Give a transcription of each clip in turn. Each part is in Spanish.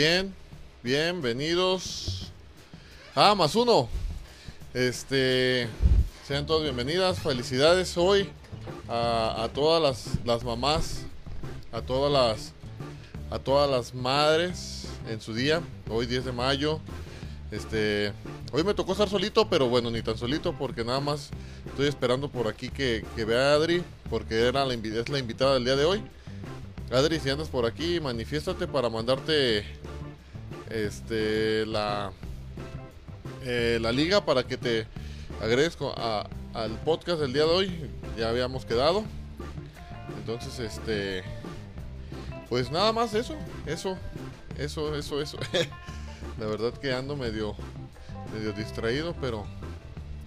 Bien, bien, bienvenidos a más uno. Este, sean todos bienvenidas, felicidades hoy a, todas las, las mamás, a todas las, a todas las madres en su día, hoy 10 de mayo. Este, hoy me tocó estar solito, pero bueno, ni tan solito porque nada más estoy esperando por aquí que, vea a Adri, porque era la, es la invitada del día de hoy. Adri, si andas por aquí, manifiéstate para mandarte este la eh, la liga para que te agregues a- al podcast del día de hoy. Ya habíamos quedado. Entonces, este pues nada más eso, eso, eso, eso, eso. La verdad que ando medio medio distraído, pero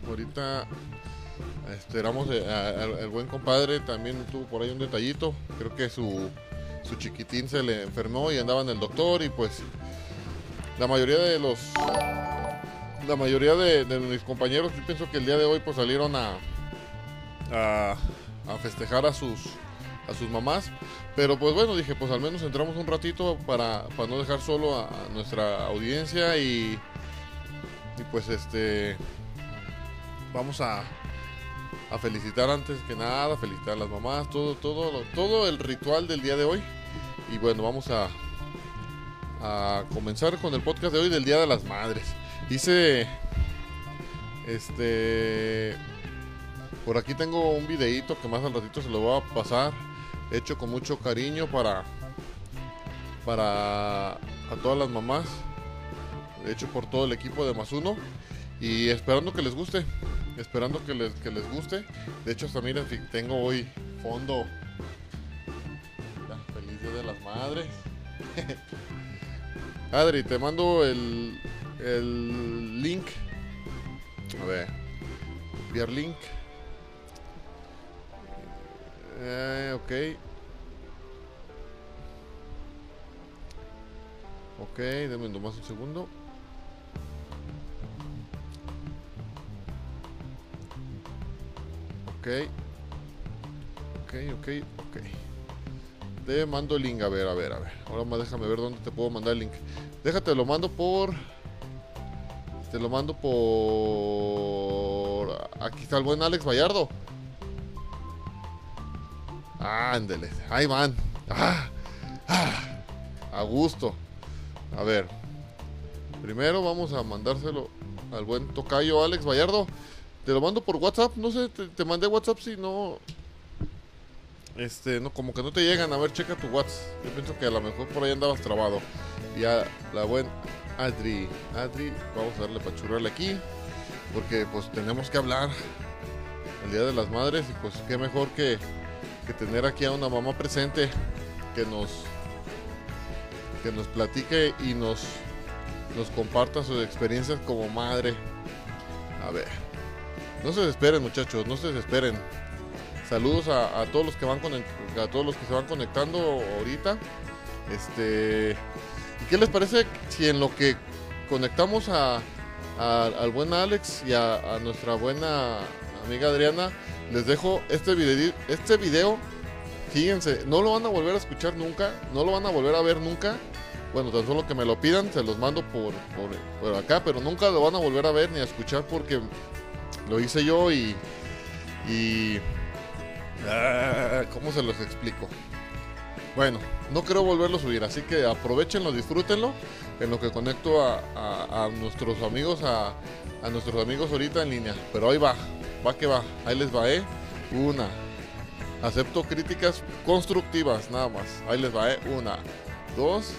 ahorita esperamos eh, al- buen compadre también tuvo por ahí un detallito. Creo que su su chiquitín se le enfermó y andaba en el doctor y pues la mayoría de los la mayoría de, mis compañeros yo pienso que el día de hoy pues salieron a a, a festejar a sus a sus mamás pero pues bueno dije pues al menos entramos un ratito para, para no dejar solo a, nuestra audiencia y y pues este vamos a a felicitar antes que nada, felicitar a las mamás, todo, todo, todo el ritual del día de hoy. Y bueno, vamos a, a comenzar con el podcast de hoy del Día de las Madres. Hice, este, por aquí tengo un videíto que más al ratito se lo voy a pasar, hecho con mucho cariño para, para a todas las mamás, hecho por todo el equipo de Más Uno y esperando que les guste esperando que les, que les guste. De hecho, hasta miren, tengo hoy fondo. Feliz Día de las Madres. Adri, te mando el, el link. A ver, enviar link. Eh, ok. Ok, denme nomás un segundo. Ok. Ok, ok, ok. Te mando el link, a ver, a ver, a ver. Ahora más déjame ver dónde te puedo mandar el link. Déjate, lo mando por. Te lo mando por. Aquí está el buen Alex Vallardo. Ándele, ahí van. Ah, ah, a gusto. A ver. Primero vamos a mandárselo al buen tocayo Alex Vallardo. Te lo mando por WhatsApp, no sé, te, te mandé WhatsApp si no. Este, no, como que no te llegan. A ver, checa tu WhatsApp. Yo pienso que a lo mejor por ahí andabas trabado. Y a la buen Adri, Adri, vamos a darle pachurrarle aquí. Porque pues tenemos que hablar el Día de las Madres. Y pues qué mejor que, que tener aquí a una mamá presente que nos que nos platique y nos nos comparta sus experiencias como madre. A ver. No se desesperen, muchachos, no se desesperen. Saludos a, todos los que van a todos los que se van conectando ahorita. Este, ¿y qué les parece si en lo que conectamos a, al buen Alex y a, a nuestra buena amiga Adriana, les dejo este video, este video. Fíjense, no lo van a volver a escuchar nunca, no lo van a volver a ver nunca. Bueno, tan solo que me lo pidan, se los mando por, por, por acá, pero nunca lo van a volver a ver ni a escuchar porque lo hice yo y. y ah, ¿Cómo se los explico? Bueno, no quiero volverlo a subir, así que aprovechenlo, disfrútenlo. En lo que conecto a, nuestros amigos, a, a nuestros amigos ahorita en línea. Pero ahí va, va que va, ahí les va, ¿eh? Una. Acepto críticas constructivas, nada más. Ahí les va, ¿eh? Una, dos.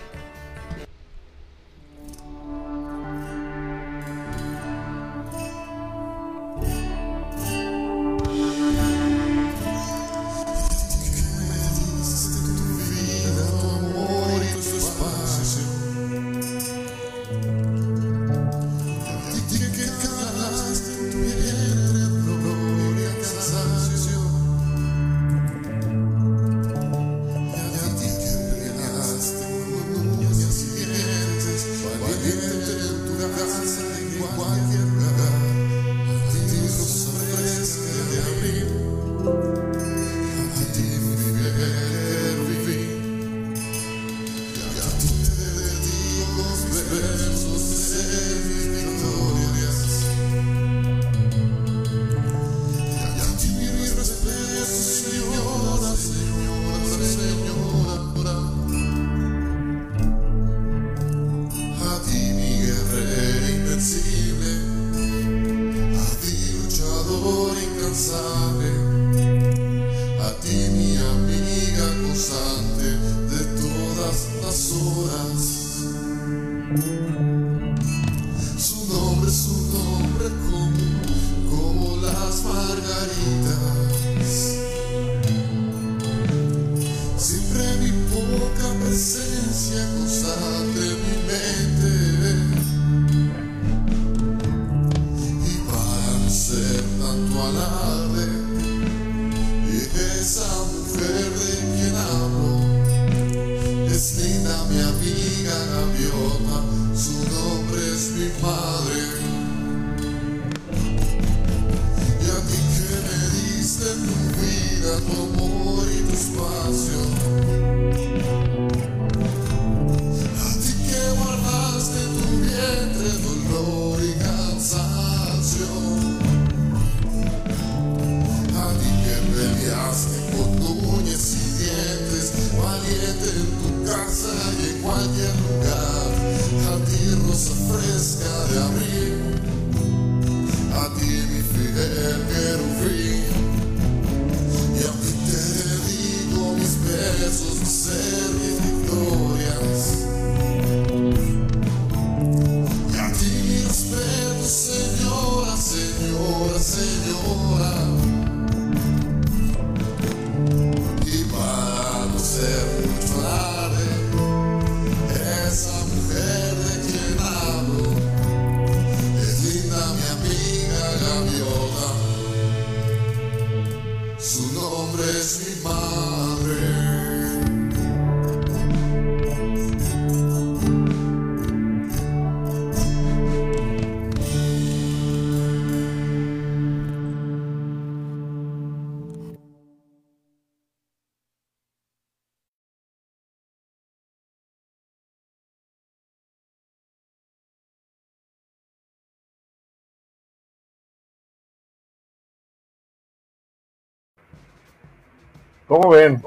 ¿Cómo ven?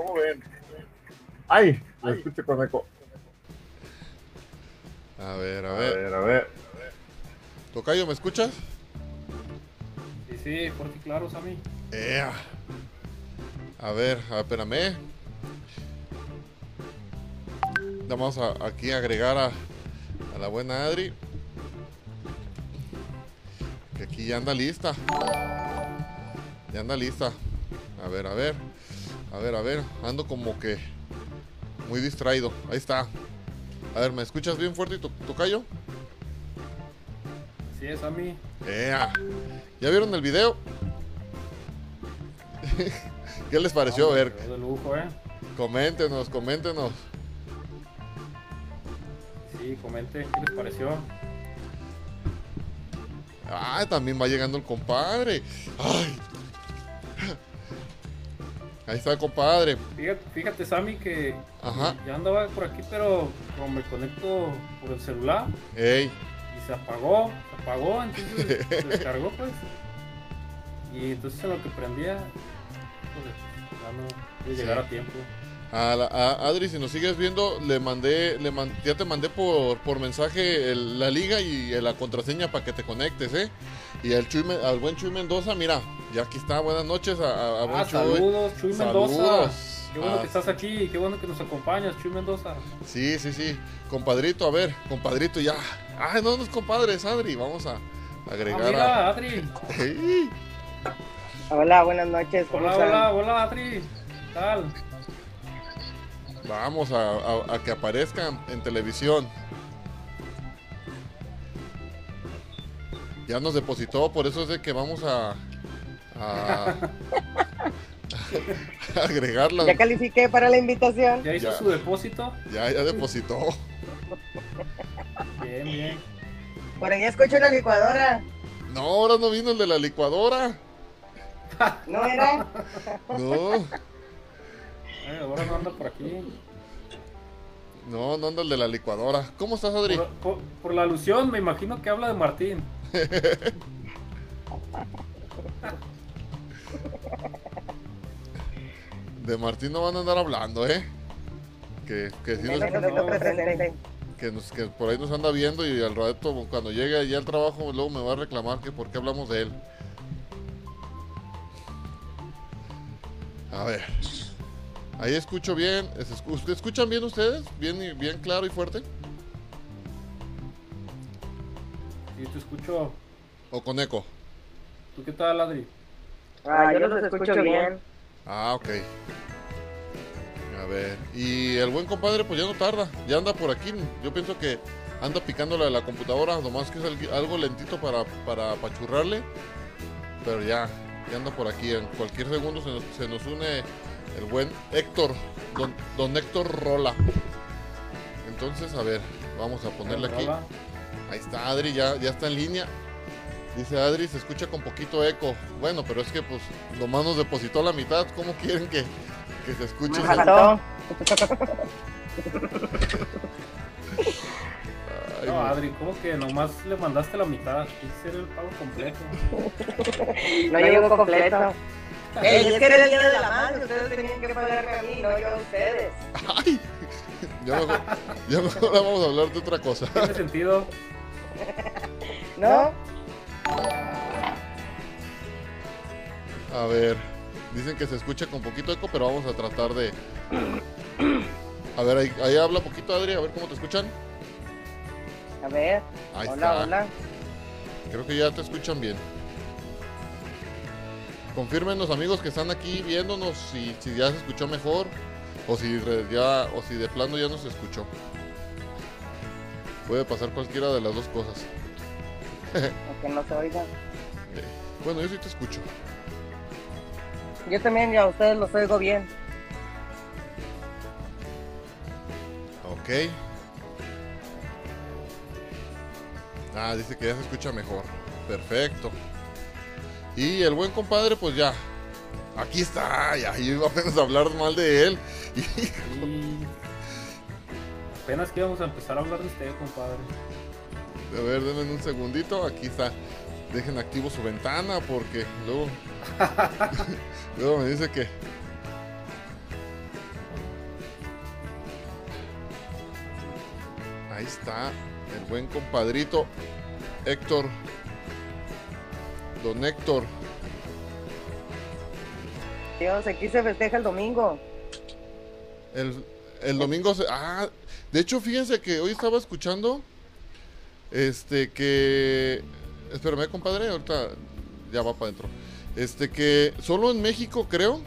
Ay, lo escucho con eco. A ver, a A ver. ver, a ver. Tocayo, ¿me escuchas? Sí, sí, fuerte y claro, Sammy. Ea. A ver, a- espérame. Vamos a aquí a agregar a, a la buena Adri. Que aquí ya anda lista. Ya anda lista. A ver, a ver. A ver, a ver. Ando como que muy distraído. Ahí está. A ver, ¿me escuchas bien fuerte, to- Tocayo? Así es, Sammy. Ea. ¿Ya vieron el video? ¿Qué les pareció? A ver, de lujo, ¿eh? coméntenos, coméntenos. Sí, comente, ¿qué les pareció? Ah, también va llegando el compadre. Ay. Ahí está el compadre. Fíjate, fíjate Sammy, que Ajá. ya andaba por aquí, pero como me conecto por el celular Ey. y se apagó, se apagó, entonces se descargó, pues. Y entonces en lo que prendía, pues, ya no pude llegar Sí. a tiempo. A, la- a Adri, si nos sigues viendo, le mandé, le man- ya te mandé por, por mensaje el- la liga y la contraseña para que te conectes, ¿eh? Y al, Chuy al buen Chuy Mendoza, mira, ya aquí está, buenas noches a, a- a buen Ah, Chuy. saludos, Chuy Saludos. Mendoza. Qué bueno Ah. que estás aquí y qué bueno que nos acompañas, Chuy Mendoza. Sí, sí, sí. Compadrito, a ver, compadrito, ya. Ay, no, no es compadre, es Adri. Vamos a Ah, agregar a. mira, Adri. Ey. Hola, buenas noches. ¿Cómo Hola, están? hola, hola, Adri. ¿Qué tal? Vamos a, a- a que aparezcan en televisión. Ya nos depositó, por eso es de que vamos a, a, a agregarla. Ya califiqué para la invitación. ¿Ya hizo Ya. su depósito? Ya, ya depositó. Bien, bien. Por ahí escucho una licuadora. No, ahora no vino el de la licuadora. ¿No era? No. Eh, ahora no anda por aquí. No, no anda el de la licuadora. ¿Cómo estás, Adri? Por, por- por la alusión, me imagino que habla de Martín. De Martín no van a andar hablando, ¿eh? Que, que, sí presente. que, nos- que por ahí nos anda viendo y al rato cuando llegue allá al trabajo luego me va a reclamar que por qué hablamos de él. A ver. Ahí escucho bien. ¿Es- escu- ¿Escuchan bien ustedes? ¿Bien, y- bien claro y fuerte? Y te escucho. ¿O con eco? ¿Tú qué tal, Adri? Ah, yo los escucho bien. Ah, ok. A ver. Y el buen compadre pues ya no tarda. Ya anda por aquí. Yo pienso que anda picándole a la computadora. Nomás que es algo- algo lentito para, para apachurrarle. Pero ya, ya anda por aquí. En cualquier segundo se nos, se nos une el buen Héctor. Don, don Héctor Rola. Entonces, a ver. Vamos a ponerle aquí. Ahí está Adri, ya, ya está en línea. Dice Adri, se escucha con poquito eco. Bueno, pero es que pues nomás nos depositó la mitad. ¿Cómo quieren que, que se escuche? Me ese- faltó. Ay, No. Adri, ¿cómo que nomás le mandaste la mitad? Tiene que ser el pago completo. No llegó completo. Ey, es que era el día de la madre, ustedes tenían que pagarme a mí, no yo a ustedes. Ay. Ya mejor, ya mejor vamos a hablar de otra cosa. ¿Tiene sentido? ¿No? A ver, dicen que se escucha con poquito eco, pero vamos a tratar de... A ver, ahí, ahí habla poquito Adri, a ver cómo te escuchan. A ver. Ahí hola, está. hola. Creo que ya te escuchan bien. Confirmen los amigos que están aquí viéndonos si, si ya se escuchó mejor o si ya o si de plano ya no se escuchó. Puede pasar cualquiera de las dos cosas. Aunque no se oiga. Eh, Bueno, yo sí te escucho. Yo también ya a ustedes los oigo bien. Ok. Ah, dice que ya se escucha mejor. Perfecto. Y el buen compadre, pues ya. Aquí está. Ya, iba apenas a hablar mal de él. Y Y apenas que íbamos a empezar a hablar de usted, compadre. A ver, denme un segundito. Aquí está. Dejen activo su ventana porque luego. luego me dice que. Ahí está el buen compadrito Héctor. Don Héctor. Dios, aquí se festeja el domingo. El, el domingo se- ah, de hecho fíjense que hoy estaba escuchando este que espérame compadre, ahorita ya va para adentro. Este que solo en México creo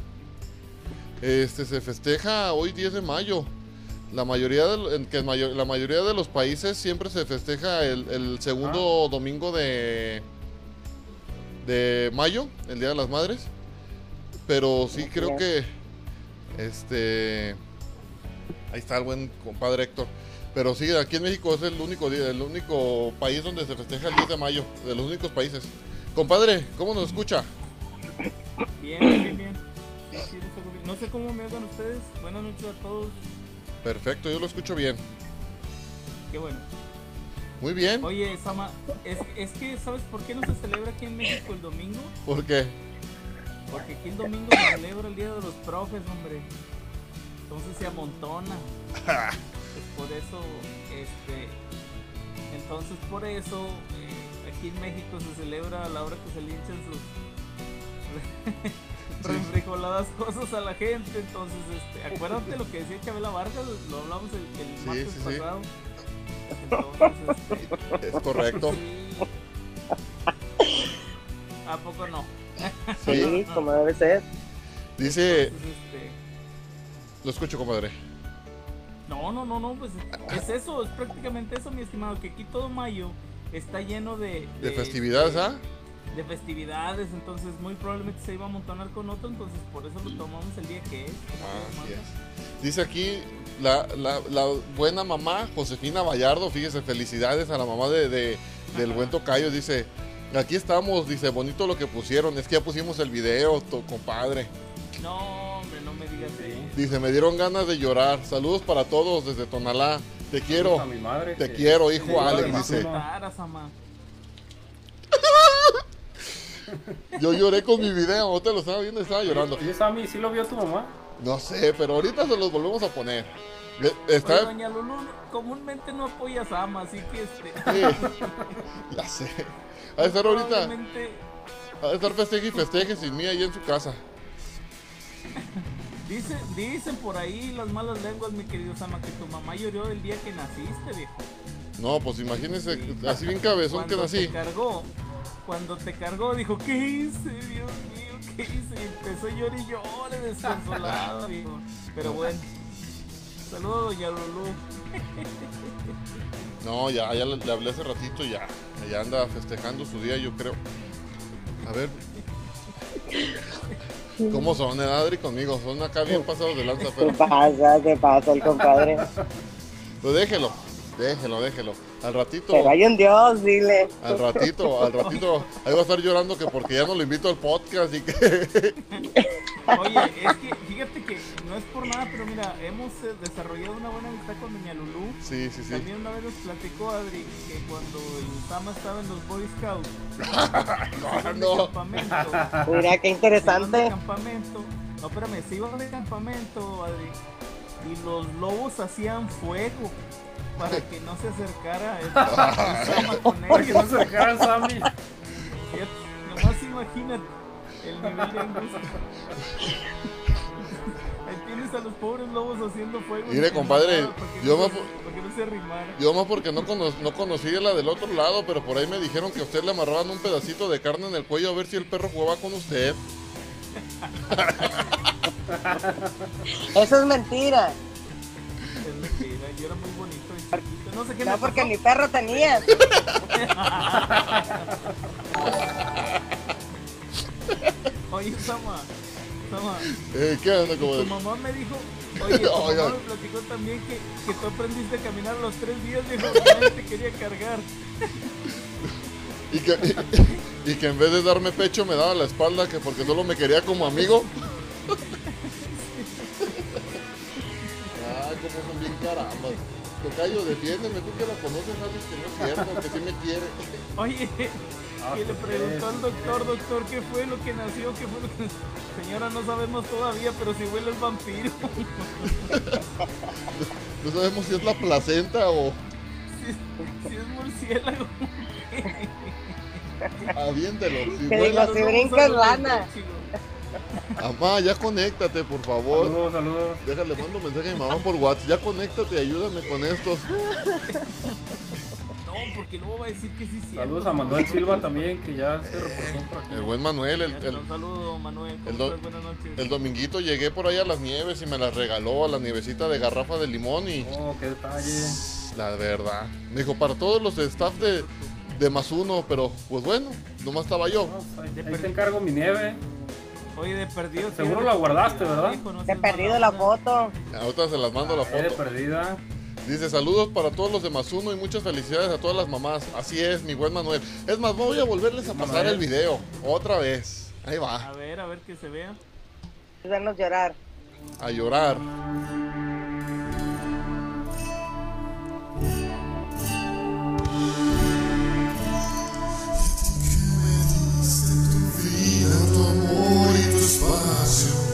este se festeja hoy 10 de mayo. La mayoría de, en que la mayoría de los países siempre se festeja el, el segundo domingo de de mayo, el Día de las Madres. Pero sí creo que este ahí está el buen compadre Héctor. Pero sí, aquí en México es el único día- el único país donde se festeja el 10 de mayo, de los únicos países. Compadre, ¿cómo nos escucha? Bien, bien, bien. Sí, sí, lo escucho bien. No sé cómo me oigan ustedes. Buenas noches a todos. Perfecto, yo lo escucho bien. Qué bueno. Muy bien. Oye, Sama, es, es que ¿sabes por qué no se celebra aquí en México el domingo? ¿Por qué? Porque aquí el domingo se celebra el Día de los Profes, hombre. Entonces se amontona. Pues por eso, este... Entonces por eso, eh, aquí en México se celebra a la hora que se linchan sus... refrijoladas cosas a la gente, entonces, este, acuérdate lo que decía Chabela Vargas, lo hablamos el, el martes sí, sí. pasado. Entonces, este, Es correcto. Sí. ¿A poco no? Sí, como debe ser. Dice, Entonces, este, lo escucho, compadre. no, no, no, no, pues es eso, es prácticamente eso, mi estimado, que aquí todo mayo está lleno de... De festividades, de- ¿ah? De festividades, entonces muy probablemente se iba a amontonar con otro, entonces por eso lo tomamos el día que es. Así Dios es. Dice aquí la, la- la buena mamá, Josefina Vallardo, fíjese, felicidades a la mamá de, de- del buen tocayo. Dice, aquí estamos, dice, bonito lo que pusieron, es que ya pusimos el video, to- compadre. No, hombre, no me digas eso. Dice, me dieron ganas de llorar. Saludos para todos desde Tonalá. Te quiero. A mi madre. Te que- quiero, hijo Sí, Alex, dice. Yo lloré con mi video. Ahorita lo estaba viendo y estaba llorando. Oye, Sammy, ¿sí lo vio tu mamá? No sé, pero ahorita se los volvemos a poner. Está. doña Lulu comúnmente no apoya a Sama, así que este. Sí, ya sé. Ha de estar ahorita. Ha de estar festeje y festeje sin mí ahí en su casa. Dicen, dicen por ahí las malas lenguas, mi querido Sama, que tu mamá lloró el día que naciste, viejo. No, pues imagínense, así bien cabezón que Cuando nací. te cargó, cuando te cargó, dijo, ¿qué hice, Dios mío? ¿Qué hice? Y empezó a llorar y llore desconsolado, viejo. Pero bueno. Saludos, doña Lulú. No, ya, ya le, le hablé hace ratito, ya. Ya anda festejando su día, yo creo. A ver. ¿Cómo son, eh, Adri, conmigo? Son acá bien pasados de lanza, ¿Qué pero. pasa? ¿Qué pasa el compadre? Pues déjelo, déjelo, déjelo. Al ratito, Pero hay un Dios, dile. al ratito, al ratito, ahí va a estar llorando que porque ya no lo invito al podcast y que. Oye, es que fíjate que no es por nada, pero mira, hemos eh, desarrollado una buena amistad con doña Lulú. Sí, sí, sí. También una vez nos platicó Adri que cuando el Sama estaba en los Boy Scouts, No, de no. campamento, Mira, qué de interesante. campamento, no, espérame, se iban de campamento, Adri, y los lobos hacían fuego para que no se acercara el, el con Para que no se acercara Sammy. Fíjate, Nomás imagínate el nivel de angustia. Ahí tienes a los pobres lobos haciendo fuego. Mire, compadre, nada, yo no se arrimara. Yo más porque no, cono- no conocí la del otro lado, pero por ahí me dijeron que a usted le amarraban un pedacito de carne en el cuello a ver si el perro jugaba con usted. Eso es mentira. Es mentira, yo era muy. No sé qué No, me porque pasó. mi perro tenía. Oye, Sama, Sama, Eh, ¿Qué onda, tu como mamá me dijo, oye, tu mamá me platicó también que, que tú aprendiste a caminar los tres días, dijo, que te quería cargar. y que, y, que en vez de darme pecho me daba la espalda, que porque solo me quería como amigo. Ay, cómo son bien carambas. Tocayo, defiéndeme, tú que la conoces, sabes que no es cierto, que sí me quiere. Oye, Ah, y le pues, preguntó al doctor, doctor, ¿qué fue lo que nació? ¿Qué fue lo que... Señora, no sabemos todavía, pero si huele el vampiro. No sabemos si es la placenta o si, si es murciélago. aviéntelo. Si Que huele- digo, si brincas, lana. Mamá, ya conéctate, por favor. Saludos, saludos. Déjale, mando un mensaje a mi mamá por WhatsApp. Ya conéctate, ayúdame con estos. No, porque luego va a decir que sí, sí. Saludos a Manuel Silva también, que ya se reportó por aquí. El buen Manuel, el, el- Un saludo, Manuel. ¿Cómo el do- estás? Buenas noches. el dominguito llegué por ahí a las nieves y me las regaló a la nievecita de garrafa de limón y Oh, qué detalle. la verdad. Me dijo, para todos los staff de, de más uno, pero pues bueno, nomás estaba yo. No, pues, ahí te encargo mi nieve. Oye, de perdido. Seguro la de guardaste, ¿verdad? hijo, no Te he seas perdido la foto. Ahorita se las mando la Eh, de foto. perdida. Dice, saludos para todos los de más uno y muchas felicidades a todas las mamás. Así es, mi buen Manuel. Es más, voy a volverles a pasar el video. Otra vez. Ahí A va. ver, a ver que se vea. Vernos llorar. A llorar. Y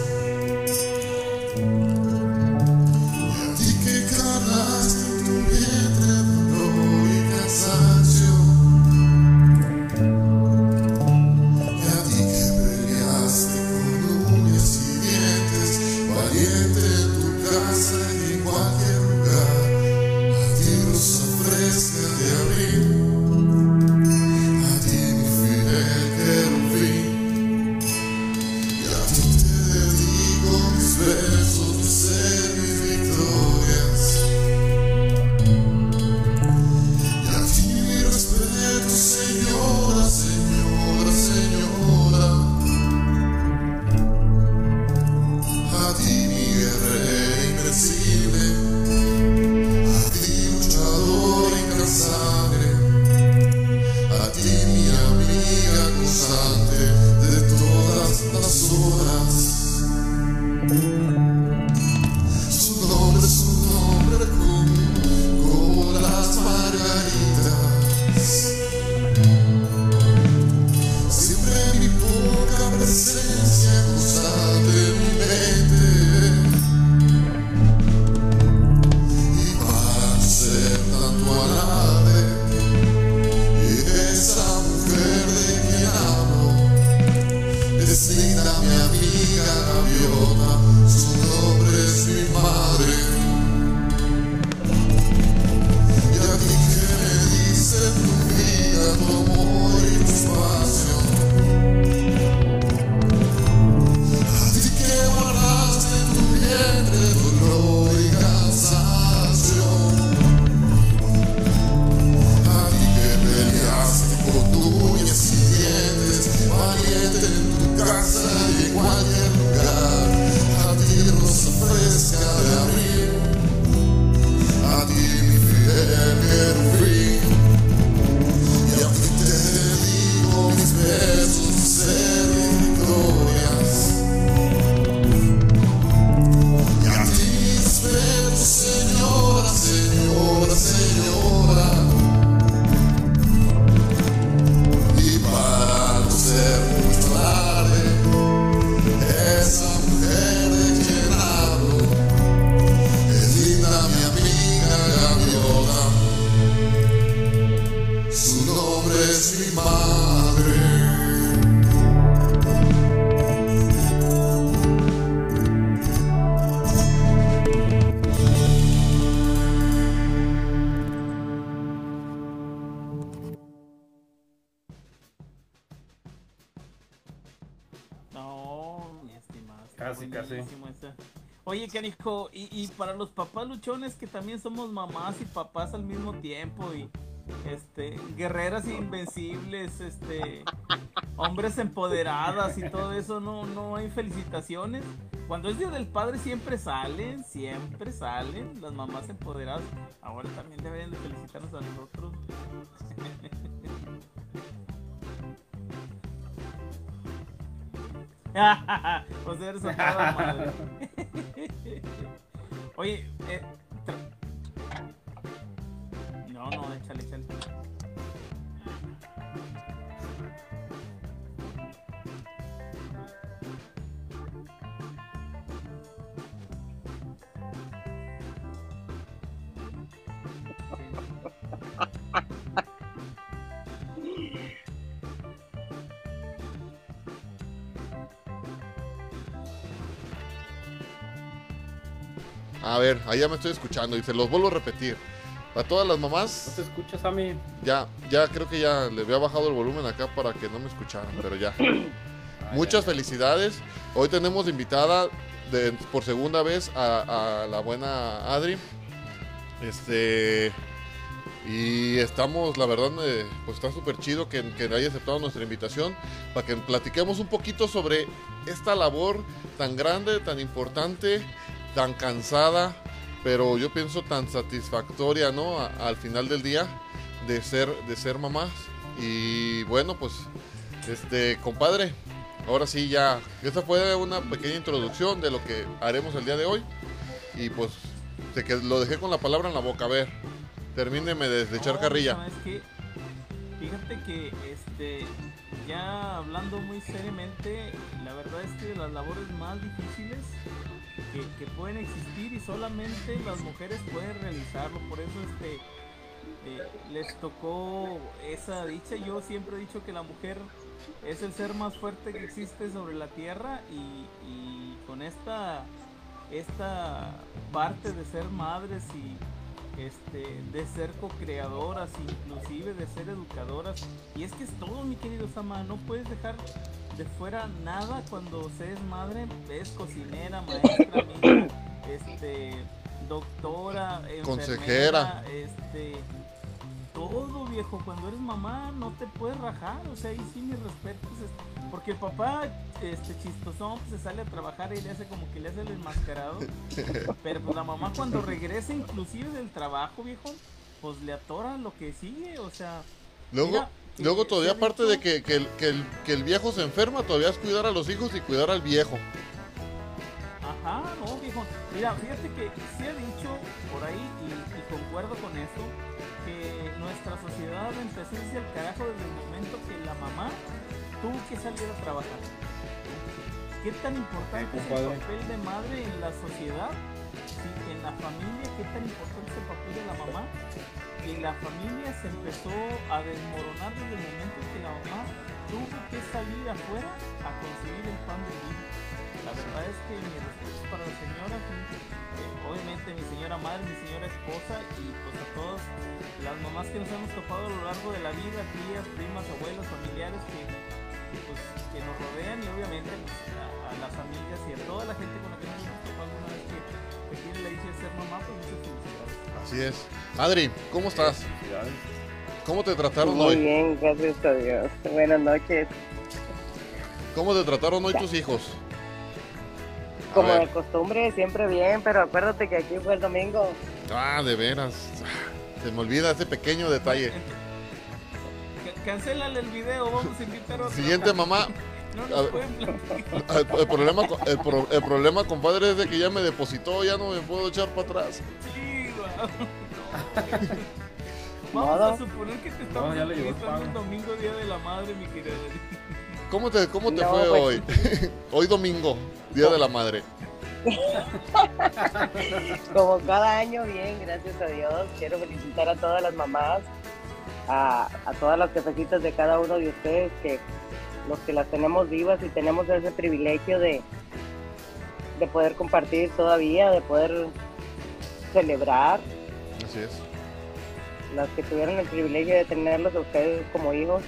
para los papás luchones que también somos mamás y papás al mismo tiempo y este guerreras invencibles, este hombres empoderadas y todo eso, no, no hay felicitaciones. Cuando es día del padre siempre salen, siempre salen las mamás empoderadas. Ahora también deberían de felicitarnos a nosotros. pues eres a toda madre. Oye, eh, no, no, échale, échale. A ver, ya me estoy escuchando y se los vuelvo a repetir. Para todas las ¿No mamás, te escuchas a mí? ya, ya creo que ya le había bajado el volumen acá para que no me escucharan, pero ya. Muchas felicidades. Hoy tenemos invitada de- por segunda vez a, a la buena Adri. Este. Y estamos, la verdad, me- pues está súper chido que, que haya aceptado nuestra invitación para que platiquemos un poquito sobre esta labor tan grande, tan importante, tan cansada, pero yo pienso tan satisfactoria, ¿no? A- al final del día de ser, de ser mamás. Y bueno, pues, este, compadre, ahora sí ya, esta fue una pequeña introducción de lo que haremos el día de hoy. Y pues, que lo dejé con la palabra en la boca. A ver, termíneme de, de echar No, carrilla. ¿sabes qué? Fíjate que este ya hablando muy seriamente, la verdad es que las labores más difíciles que, pueden existir y solamente las mujeres pueden realizarlo. Por eso este eh, les tocó esa dicha. Yo siempre he dicho que la mujer es el ser más fuerte que existe sobre la tierra y, y con esta esta parte de ser madres y este, de ser co-creadoras, inclusive de ser educadoras. Y es que es todo, mi querido Sama, no puedes dejar de fuera nada cuando se es madre, es cocinera, maestra, amiga, este, doctora, Consejera. este, todo viejo, cuando eres mamá no te puedes rajar, o sea, ahí sí mis respetos, es- porque el papá, este chistosón, pues, se sale a trabajar y le hace como que le hace el enmascarado, pero pues la mamá cuando regresa inclusive del trabajo, viejo, pues le atora lo que sigue, o sea... Luego, mira, luego todavía aparte de que, que el, que, el, que el viejo se enferma, todavía es cuidar a los hijos y cuidar al viejo. Ajá, no, viejo. Mira, fíjate que se ha dicho por ahí, y, y concuerdo con eso, que nuestra sociedad empezó a irse al carajo desde el momento que la mamá tuvo que salir a trabajar. ¿Qué tan importante Sí, es el papel de madre en la sociedad? Sí, en la familia, ¿qué tan importante es el papel de la mamá? Que la familia se empezó a desmoronar desde el momento que la mamá tuvo que salir afuera a conseguir el pan del día. La verdad es que mi respeto es para la señora, eh, obviamente mi señora madre, mi señora esposa y pues a todas las mamás que nos hemos topado a lo largo de la vida, tías, primas, abuelos, familiares que, que, pues, nos rodean y obviamente pues, a, las amigas y a toda la gente con la que nos hemos topado alguna vez que, que tiene la dicha de ser mamá, pues muchas. Así es. Adri, ¿cómo estás? ¿Cómo te trataron Muy hoy? bien, gracias a Dios. Buenas noches. ¿Cómo te trataron hoy tus hijos? Como de costumbre, siempre bien, pero acuérdate que aquí fue el domingo. Ah, de veras. Se me olvida ese pequeño detalle. Ca- Cancélale el video, vamos a invitar a otro. Siguiente mamá. No A platicar. El, el problema, el, pro- el problema, compadre, es de que ya me depositó, ya no me puedo echar para atrás. Sí. No. Vamos Nada. a suponer que te estamos No, ya le el domingo, día de la madre, mi querida. ¿Cómo te, cómo te No, fue pues- hoy? hoy domingo, Día de la Madre. Como cada año, bien, gracias a Dios. Quiero felicitar a todas las mamás, a, a todas las jefecitas de cada uno de ustedes, que los que las tenemos vivas y tenemos ese privilegio de, de poder compartir todavía, de poder celebrar, Así es. las que tuvieron el privilegio de tenerlos a ustedes como hijos,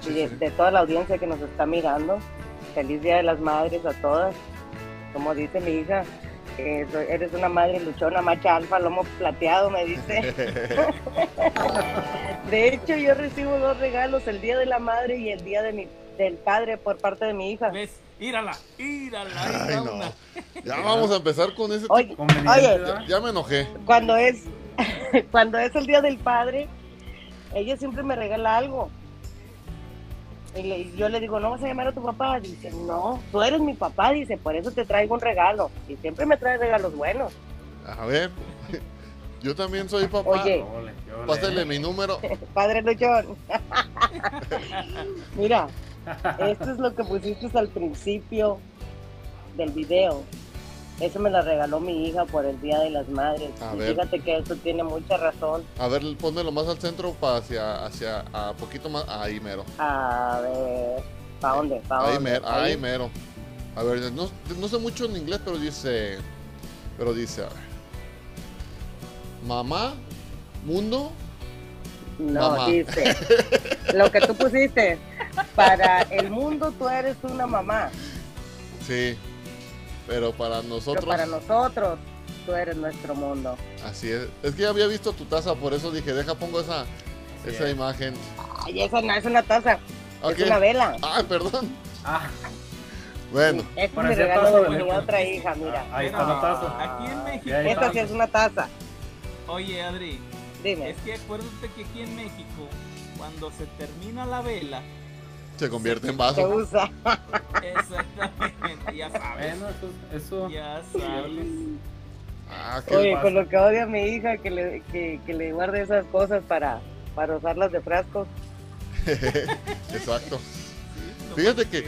Sí, y de, sí. de toda la audiencia que nos está mirando. feliz Día de las Madres a todas. Como dice mi hija, soy- eres una madre luchona, macha alfa, lomo plateado, me dice. De hecho, yo recibo dos regalos, el Día de la Madre y el Día de mi, del Padre por parte de mi hija. ¿Ves? Írala, írala. Ay, no. Ya vamos a empezar con ese. Oye. Ya me enojé. cuando es, cuando es el Día del Padre, ella siempre me regala algo. Y, le- y yo le digo, ¿no vas a llamar a tu papá? Dice, no, tú eres mi papá, dice, por eso te traigo un regalo. Y siempre me trae regalos buenos. A ver. Yo también soy papá. Oye. Pásale mi número. Padre Luchón. Mira, esto es lo que pusiste al principio del video. Eso me lo regaló mi hija por el Día de las Madres. A Y ver. fíjate que eso tiene mucha razón. A ver, pónmelo más al centro para hacia, hacia, a poquito más. Ahí mero. A ver, ¿para dónde? ¿Pa' Ahí dónde? mero, ahí mero. A ver, no, no sé mucho en inglés, pero dice. Pero dice, a ver. Mamá, mundo. No, Mamá. dice. Lo que tú pusiste. Para el mundo tú eres una mamá. Sí. Pero para Pero nosotros. para nosotros tú eres nuestro mundo. Así es. Es que ya había visto tu taza, por eso dije, deja pongo esa, esa es. imagen. Ay, esa no es una taza. Es una vela. Ah, perdón. Ah, Bueno, Este es mi regalo taza de mi otra hija, mira. ahí está la taza. Aquí en México. Esta sí es una taza. Oye, Adri, Dime. es que acuérdate que aquí en México, cuando se termina la vela, se convierte en Se vaso. usa. exactamente, ya sabes. Bueno, eso, eso Ya sabes. Ah, qué Oye, pasa? con lo que odia a mi hija, que le, que, que le guarde esas cosas para, para usarlas de frascos. Exacto. Fíjate que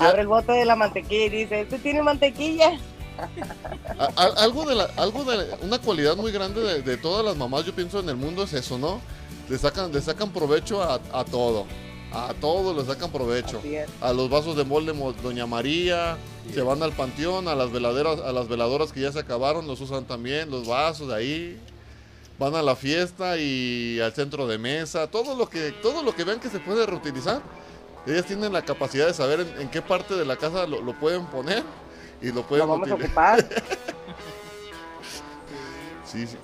Ya. Abre el bote de la mantequilla y dice, ¿este tiene mantequilla? a- a- algo de la, algo de una cualidad muy grande de, de todas las mamás, yo pienso en el mundo es eso, ¿no? Le sacan, le sacan provecho a, a todo. A todo le sacan provecho. A los vasos de molde mo- Doña María, se van al panteón, a las veladeras, a las veladoras que ya se acabaron, los usan también, los vasos de ahí. Van a la fiesta y al centro de mesa, todo lo que, todo lo que vean que se puede reutilizar. Ellas tienen la capacidad de saber en, en qué parte de la casa lo, lo pueden poner y lo pueden Lo vamos a ocupar. Sí, sí.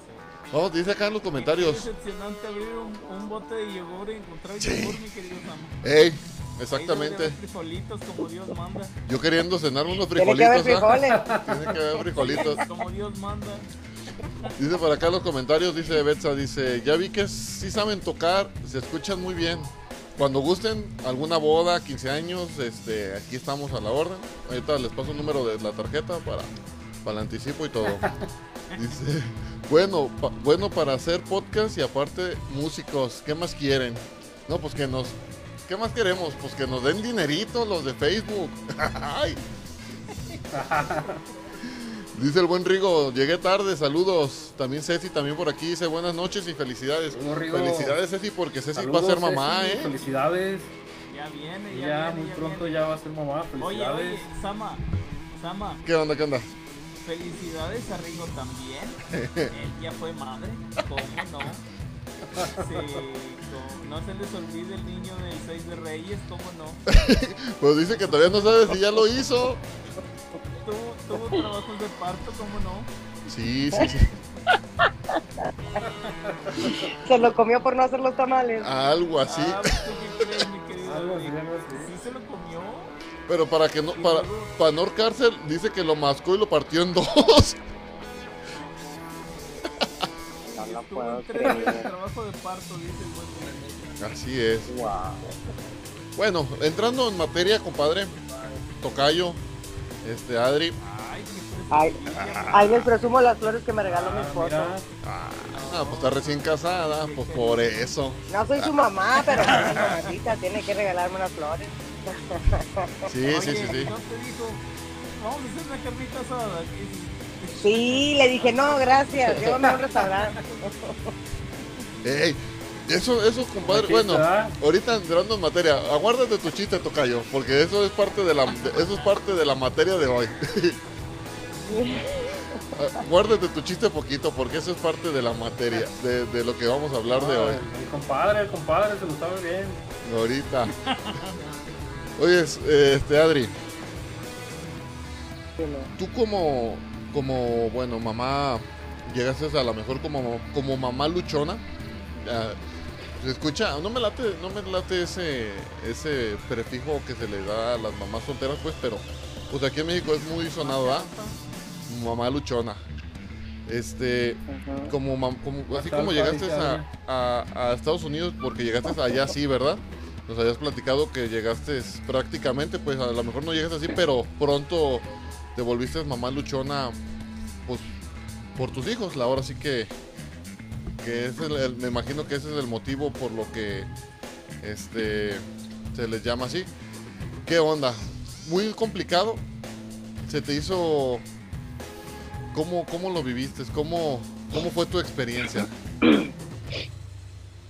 Vamos, dice acá en los comentarios. decepcionante abrir un, un bote de yogur y encontrar yogur, mi querido Sam. Ey, exactamente. frijolitos como Dios manda. Yo queriendo cenar unos Tiene que haber frijolitos. ¿ah? frijoles. Tiene que haber frijolitos. Como Dios manda. Dice por acá en los comentarios, dice Betsa, dice, ya vi que sí saben tocar, se escuchan muy bien. Cuando gusten alguna boda, 15 años, este, aquí estamos a la orden. Ahorita les paso el número de la tarjeta para, para el anticipo y todo. Dice, bueno, pa- bueno para hacer podcast y aparte músicos, ¿qué más quieren? No, pues que nos, ¿qué más queremos? Pues que nos den dinerito los de Facebook. Ay. Dice el buen Rigo, llegué tarde, saludos. También Ceci, también por aquí, dice buenas noches y felicidades. Rigo. Felicidades Ceci, porque Ceci va a ser mamá, Ceci, ¿eh? Felicidades. Ya viene, ya, Ya, viene, muy ya pronto viene. ya va a ser mamá. Oye, Felicidades. oye, Sama, Sama, ¿Qué onda, qué onda? felicidades a Rigo también. Él ya fue madre, ¿cómo no? Sí, no se les olvide el niño del 6 de Reyes, ¿cómo no? Pues dice que todavía no sabe si ya lo hizo. Tuvo, tuvo trabajos de parto, ¿cómo no? Sí, sí, sí. Se lo comió por no hacer los tamales. Algo así. Ah, ¿tú qué crees, mi querido Algo así, Rigo? algo así. Sí se lo comió. Pero para que no, para, para no ahorcarse, dice que lo mascó y lo partió en dos. No lo puedo creer. trabajo de parto, dice el buen. Así es. Wow. Bueno, entrando en materia, compadre, Tocayo, este Adri. Ay, Ay, les presumo las flores que me regaló mi Ah, esposo. mira. Ah, pues está recién casada, pues por eso. No soy su mamá, pero su mamacita, tiene que regalarme unas flores. Sí, Oye, sí, sí, sí. ¿no te dijo, vamos a hacer una carnita asada? Sí, le dije, no, gracias, llévame a un restaurante. Ey, eso, eso, compadre, bueno, ahorita entrando en materia, aguárdate tu chiste, Tocayo, porque eso es parte de la, de- eso es parte de la materia de hoy. Guárdate tu chiste poquito, porque eso es parte de la materia, de, de lo que vamos a hablar de hoy. El compadre, el compadre se lo sabe bien. Ahorita. Oye, es- eh, este Adri. Tú como, como, bueno, mamá, llegaste a lo mejor como, como mamá luchona. Se escucha, no me late, no me late ese, ese prefijo que se le da a las mamás solteras, pues, pero pues aquí en México es muy sonado, ¿ah? Mamá luchona. Este, como, así como llegaste a, a- a Estados Unidos, porque llegaste allá sí, ¿verdad? Nos habías platicado que llegaste prácticamente, pues a lo mejor no llegaste así, pero pronto te volviste mamá luchona, pues por tus hijos, la ahora sí que, que es el- me imagino que ese es el motivo por lo que este se les llama así. ¿Qué onda? Muy complicado. Se te hizo ¿Cómo, cómo lo viviste? ¿Cómo, ¿Cómo fue tu experiencia?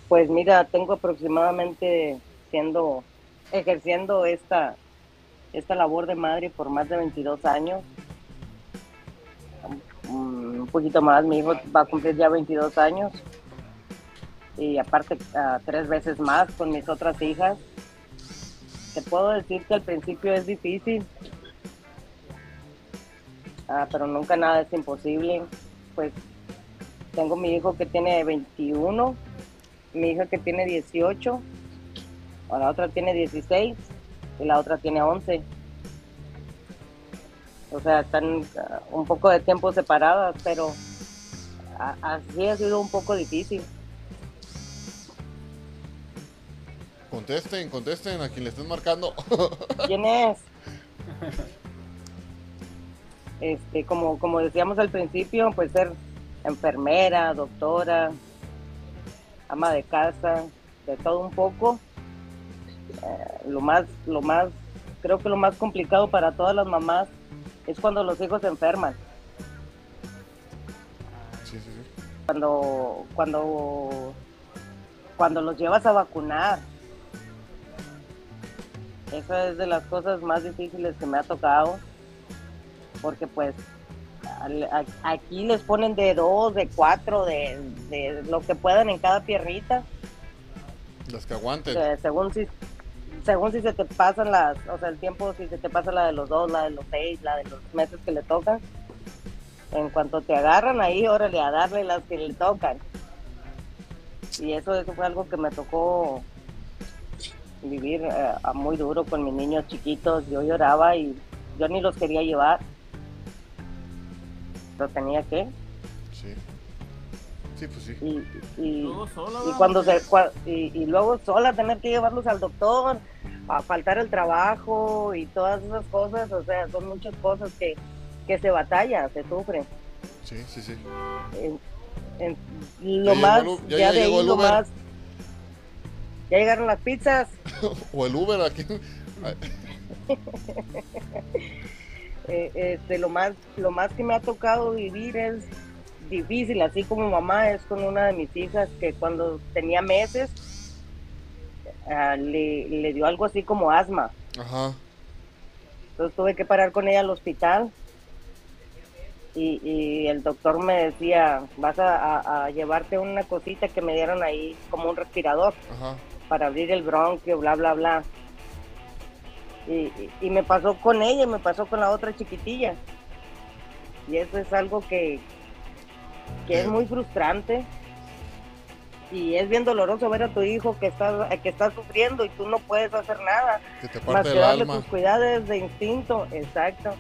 Pues mira, tengo aproximadamente siendo, ejerciendo esta, esta labor de madre por más de 22 años. Mm, Un poquito más, mi hijo va a cumplir ya 22 años. Y aparte, ah, tres veces más con mis otras hijas. Te puedo decir que al principio es difícil, Ah, pero nunca nada es imposible. Pues tengo mi hijo que tiene 21 mi hija que tiene 18, o la otra tiene 16 y la otra tiene 11. O sea, están ah, un poco de tiempo separadas, pero así ha sido un poco difícil. Contesten, contesten a quien le estén marcando. ¿Quién es? Este, como, como decíamos al principio, pues ser enfermera, doctora, ama de casa, de todo un poco. Eh, lo más, lo más, creo que lo más complicado para todas las mamás es cuando los hijos se enferman, Sí, sí, sí. cuando, cuando, cuando los llevas a vacunar. Esa es de las cosas más difíciles que me ha tocado, porque pues al- a- aquí les ponen de dos, de cuatro, de, de lo que puedan en cada piernita. Las que aguanten. que según si según si se te pasan las, o sea, el tiempo, si se te pasa la de los dos, la de los seis, la de los meses que le tocan, en cuanto te agarran ahí, órale, a darle las que le tocan. Y eso, eso fue algo que me tocó vivir eh, muy duro con mis niños chiquitos. Yo lloraba y yo ni los quería llevar. Pero tenía que. Sí. Sí, pues sí. Y, y, Luego sola, y ¿verdad? cuando se cua- y, y luego sola tener que llevarlos al doctor a faltar el trabajo y todas esas cosas o sea son muchas cosas que, que se batalla se sufre Sí, sí, sí. En- en- lo más ya- ya, ya de ahí lo más ya llegaron las pizzas O el Uber aquí. Eh, este, lo más lo más que me ha tocado vivir es difícil así como mamá es con una de mis hijas que cuando tenía meses ah, le, le dio algo así como asma Ajá. Entonces tuve que parar con ella al hospital y, y el doctor me decía, vas a, a- a llevarte una cosita que me dieron ahí como un respirador Ajá. para abrir el bronquio, bla, bla, bla. Y, y- y me pasó con ella, me pasó con la otra chiquitilla. Y eso es algo que, que es muy frustrante. Y es bien doloroso ver a tu hijo que está, que está sufriendo y tú no puedes hacer nada Que te más parte que el darle alma. tus cuidados de instinto, exacto.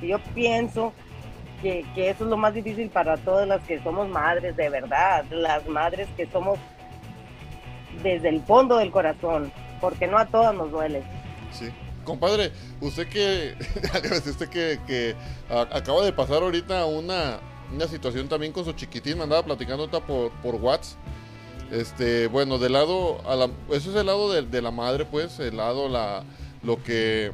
Y yo pienso que, que eso es lo más difícil para todas las que somos madres de verdad, las madres que somos desde el fondo del corazón, porque no a todas nos duele. Sí. Compadre, usted que, usted que, que acaba de pasar ahorita una, una situación también con su chiquitín, me andaba platicando ahorita por, por WhatsApp. Este, bueno, del lado, a la, eso es el lado de, la madre, pues, el lado, la, lo que,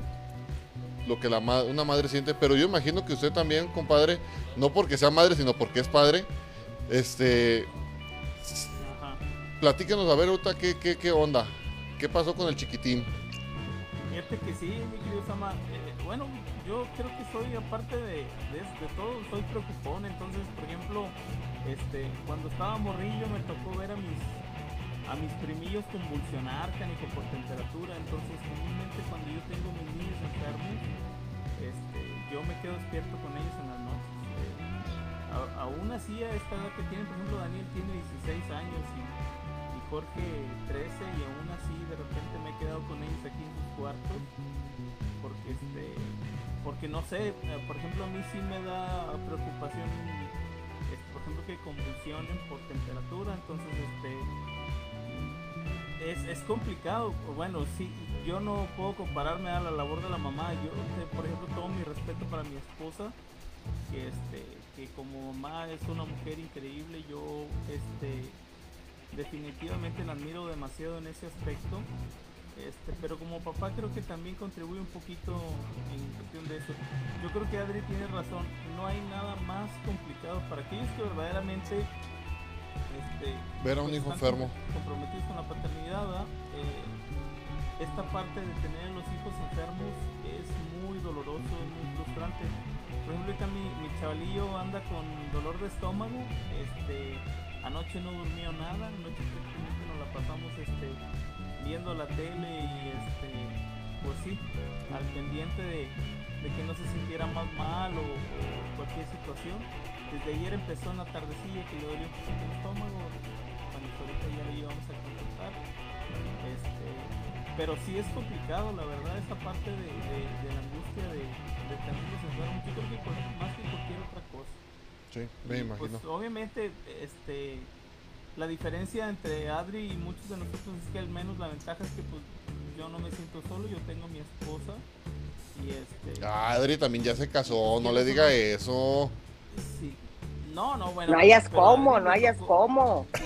lo que la una madre siente, pero yo imagino que usted también, compadre, no porque sea madre, sino porque es padre, este, Ajá. platíquenos a ver ahorita qué, qué, qué onda, qué pasó con el chiquitín. Fíjate que sí, mi querido Sama. eh, bueno, yo creo que soy, aparte de, de, todo, soy preocupón. Entonces, por ejemplo, este, cuando estaba morrillo me tocó ver a mis a mis primillos convulsionar, canijo, por temperatura. Entonces, comúnmente cuando yo tengo mis niños enfermos, este, yo me quedo despierto con ellos en las noches. A- aún así, a esta edad que tienen, por ejemplo, Daniel tiene 16 años y, y Jorge 13, y aún así de repente me he quedado con ellos aquí en sus cuartos. Porque, este, porque no sé, eh, por ejemplo, a mí sí me da preocupación, este, por ejemplo, que convulsionen por temperatura, entonces, este es, es complicado. Bueno, sí, yo no puedo compararme a la labor de la mamá. Yo, eh, por ejemplo, todo mi respeto para mi esposa, que este, que como mamá es una mujer increíble. Yo, este, definitivamente la admiro demasiado en ese aspecto. Este, pero como papá creo que también contribuye un poquito en cuestión de eso. Yo creo que Adri tiene razón. No hay nada más complicado para aquellos que verdaderamente este, Ver a un pues, hijo enfermo. comprometidos con la paternidad. Eh, esta parte de tener los hijos enfermos es muy doloroso, es muy frustrante. Por ejemplo, ahorita mi, mi chavalillo anda con dolor de estómago, este, anoche no durmió nada, anoche nos la pasamos este, viendo la tele y este, pues sí, al pendiente de, de que no se sintiera más mal o, o cualquier situación. Desde ayer empezó en la tardecilla que le dolió un poquito el estómago, cuando ahorita ya íbamos a consultar. Este, pero sí es complicado, la verdad, esa parte de, de- de la angustia de, de tenerlos enfermos, yo creo que más que cualquier otra cosa. Sí, me Y, imagino. Pues obviamente, este, la diferencia entre Adri y muchos de nosotros es que al menos la ventaja es que pues yo no me siento solo, yo tengo a mi esposa y este. Ah, Adri también ya se casó, no le diga eso. sí. No, no, bueno. No hayas cómo, no hayas tocó- cómo.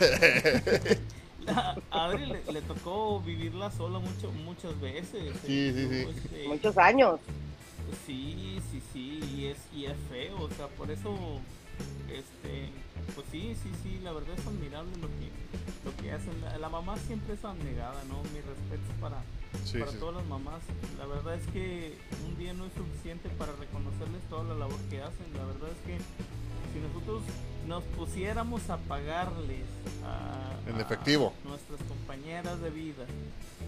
A Adri le, le tocó vivirla sola mucho, muchas veces. Sí, sí, sí. Este, Muchos años. Sí, sí, sí, y es, y es feo, o sea, por eso, este, pues sí, sí, sí, la verdad es admirable lo que, lo que hacen. La, la mamá siempre es abnegada, ¿no? Mi respeto para, Sí, para sí. todas las mamás. La verdad es que un día no es suficiente para reconocerles toda la labor que hacen. La verdad es que si nosotros nos pusiéramos a pagarles a, En a efectivo. nuestras compañeras de vida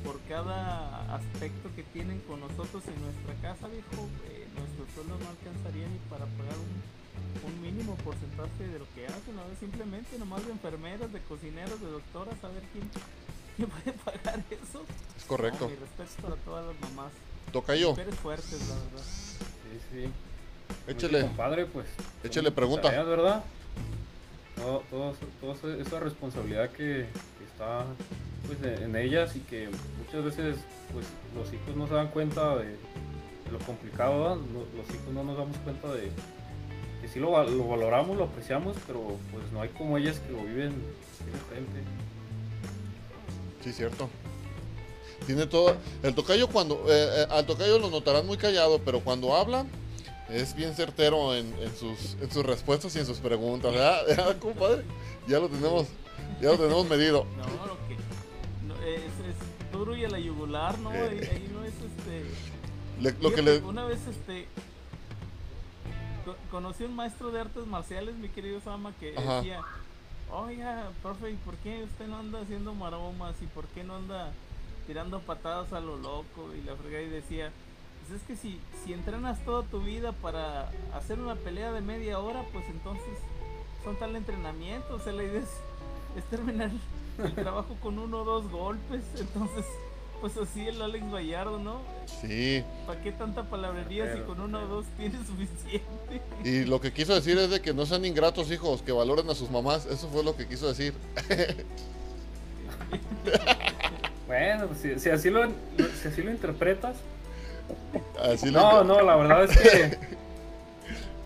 por cada aspecto que tienen con nosotros en nuestra casa, viejo, eh, nuestros sueldos no alcanzarían ni para pagar un, un mínimo porcentaje de lo que hacen, ¿no? Simplemente nomás de enfermeras, de cocineros, de doctoras, a ver quién, quién puede pagar eso. Es correcto. No, mi respeto para todas las mamás. Toca yo. Mujeres fuertes, la verdad. Sí, sí. Échele. Compadre, pues. Échele son pregunta. tareas, ¿verdad? Todo, todo, todo esa responsabilidad que, que está pues, en en ellas y que muchas veces pues los hijos no se dan cuenta de, de lo complicado, ¿verdad? Los hijos no nos damos cuenta de que sí lo, val- lo valoramos, lo apreciamos, pero pues no hay como ellas que lo viven de frente. Sí, cierto. Tiene todo. El tocayo cuando. eh, eh, al tocayo lo notarán muy callado, pero cuando habla es bien certero en, en sus, en sus respuestas y en sus preguntas. ¿Verdad, ¿Verdad, compadre? Ya lo tenemos. Ya lo tenemos medido. No, lo que. no, es, es duro y a la yugular, ¿no? Eh. Ahí, ahí no es este. Le- lo que le. Una vez este. Co- Conocí a un maestro de artes marciales, mi querido Sama, que Ajá. decía: Oiga, profe, ¿y por qué usted no anda haciendo maromas? ¿Y por qué no anda tirando patadas a lo loco? Y la fregada y decía: Pues es que si, si entrenas toda tu vida para hacer una pelea de media hora, pues entonces son tal entrenamiento. O sea, la idea es, es terminar el trabajo con uno o dos golpes. Entonces, pues así el Alex Vallardo, ¿no? Sí. ¿Para qué tanta palabrería si con uno o dos tienes suficiente? Y lo que quiso decir es de que no sean ingratos, hijos, que valoren a sus mamás. Eso fue lo que quiso decir. Bueno, pues, si, si así lo, si así lo interpretas, Así No, no, la verdad es que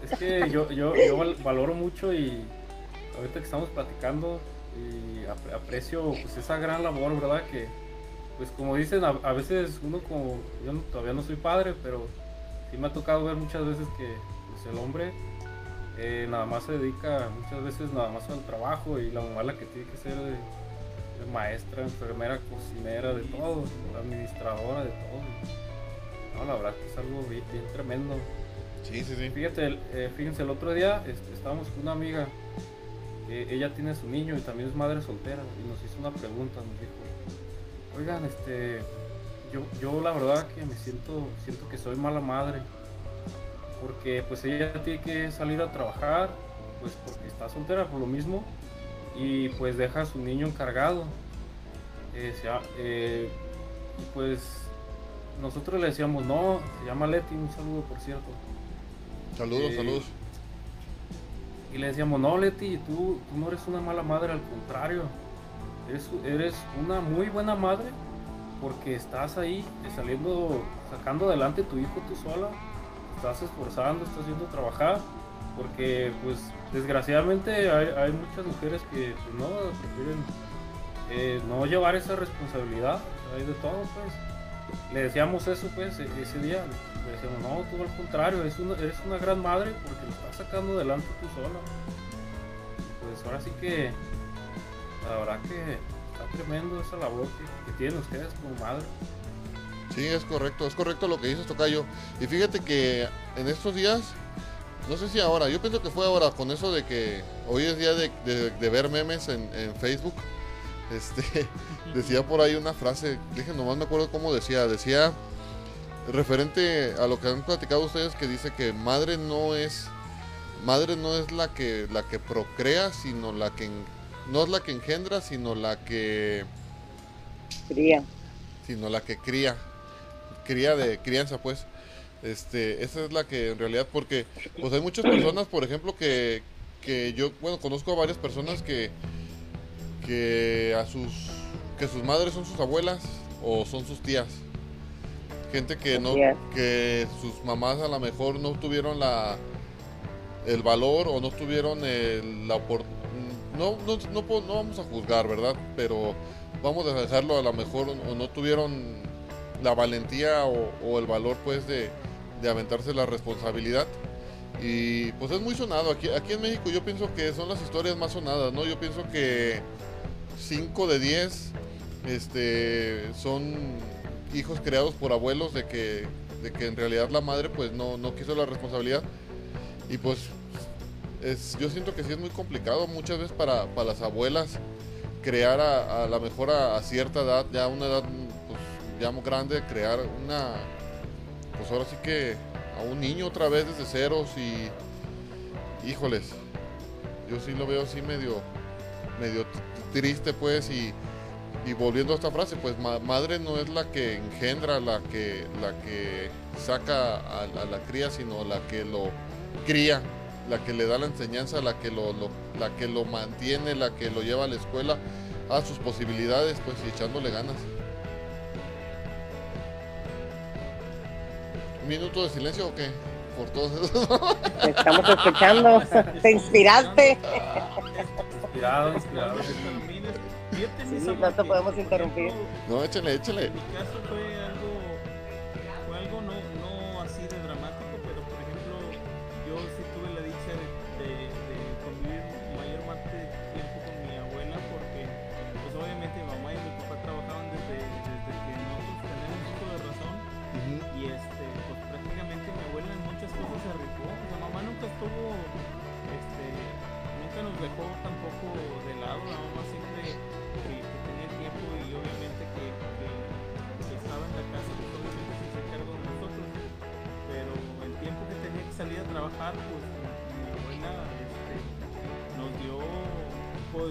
es que yo, yo, yo val- valoro mucho y ahorita que estamos platicando y ap- aprecio pues esa gran labor, ¿verdad? Que pues como dicen, a, a veces uno como, yo no- todavía no soy padre, pero sí me ha tocado ver muchas veces que pues, el hombre eh, nada más se dedica muchas veces nada más al trabajo y la mamá la que tiene que ser de, de maestra, enfermera, cocinera, de todo, administradora, de todo. No, la verdad que es algo bien, bien tremendo. Sí, sí, sí. Fíjate, el- eh, fíjense, el otro día este, estábamos con una amiga, eh, ella tiene su niño y también es madre soltera, y nos hizo una pregunta, nos dijo, oigan, este, yo, yo la verdad que me siento, siento que soy mala madre porque pues ella tiene que salir a trabajar, pues porque está soltera por lo mismo, y pues deja a su niño encargado. Eh, se ha- eh, y pues nosotros le decíamos, no, se llama Leti, un saludo por cierto. Saludos, Eh, saludos. Y le decíamos, no, Leti, tú, tú no eres una mala madre, al contrario. Eres, una muy buena madre porque estás ahí eh, saliendo, sacando adelante tu hijo tú sola. Estás esforzando, estás a trabajar. Porque, pues, desgraciadamente hay, hay muchas mujeres que pues, no prefieren eh, no llevar esa responsabilidad. Hay de todo, pues. Le decíamos eso, pues, e- ese día. Le decíamos, no, tú al contrario, eres una, eres una gran madre porque lo estás sacando adelante tú sola. Pues ahora sí que, la verdad que está tremendo esa labor que, que tienen ustedes como madre. Sí, es correcto, es correcto lo que dices, Tocayo. Y fíjate que en estos días, no sé si ahora, yo pienso que fue ahora con eso de que hoy es día de, ver memes en, Facebook. Este, decía por ahí una frase, dije, nomás me acuerdo cómo decía, decía referente a lo que han platicado ustedes que dice que madre no es madre no es la que la que procrea, sino la que no es la que engendra, sino la que Cría. sino la que cría, cría de crianza, pues. Este, esa es la que en realidad, porque pues hay muchas personas, por ejemplo, que, que yo, bueno, conozco a varias personas que, que a sus, que sus madres son sus abuelas o son sus tías. Gente que no, que sus mamás a lo mejor no tuvieron la, el valor o no tuvieron el, la opor- no, no, no, vamos a juzgar, ¿verdad? Pero vamos a dejarlo a lo mejor o no tuvieron la valentía o, el valor pues de, de aventarse la responsabilidad. Y pues es muy sonado. Aquí aquí en México yo pienso que son las historias más sonadas no yo pienso que 5 de 10 este son hijos creados por abuelos de que de que en realidad la madre pues no, no quiso la responsabilidad. Y pues es, yo siento que sí es muy complicado muchas veces para, para las abuelas crear a, a la mejor a, a cierta edad, ya una edad pues, ya muy grande, crear una, pues ahora sí que a un niño otra vez desde ceros y, híjoles, yo sí lo veo así medio, medio triste pues y, y volviendo a esta frase, pues ma- madre no es la que engendra, la que, la que saca a, a la cría, sino la que lo cría, la que le da la enseñanza, la que lo, lo- la que lo mantiene, la que lo lleva a la escuela a sus posibilidades, pues y echándole ganas. ¿Un minuto de silencio o qué? Por todos esos. Te estamos escuchando. Te inspiraste. Inspirado, inspirado. Sí, no te podemos interrumpir. No, échale, échale. Mi caso fue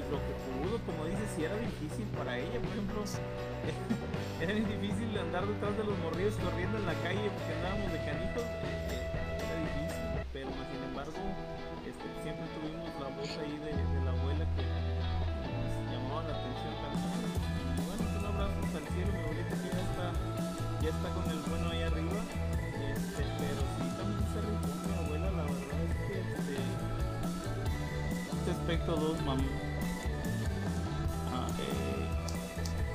lo que pudo, como dices, si era difícil para ella, por ejemplo, era difícil andar detrás de los morrillos corriendo en la calle porque andábamos de canijos, era difícil, pero sin embargo, este, siempre tuvimos la voz ahí de, la abuela que nos llamaba la atención también. Y bueno, pues, un abrazo hasta el cielo, mi abuelita ya está, ya está con el bueno ahí arriba, este, pero sí también se rifó mi abuela, la verdad es que este, este aspecto dos mam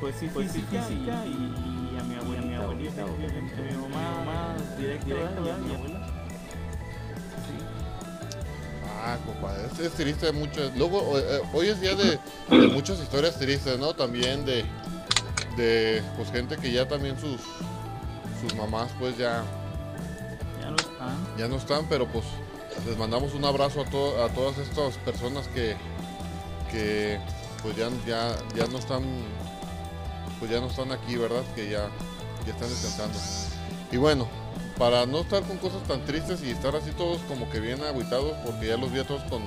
pues sí física, y, y a mi abuela, mi abuelita, obviamente, mi mamá más directa, directa ¿verdad? mi abuela. Ah, compadre, es, es triste mucho. Luego, eh, eh, hoy es día de, de muchas historias tristes, ¿no? También de, de pues gente que ya también sus, sus mamás pues ya, Ya no están. ya no están, pero pues les mandamos un abrazo a, to- a todas estas personas que, que pues ya, ya, ya no están pues ya no están aquí, ¿verdad? Que ya, ya están descansando. Y bueno, para no estar con cosas tan tristes y estar así todos como que bien agüitados, porque ya los vi a todos con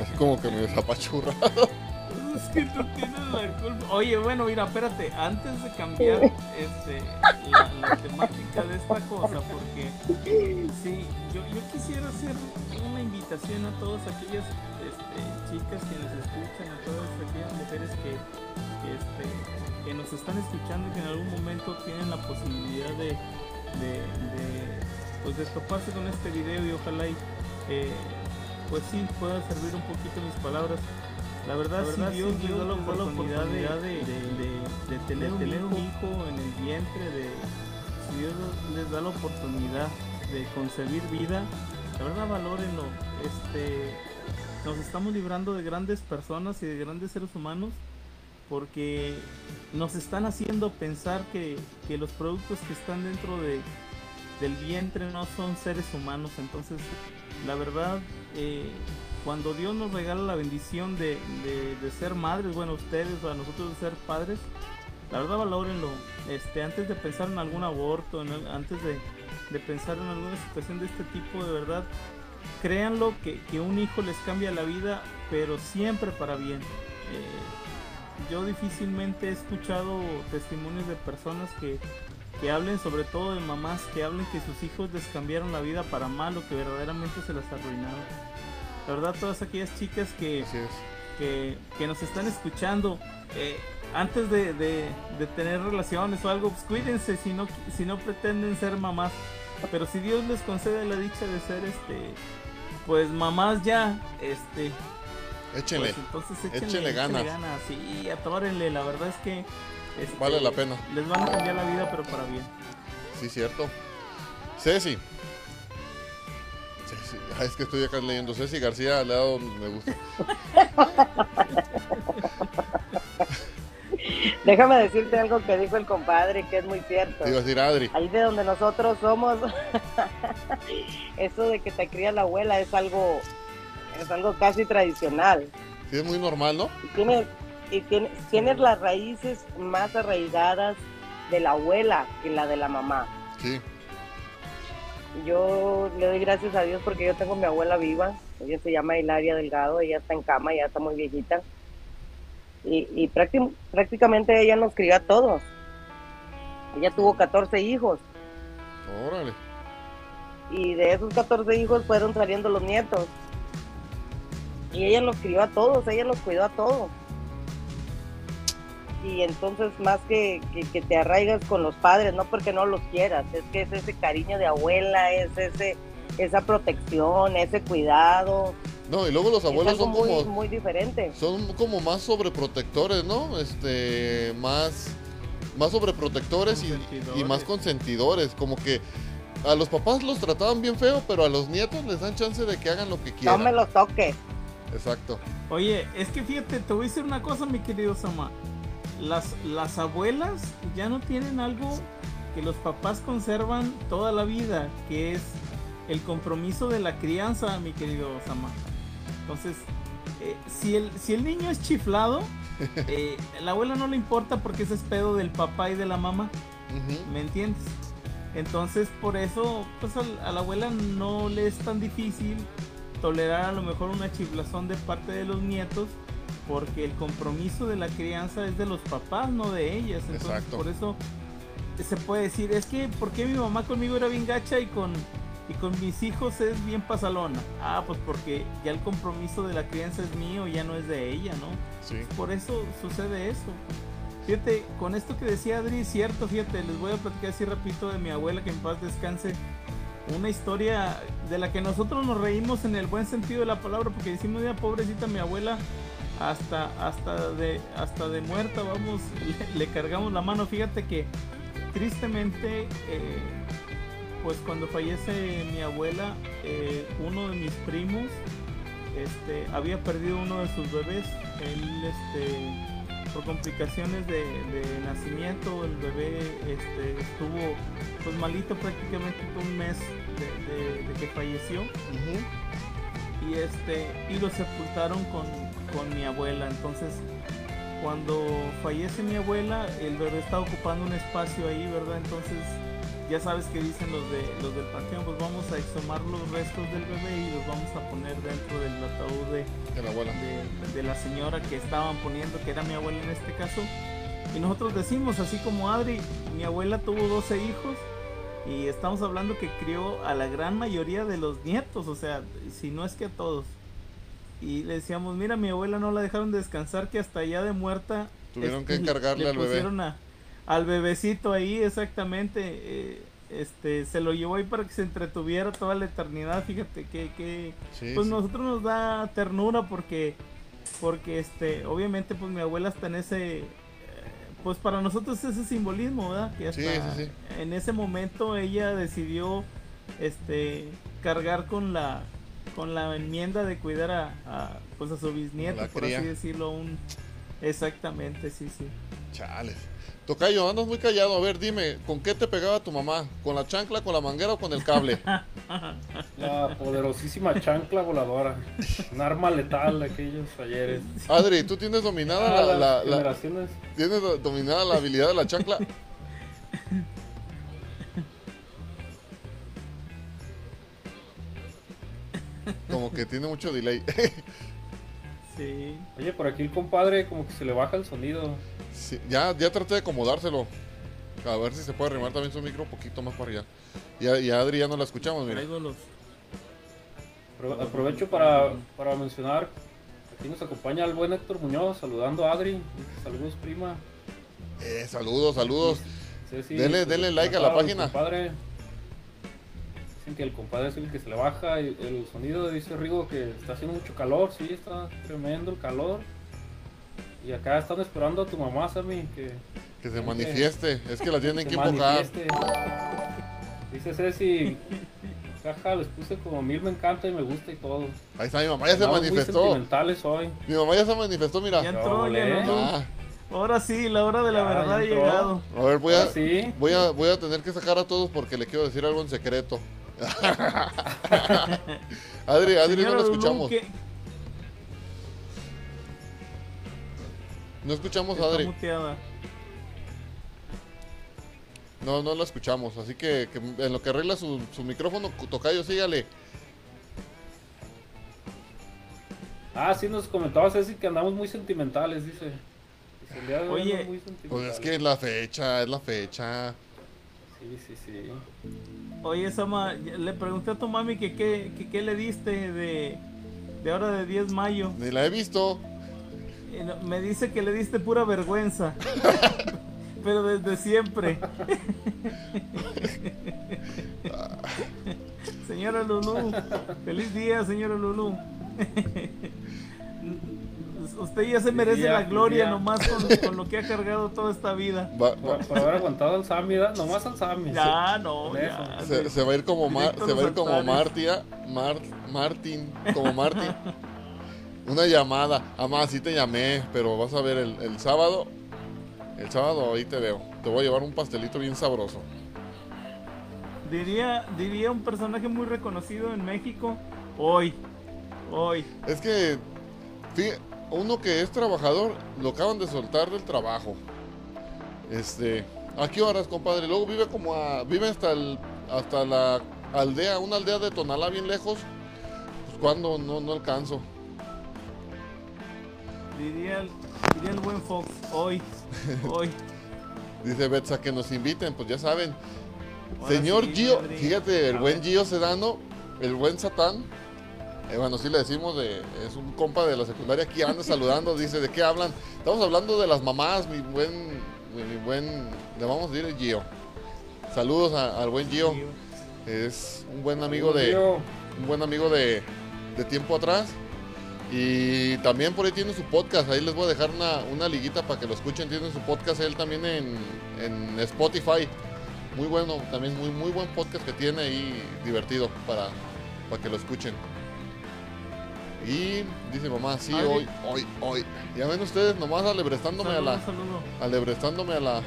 así como que me zapachurrados. Es que tú tienes la culpa. Oye, bueno, mira, espérate, antes de cambiar este, la, la temática de esta cosa, porque sí, yo, yo quisiera hacer una invitación a todas aquellas este, chicas que nos escuchan, a todas aquellas mujeres que, que, este, que nos están escuchando y que en algún momento tienen la posibilidad de, de, de, pues de toparse con este video y ojalá y, eh, pues sí pueda servir un poquito mis palabras. La verdad, La verdad, si Dios sí, les da la oportunidad, de, oportunidad de- de- tener, tener un hijo en el vientre, de, si Dios les da la oportunidad de concebir vida, la verdad valórenlo. Este, nos estamos librando de grandes personas y de grandes seres humanos porque nos están haciendo pensar que, que los productos que están dentro de, del vientre no son seres humanos. Entonces, la verdad, eh, cuando Dios nos regala la bendición de, de- ser madres, bueno, ustedes, a nosotros de ser padres, la verdad valórenlo. Este, antes de pensar en algún aborto, antes de, de pensar en alguna situación de este tipo, de verdad, créanlo que, que un hijo les cambia la vida, pero siempre para bien. Eh, yo difícilmente he escuchado testimonios de personas que, que hablen, sobre todo de mamás, que hablen que sus hijos les cambiaron la vida para mal o que verdaderamente se las arruinaron. La verdad, todas aquellas chicas que, que, que nos están escuchando, eh, antes de, de- de tener relaciones o algo, pues cuídense si no, si no pretenden ser mamás. Pero si Dios les concede la dicha de ser este, pues mamás ya, este, Échenle. pues entonces échenle, échenle échenle ganas. sí, atórenle, la verdad es que este, Vale la pena. Les van a cambiar la vida, pero para bien. Sí, cierto. Ceci. Ceci. Es que estoy acá leyendo. Ceci García al lado me gusta. Déjame decirte algo que dijo el compadre, que es muy cierto. Te iba a decir Adri. Ahí de donde nosotros somos, eso de que te cría la abuela es algo, es algo casi tradicional. Sí, es muy normal, ¿no? Y tienes, y tienes, tienes las raíces más arraigadas de la abuela que la de la mamá. Sí. Yo le doy gracias a Dios porque yo tengo a mi abuela viva. Ella se llama Hilaria Delgado, ella está en cama, ya está muy viejita. Y, y prácti- prácticamente ella nos crió a todos. Ella tuvo 14 hijos Órale. y de esos 14 hijos fueron saliendo los nietos. Y ella nos crió a todos, ella nos cuidó a todos. Y entonces más que, que, que te arraigas con los padres, no porque no los quieras, es que es ese cariño de abuela, es ese esa protección, ese cuidado. No, y luego los abuelos son muy, como muy diferente. son como más sobreprotectores, ¿no? Este, más más sobreprotectores y, más consentidores, como que a los papás los trataban bien feo, pero a los nietos les dan chance de que hagan lo que No quieran. me los toques. Exacto. Oye, es que fíjate, te voy a decir una cosa, mi querido Sama. Las, las abuelas ya no tienen algo que los papás conservan toda la vida, que es el compromiso de la crianza, mi querido Sama. Entonces, eh, si, el, si el niño es chiflado, eh, la abuela no le importa porque ese es pedo del papá y de la mamá. ¿Me entiendes? Entonces, por eso, pues al- a, la abuela no le es tan difícil tolerar a lo mejor una chiflazón de parte de los nietos, porque el compromiso de la crianza es de los papás, no de ellas. Entonces, Exacto. por eso se puede decir, es que, ¿por qué mi mamá conmigo era bien gacha y con, y con mis hijos es bien pasalona? Ah, pues porque ya el compromiso de la crianza es mío, ya no es de ella, ¿no? Sí. Por eso sucede eso. Fíjate, con esto que decía Adri, cierto, fíjate, les voy a platicar así rapidito de mi abuela, que en paz descanse. Una historia de la que nosotros nos reímos en el buen sentido de la palabra, porque decimos, ya pobrecita mi abuela, hasta, hasta, de, hasta de muerta, vamos, le, cargamos la mano. Fíjate que tristemente, eh, pues cuando fallece mi abuela, eh, uno de mis primos, este, había perdido uno de sus bebés. Él, este, por complicaciones de, de nacimiento, el bebé este, estuvo pues malito prácticamente un mes de, de- de que falleció y este y lo sepultaron con, con mi abuela. Entonces, cuando fallece mi abuela, el bebé está ocupando un espacio ahí, ¿verdad? Entonces ya sabes que dicen los de los del panteón, pues vamos a exhumar los restos del bebé y los vamos a poner dentro del ataúd de, De la abuela. de, de la señora que estaban poniendo, que era mi abuela en este caso. Y nosotros decimos, así como Adri, mi abuela tuvo 12 hijos y estamos hablando que crió a la gran mayoría de los nietos, o sea, si no es que a todos. Y le decíamos, mira, mi abuela no la dejaron descansar, que hasta allá de muerta. Tuvieron que este, le- encargarle le al bebé. a- al bebecito ahí, exactamente. eh, este, se lo llevó ahí para que se entretuviera toda la eternidad, fíjate que, que Sí, pues sí. nosotros nos da ternura porque porque este obviamente pues mi abuela está en ese eh, pues para nosotros ese simbolismo verdad que hasta Sí, en ese momento ella decidió este cargar con la con la enmienda de cuidar a, a, pues a su bisnieto por así decirlo un exactamente sí sí Chales. Tocayo, andas muy callado. A ver, dime, ¿con qué te pegaba tu mamá? ¿Con la chancla, con la manguera o con el cable? La poderosísima chancla voladora. Un arma letal de aquellos ayeres. Adri, ¿tú tienes dominada Ah, la, las tienes do- dominada la habilidad de la chancla? Como que tiene mucho delay. sí Oye, por aquí el compadre como que se le baja el sonido. Sí, ya, ya traté de acomodárselo. A ver si se puede arrimar también su micro un poquito más para allá. Y a, y a Adri ya no la escuchamos, mira. traigo los Apro- Aprovecho para, para mencionar, aquí nos acompaña el buen Héctor Muñoz, saludando a Adri. Dice, Saludos, prima. Eh, saludos, saludos. Ceci, Denle- pues, denle like a la página. Compadre. Dicen que el compadre es el que se le baja el, el sonido. Dice Rigo que está haciendo mucho calor. Sí, está tremendo el calor. Y acá están esperando a tu mamá, Sammy, que Que se manifieste. Es que la tienen que invocar. Dice Ceci, caja, les puse como mil me encanta y me gusta y todo. Ahí está, mi mamá ya se Andamos manifestó. sentimentales hoy. Mi mamá ya se manifestó, mira. ya entró ya Ole. entró. Ah, ahora sí la hora de la Ya, verdad ha llegado a ver, voy a, sí. voy, a, voy a tener que sacar a todos porque le quiero decir algo en secreto. Adri, Adri, no Señora lo escuchamos. ¿qué- No escuchamos a Adri. muteada. No, no la escuchamos. Así que, que en lo que arregla su, su micrófono, Tocayo, sígale. Ah, sí, nos comentaba Ceci que andamos muy sentimentales, dice. Oye, muy Pues sentimentales. es que es la fecha, es la fecha. Sí, sí, sí. Oye, Sama, le pregunté a tu mami que qué que, qué le diste de, de ahora de 10 de mayo. Ni la he visto. Me dice que le diste pura vergüenza. Pero desde siempre. señora Lulú, feliz día, señora Lulú. Usted ya se merece la gloria nomás con, con lo que ha cargado toda esta vida. Va- Por, va- por haber aguantado al Sammy, ¿verdad? Nomás al Sammy. Ya, no, ya. se, se va a ir como Mar- se va a ir como. Martia, Mar, Martin, como Martin. Una llamada. Amá, sí te llamé, pero vas a ver el, el sábado. El sábado ahí te veo. Te voy a llevar un pastelito bien sabroso. Diría, diría un personaje muy reconocido en México. Hoy. Hoy. Es que fí- uno que es trabajador lo acaban de soltar del trabajo. Este, ¿a qué horas, compadre? Luego vive como a vive hasta el hasta la aldea, una aldea de Tonalá bien lejos. Pues cuando no no alcanzo. Diría el, diría el buen Fox. Hoy. Hoy. Dice Betsa que nos inviten, pues ya saben. Ahora Señor sí, Gio, fíjate, el A buen ver. Gio Sedano, el buen Satán. Eh, bueno, sí le decimos de, es un compa de la secundaria aquí anda saludando, dice, ¿de qué hablan? Estamos hablando de las mamás, mi buen, mi, buen, le vamos a decir Gio. Saludos a- al buen Gio, es un buen amigo de, un buen amigo de, de tiempo atrás. Y también por ahí tiene su podcast. Ahí les voy a dejar una, una liguita para que lo escuchen. Tiene su podcast él también en, en Spotify. Muy bueno, también muy, muy buen podcast que tiene ahí divertido para, para que lo escuchen. Y dice mamá, sí, Adri. hoy, hoy, hoy. Ya ven ustedes nomás alebrestándome a la. saludo. Alebrestándome a la.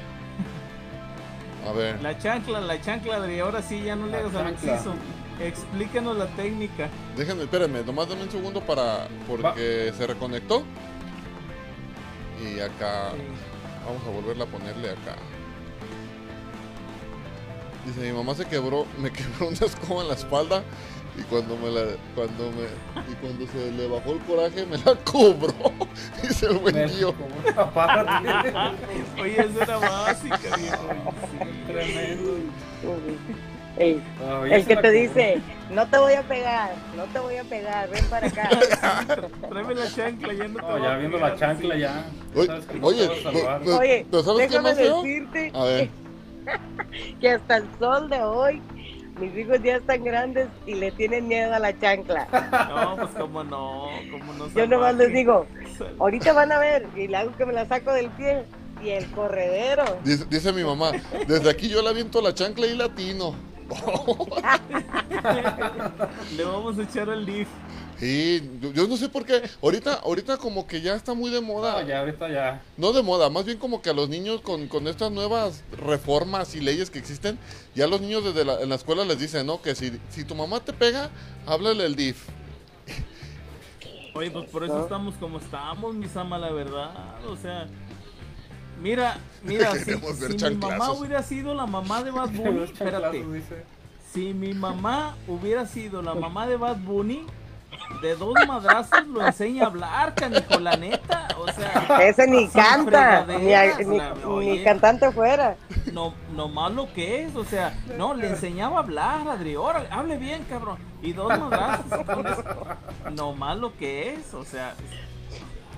A ver. La chancla, la chancla, Adri. Ahora sí, ya no le hagas al inciso. Explícanos la técnica. Déjenme, espérenme, nomás dame un segundo para. Porque se reconectó. Y acá. Sí. Vamos a volverla a ponerle acá. Dice, mi mamá se quebró, me quebró una escoba en la espalda y cuando me la, cuando me, y cuando se le bajó el coraje me la cobró. Dice el buen tío. Oye, es una básica, viejo. Tremendo. Ya el que te cobró. dice, no te voy a pegar, no te voy a pegar, ven para acá. Tráeme la chancla, ya no te No, voy ya a viendo pegar, la chancla sí. ya. Oye, oye, Oye, pero ¿sabes qué déjame más decirte A ver, que hasta el sol de hoy mis hijos ya están grandes y le tienen miedo a la chancla. No, pues cómo no, cómo no. Yo nomás les digo, ahorita van a ver y le hago que me la saco del pie y el corredero. dice, dice mi mamá, desde aquí yo le aviento la chancla y latino. Le vamos a echar al leaf. Sí, yo, no sé por qué. Ahorita, ahorita como que ya está muy de moda. No, ya ahorita ya. No de moda, más bien como que a los niños con, con estas nuevas reformas y leyes que existen, ya los niños desde la, en la escuela les dicen, ¿no? Que si, si tu mamá te pega, háblale el DIF. Oye, pues por eso estamos como estamos, mi Sama, la verdad. O sea, mira, mira, si, si mi mamá hubiera sido la mamá de Bad Bunny, espérate, si mi mamá hubiera sido la mamá de Bad Bunny, de dos madrazos lo enseña a hablar, canijo, la neta. O sea, Ese ni canta, ni, a- fregaderas, ni- la- ni oye, cantante fuera. no, no más lo que es, o sea, no, le enseñaba a hablar, Adri, hable bien, cabrón. Y dos madrazos, con eso, no más lo que es, o sea,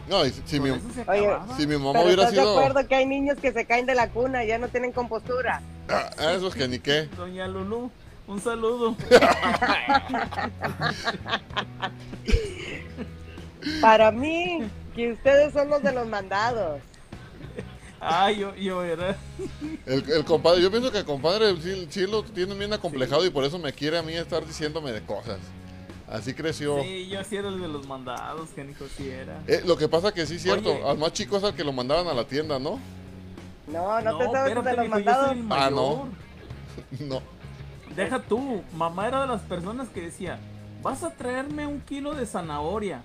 No, y si, mi, se Oye, si mi mamá hubiera estás de sido... acuerdo que hay niños que se caen de la cuna y ya no tienen compostura. Ah, esos que ni qué. Doña Lulú, un saludo. Para mí, que ustedes son los de los mandados. Ay, yo, yo era. El, el compadre, yo pienso que el compadre sí, sí lo tiene bien acomplejado y por eso me quiere a mí estar diciéndome de cosas. Así creció. Sí, yo sí era el de los mandados, que Nico sí era. Eh, lo que pasa que sí es cierto, Oye. al más chico es al que lo mandaban a la tienda, ¿no? No, no, te sabes de los mandados. Ah, no. No. Deja tú, mamá era de las personas que decía, vas a traerme un kilo de zanahoria.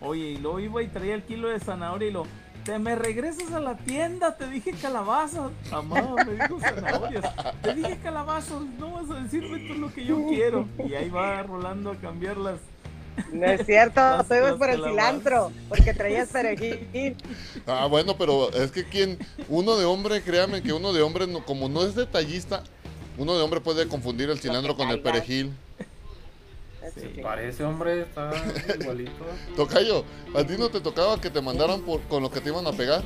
Oye, y luego iba y traía el kilo de zanahoria y lo, te me regresas a la tienda, te dije calabazas. Mamá, me dijo zanahorias. Te dije calabazas, no vas a decirme tú lo que yo quiero. Y ahí va rolando a cambiarlas. No es cierto, Las- las por el cilantro, porque traías perejil. Ah, bueno, pero es que quien, uno de hombre, créame que uno de hombre, no- como no es detallista, uno de hombre puede confundir el cilantro con el perejil. Sí. Parece, hombre, está igualito. Tocayo, ¿a ti no te tocaba que te mandaran por, con lo que te iban a pegar?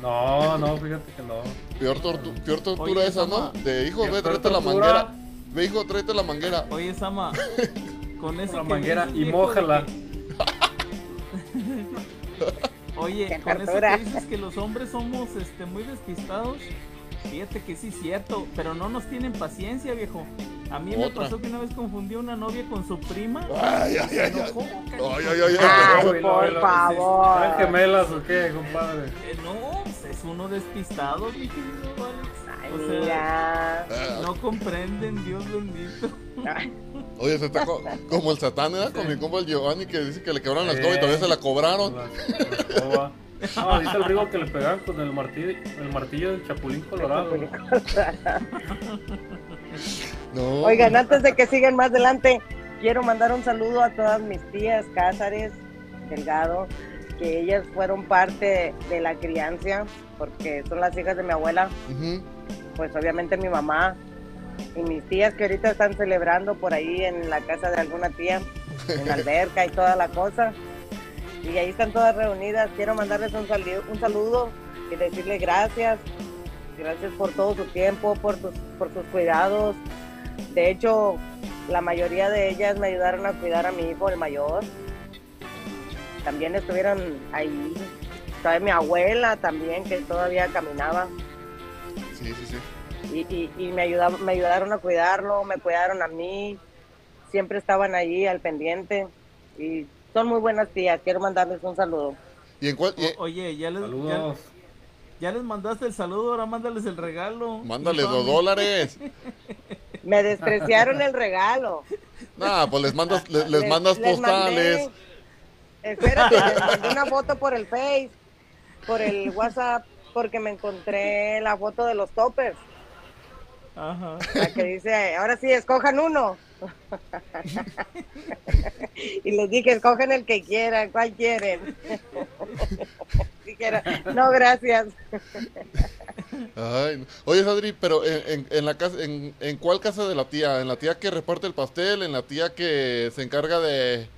No, no, fíjate que no. Peor, tortu- peor tortura Oye, esa, ¿no? De hijo, ve, tráete la tortura. manguera. Ve, hijo, tráete la manguera. Oye, Sama, con eso La que manguera dices, y mójala. que- Oye, con eso que dices que los hombres somos este, muy despistados, fíjate que sí es cierto, pero no nos tienen paciencia, viejo. A mí me pasó que una vez confundí a una novia con su prima. Ay, ay, ay, ay. enojó. Ay, ay, ay, ay. Ay, Uy, no, por favor. ¿Eran gemelas o qué, compadre? Eh, no, pues, es uno despistado, mi querido Alex. Ay, O sea, mira. Ah, no comprenden, Dios bendito. Oye, se está co- como el satán, ¿verdad? Con mi compa el Giovanni que dice que le quebraron la escoba y todavía se la cobraron. La- la. No, dice el rigo que le pegaban con el martillo, el martillo del chapulín colorado. No. Oigan, antes de que sigan más adelante, quiero mandar un saludo a todas mis tías Cázares, Delgado, que ellas fueron parte de la crianza, porque son las hijas de mi abuela, pues obviamente mi mamá y mis tías que ahorita están celebrando por ahí en la casa de alguna tía, en la alberca y toda la cosa. Y ahí están todas reunidas. Quiero mandarles un, sali- un saludo y decirles gracias. Gracias por todo su tiempo, por sus, por sus cuidados. De hecho, la mayoría de ellas me ayudaron a cuidar a mi hijo, el mayor. También estuvieron ahí. Sabe mi abuela también, que todavía caminaba Sí, sí, sí. y, y, y me, ayudaba, me ayudaron a cuidarlo, me cuidaron a mí, siempre estaban allí al pendiente y son muy buenas tías, quiero mandarles un saludo. ¿Y en cuál? y- O- oye, ya les, ya, les mandaste el saludo, ahora mándales el regalo. Mándales dos dólares. Me despreciaron el regalo. Nah, pues les mandas, le- les, Les- mandas les postales. mandé- espérate, les mandé una foto por el Face, por el WhatsApp, porque me encontré la foto de los toppers. Ajá. La que dice, ahora sí, escojan uno. y les dije, escogen el que quieran, ¿cuál quieren? No, gracias. Ay, no. Oye, Sadri, pero en, en- en la casa, en, ¿en cuál casa de la tía? ¿En la tía que reparte el pastel? ¿En la tía que se encarga de,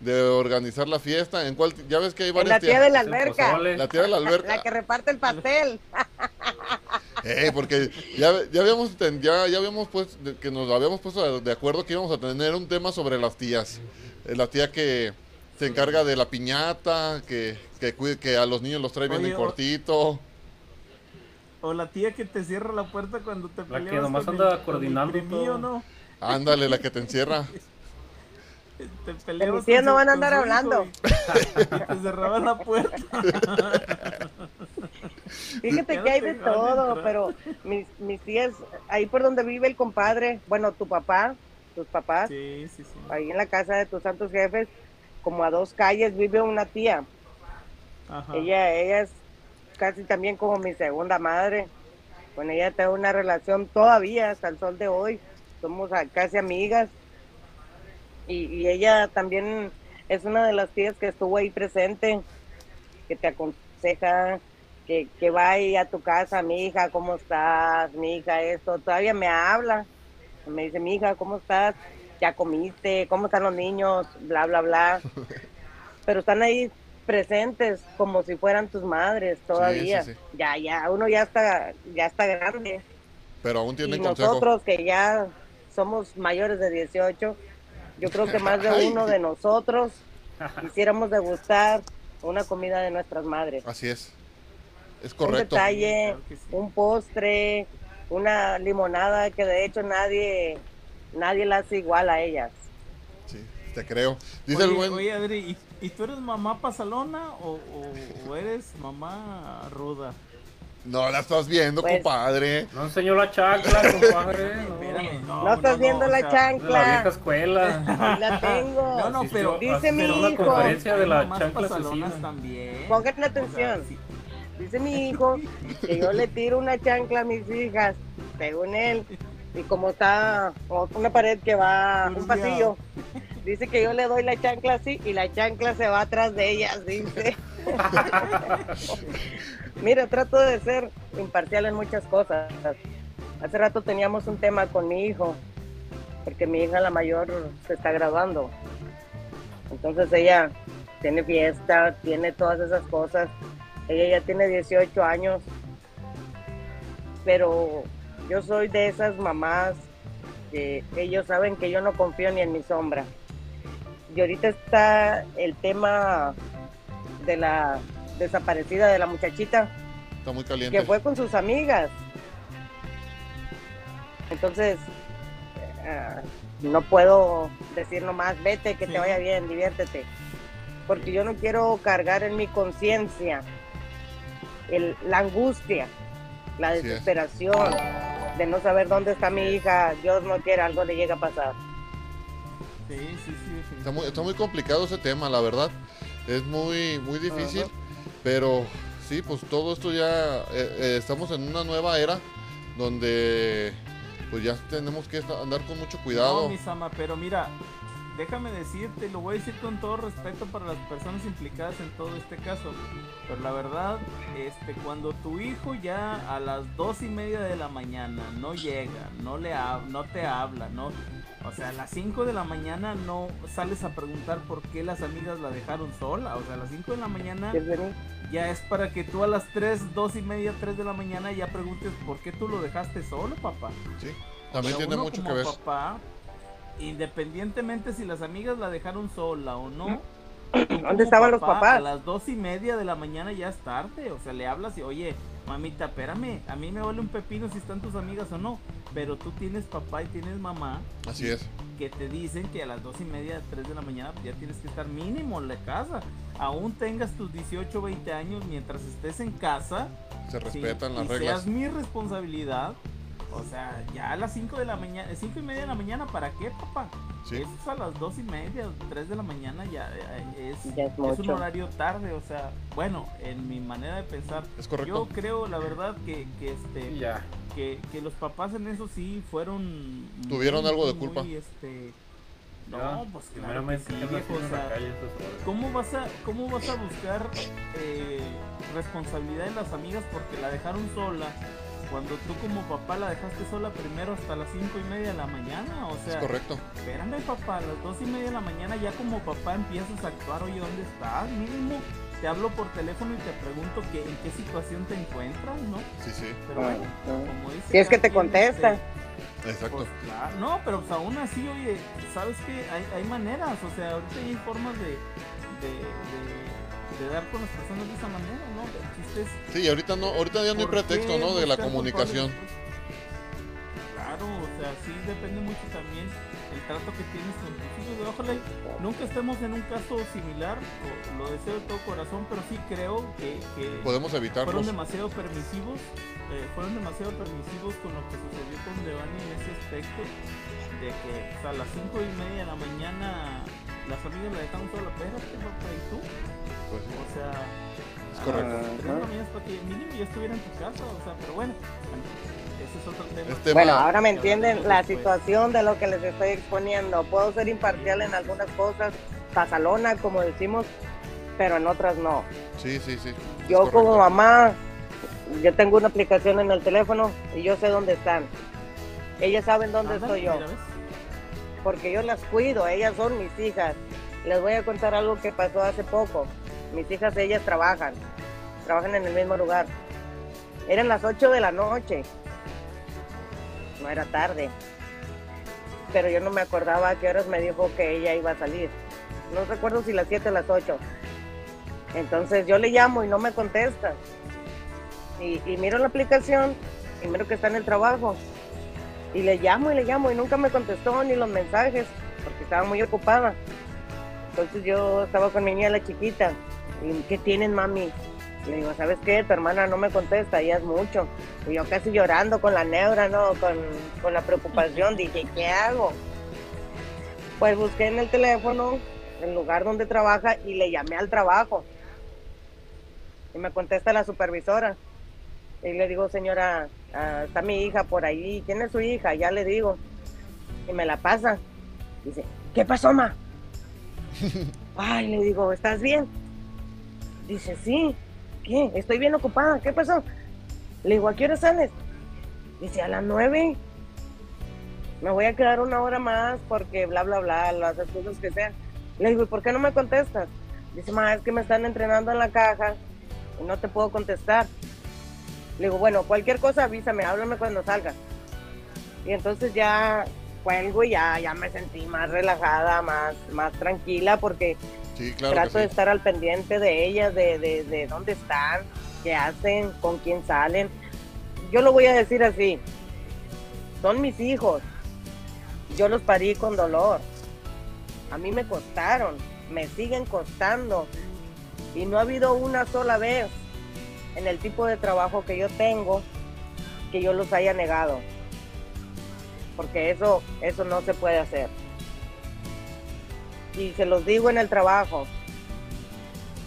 de organizar la fiesta? ¿En cuál? Ya ves que hay En varias la tía tías. de la alberca. La tía de la alberca. la que reparte el pastel. Eh, porque ya, ya habíamos ya, ya habíamos pues que nos habíamos puesto de, acuerdo que íbamos a tener un tema sobre las tías. Eh, la tía que se encarga de la piñata, que, que, cuide- que a los niños los trae bien Oye, en cortito. O la tía que te cierra la puerta cuando te que peleas nomás con anda el- con el coordinando primillo, todo. ¿no? Ándale, la que te encierra. Te peleabas mis tías con no van a con andar hablando. Y, y te cerraban la puerta. Fíjate que hay de todo, pero mis, mis tías, ahí por donde vive el compadre, bueno, tu papá, tus papás, Sí, sí, sí. ahí en la casa de tus santos jefes, como a dos calles vive una tía. Ajá. Ella, ella es casi también como mi segunda madre. Con ella tengo una relación todavía hasta el sol de hoy. Somos casi amigas. Y, y ella también es una de las tías que estuvo ahí presente, que te aconseja, que, que va ahí a tu casa, mi hija, ¿cómo estás? Mi hija, esto. Todavía me habla. Me dice, mi hija, ¿cómo estás? ¿Ya comiste? ¿Cómo están los niños? Bla, bla, bla. Pero están ahí presentes como si fueran tus madres todavía. sí, sí. Ya, ya, uno ya está, ya está grande. Pero aún Y tienen consejo. nosotros que ya somos mayores de 18, yo creo que más de uno de nosotros quisiéramos degustar una comida de nuestras madres. Así es. Es Un correcto. detalle, Claro que sí. un postre, una limonada que de hecho nadie, nadie la hace igual a ellas. Sí, te creo. Dice oye, el buen. oye, Adri, ¿y, y tú eres mamá pasalona o, o- o eres mamá ruda? No la estás viendo, Pues- compadre. No enseñó la chancla, compadre. No, no, No, estás viendo la sea, de la chancla, vieja escuela. la tengo. No, no, pero dice mi hijo. conferencia de la chancla también. Pongan O sea, atención. sí. Dice mi hijo que yo le tiro una chancla a mis hijas, según él, y como está una pared que va, un pasillo, dice que yo le doy la chancla así y la chancla se va atrás de ellas, dice. Mira, trato de ser imparcial en muchas cosas. Hace rato teníamos un tema con mi hijo, porque mi hija la mayor se está graduando. Entonces ella tiene fiesta, tiene todas esas cosas. Ella ya tiene 18 años, pero yo soy de esas mamás que ellos saben que yo no confío ni en mi sombra. Y ahorita está el tema de la desaparecida de la muchachita Está muy caliente. que fue con sus amigas. Entonces, eh, no puedo decir nomás, vete, que Sí. te vaya bien, diviértete. Porque yo no quiero cargar en mi conciencia el- la angustia, la desesperación de no saber dónde está mi hija. Dios no quiera, algo le llega a pasar. Sí, sí, sí. Está muy, está muy complicado ese tema, la verdad. Es muy, muy difícil. Pero sí, pues todo esto ya. eh, eh, estamos en una nueva era donde pues ya tenemos que andar con mucho cuidado. No, mi Sama, pero mira, déjame decirte, lo voy a decir con todo respeto para las personas implicadas en todo este caso. Pero la verdad, este, cuando tu hijo ya a las dos y media de la mañana no llega, no le hab- no te habla, no, o sea, a las 5 de la mañana no sales a preguntar por qué las amigas la dejaron sola. O sea, a las 5 de la mañana ya es para que tú a las 3, 2 y media, 3 de la mañana ya preguntes por qué tú lo dejaste solo, papá. Sí, también O sea, tiene uno mucho que como ver. papá, independientemente si las amigas la dejaron sola o no. ¿Dónde estaban los A papás? las dos y media de la mañana ya es tarde. O sea, le hablas y, oye, mamita, espérame, a mí me vale un pepino si están tus amigas o no. Pero tú tienes papá y tienes mamá Así es. que te dicen que a las dos y media, 3 de la mañana ya tienes que estar mínimo en la casa. Aún tengas tus 18 20 años mientras estés en casa. Se Sí, respetan las y reglas. Seas mi responsabilidad. O sea, ya a las 5 de la mañana, 5 y media de la mañana, ¿para qué, papá? Sí. Eso es a las 2 y media, 3 de la mañana, ya, ya es, Ya es es un horario tarde, o sea, bueno, en mi manera de pensar, Es correcto. yo creo, la verdad, que, que este, ya. que, que los papás en eso sí fueron Tuvieron algo de culpa. muy, este, no, pues claro que sí, ¿qué andas viejo, haciendo o sea, horas? ¿Cómo vas a, cómo vas a buscar eh, responsabilidad en las amigas porque la dejaron sola cuando tú como papá la dejaste sola primero hasta las cinco y media de la mañana? O Es sea, correcto. espérame papá, a las dos y media de la mañana ya como papá empiezas a actuar, oye, ¿dónde estás? Mínimo te hablo por teléfono y te pregunto que, en qué situación te encuentras, ¿no? Sí, sí. Pero Ah, bueno, no. como dice Si es que te contesta. este, Exacto. pues claro, no, pero pues aún así, oye, ¿sabes qué? Hay, hay maneras, o sea, ahorita hay formas de, de, de, de dar con las personas de esa manera, ¿no? El chiste es... Sí, ahorita no, ahorita ya no hay ¿por qué pretexto, ¿no? De la comunicación. Claro, o sea, sí depende mucho también el trato que tienes con tus hijos. Ojalá nunca estemos en un caso similar, lo deseo de todo corazón, pero sí creo que, que Podemos fueron evitarlos. demasiado permisivos, eh, fueron demasiado permisivos con lo que sucedió con Devani en ese aspecto, de que a las cinco y media de la mañana las amigas la dejaron sola, papá, ¿y tú? Pues O sea, correcto. a las tres de la mañana es para que mínimo ya estuviera en tu casa, o sea, pero bueno, bueno, ese es otro tema. Este Bueno, ahora me entienden la después. situación de lo que les estoy exponiendo. Puedo ser imparcial en algunas cosas, pasalona, como decimos, pero en otras no. Sí, sí, sí. Yo correcto. como mamá, yo tengo una aplicación en el teléfono y yo sé dónde están. Ellas saben dónde Ándale, estoy yo, porque yo las cuido, ellas son mis hijas. Les voy a contar algo que pasó hace poco. Mis hijas, ellas trabajan, trabajan en el mismo lugar. Eran las 8 de la noche, no era tarde, pero yo no me acordaba a qué horas me dijo que ella iba a salir. No recuerdo si las 7 o las 8. Entonces yo le llamo y no me contesta. Y, y miro la aplicación y miro que está en el trabajo. Y le llamo y le llamo y nunca me contestó ni los mensajes porque estaba muy ocupada. Entonces yo estaba con mi niña la chiquita. Y ¿qué tienen mami? Le digo, ¿sabes qué? Tu hermana no me contesta, ya es mucho. Y yo casi llorando con la neura, ¿no? Con, con la preocupación. Dije, ¿qué hago? Pues busqué en el teléfono el lugar donde trabaja y le llamé al trabajo. Y me contesta la supervisora. Y le digo, señora, ah, está mi hija por ahí. ¿Quién es su hija? Ya le digo. Y me la pasa. Dice, ¿qué pasó, ma? Ay, le digo, ¿estás bien? Dice, sí. ¿Qué? Estoy bien ocupada. ¿Qué pasó? Le digo, ¿a qué hora sales? Dice, a las nueve. Me voy a quedar una hora más porque bla, bla, bla, las excusas que sean. Le digo, ¿y por qué no me contestas? Dice, ma, es que me están entrenando en la caja y no te puedo contestar. Le digo, bueno, cualquier cosa avísame, háblame cuando salga. Y entonces ya cuelgo y ya, ya me sentí más relajada, más, más tranquila porque Sí, claro trato de estar al pendiente de ellas, de, de, de dónde están, qué hacen, con quién salen. Yo lo voy a decir así, son mis hijos, yo los parí con dolor, a mí me costaron, me siguen costando. Y no ha habido una sola vez en el tipo de trabajo que yo tengo que yo los haya negado, porque eso, eso no se puede hacer y se los digo en el trabajo,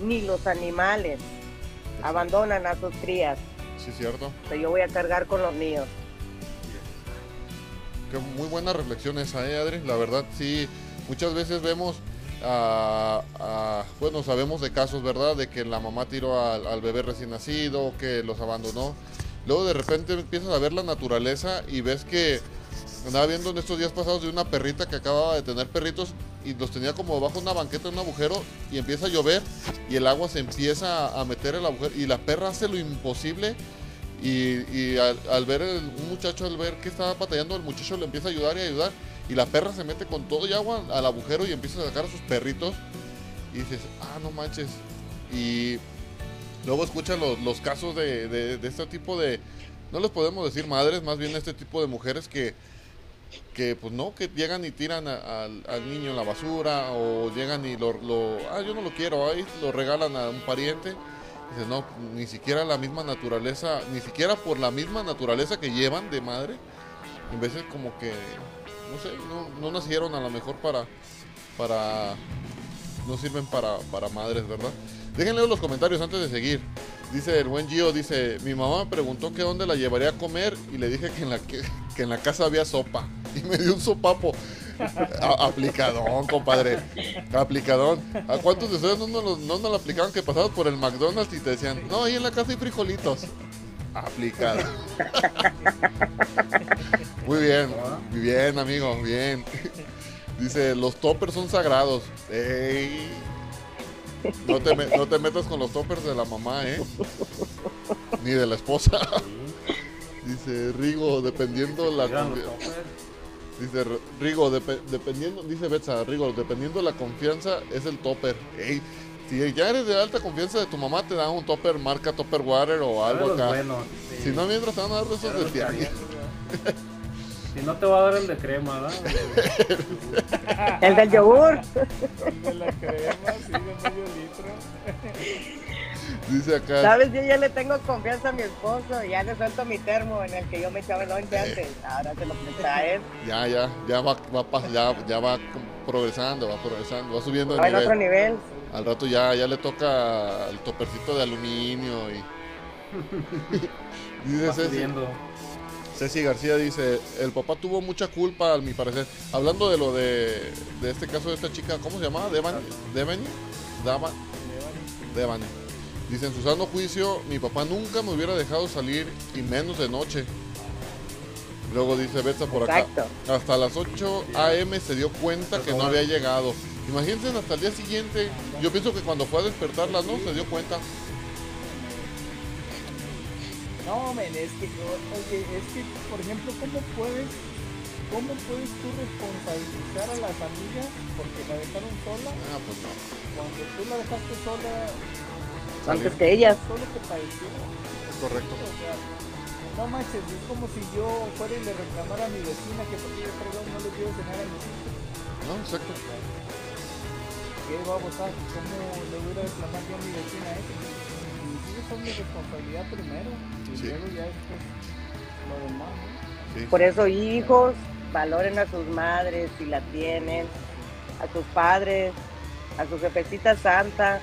ni los animales abandonan a sus crías. Sí, cierto. Sea, yo voy a cargar con los míos. Qué muy buena reflexión esa, ¿eh, Adri? La verdad, sí, muchas veces vemos, ah, ah, bueno, sabemos de casos, ¿verdad? De que la mamá tiró al, al bebé recién nacido, que los abandonó. Luego de repente empiezas a ver la naturaleza y ves que andaba viendo en estos días pasados de una perrita que acababa de tener perritos y los tenía como bajo una banqueta en un agujero y empieza a llover y el agua se empieza a meter el agujero y la perra hace lo imposible y, al, ver un muchacho, al ver que estaba batallando, el muchacho le empieza a ayudar y ayudar. Y la perra se mete con todo y agua al agujero y empieza a sacar a sus perritos. Y dices, ah, no manches. Y luego escuchas los, los casos de, de- de este tipo de, no les podemos decir madres, más bien este tipo de mujeres que, que pues no, que llegan y tiran a- al, al niño en la basura o llegan y lo, lo, ah, yo no lo quiero, ahí lo regalan a un pariente Dice, no, ni siquiera la misma naturaleza, ni siquiera por la misma naturaleza que llevan de madre, en veces como que, no sé, no, no nacieron a lo mejor para, para, no sirven para, para madres, ¿verdad? Déjenle los comentarios antes de seguir. Dice el buen Gio, dice, mi mamá me preguntó que dónde la llevaría a comer y le dije que en la, que, que en la casa había sopa. Y me dio un sopapo. A- aplicadón, compadre. Aplicadón. ¿A cuántos de ustedes no nos, lo- no nos lo aplicaban que pasabas por el McDonald's y te decían, no, ahí en la casa hay frijolitos? Aplicado. Muy bien, muy bien, amigo, bien. Dice, los toppers son sagrados. Ey. No te, me- no te metas con los toppers de la mamá, ¿eh? Ni de la esposa. Dice Rigo, dependiendo la. Dice Rigo, depe- dependiendo, dice Betsa, Rigo, dependiendo la confianza es el topper. Ey, si ya eres de alta confianza de tu mamá, te dan un topper marca Topper Water o algo acá. sí. Si no, mientras te van a dar esos de. Si no te va a dar el de crema, ¿verdad? El del yogur. De la crema, sí, de medio litro. Dice acá. ¿Sabes? Yo ya le tengo confianza a mi esposo. Ya le suelto mi termo en el que yo me echaba el lonche antes. Ahora se lo presta a él. Ya, ya, ya va, va, ya, ya va progresando, va progresando, va subiendo Va el en otro nivel. Al rato ya, ya le toca el topercito de aluminio y. dice Va subiendo. Ceci García dice, el papá tuvo mucha culpa, a mi parecer. Hablando de lo de, de este caso de esta chica, ¿cómo se llamaba? Devani. Devani. Dava- Devani. Dice, en su sano juicio, mi papá nunca me hubiera dejado salir y menos de noche. Luego dice Betsa por acá. Hasta las 8 a.m. se dio cuenta que no había llegado. Imagínense hasta el día siguiente. Yo pienso que cuando fue a despertarla, ¿no? Se dio cuenta. No, men, es que, oye, es que, por ejemplo, ¿cómo puedes, cómo puedes tú responsabilizar a las amigas porque la dejaron sola Ah, pues no. cuando tú la dejaste sola? Antes que ellas. Solo te pareció. Es correcto. O sea, no manches, es como si yo fuera y le reclamara a mi vecina que porque yo perdón no le quiero cenar a mis hijos. No, exacto. ¿Qué va a votar? ¿Cómo le voy a reclamar yo a mi vecina eso? Mis hijos son mi responsabilidad primero y Sí. luego ya después lo demás, ¿no? Sí. Por eso, hijos, valoren a sus madres si la tienen, a sus padres, a su jefecita santa,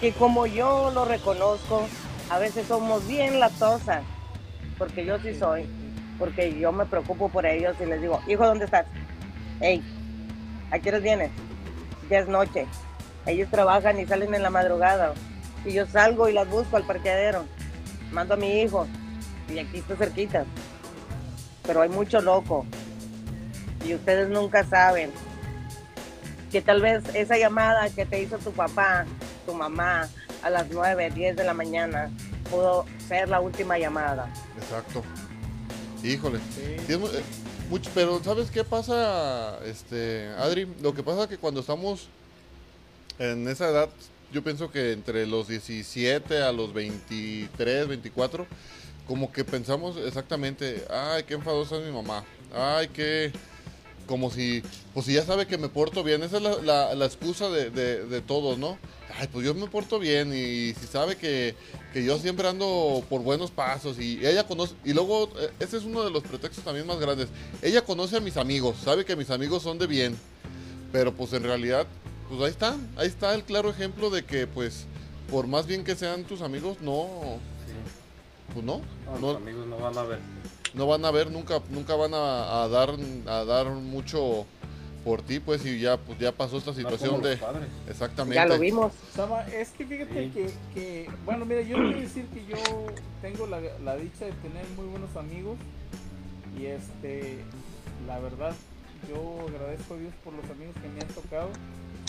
que como yo lo reconozco, a veces somos bien latosas, porque yo sí soy, porque yo me preocupo por ellos y les digo, hijo, ¿dónde estás? Hey, ¿a qué horas vienes? Ya es noche. Ellos trabajan y salen en la madrugada. Y yo salgo y las busco al parqueadero. Mando a mi hijo. Y aquí está cerquita. Pero hay mucho loco. Y ustedes nunca saben que tal vez esa llamada que te hizo tu papá, tu mamá, a las 9, 10 de la mañana, pudo ser la última llamada. Exacto. Híjole. Sí. Es eh, mucho, pero ¿sabes qué pasa, este, Adri? Lo que pasa es que cuando estamos en esa edad, yo pienso que entre los 17 a los 23, 24, como que pensamos exactamente, ay, qué enfadosa es mi mamá, ay, qué... Como si, pues si ya sabe que me porto bien, esa es la, excusa de, de- de todos, ¿no? Ay, pues yo me porto bien y si sabe que, que yo siempre ando por buenos pasos y ella conoce, y luego eh, ese es uno de los pretextos también más grandes, ella conoce a mis amigos, sabe que mis amigos son de bien, pero pues en realidad, pues ahí está, ahí está el claro ejemplo de que pues por más bien que sean tus amigos, no, Sí. pues no, No, no, los amigos no van a ver. no van a ver nunca nunca van a, a dar a dar mucho por ti pues y ya pues ya pasó esta No situación de padres. exactamente Ya lo vimos. Sama, es que fíjate Sí. que, que, bueno, mira, yo quiero decir que yo tengo la, la dicha de tener muy buenos amigos y este, la verdad, yo agradezco a Dios por los amigos que me han tocado,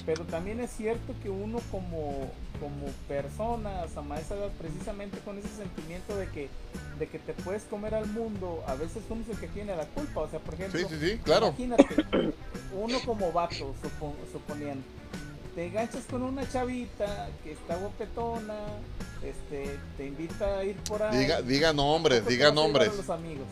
pero también es cierto que uno como, como persona, a esa edad, precisamente con ese sentimiento de que, de que te puedes comer al mundo, a veces uno es el que tiene la culpa, o sea, por ejemplo, sí sí sí claro. Imagínate, uno como vato, supo- suponiendo, te enganchas con una chavita que está guapetona, este, te invita a ir por ahí. Diga, diga nombres, ¿a poco te diga nombres. a los amigos?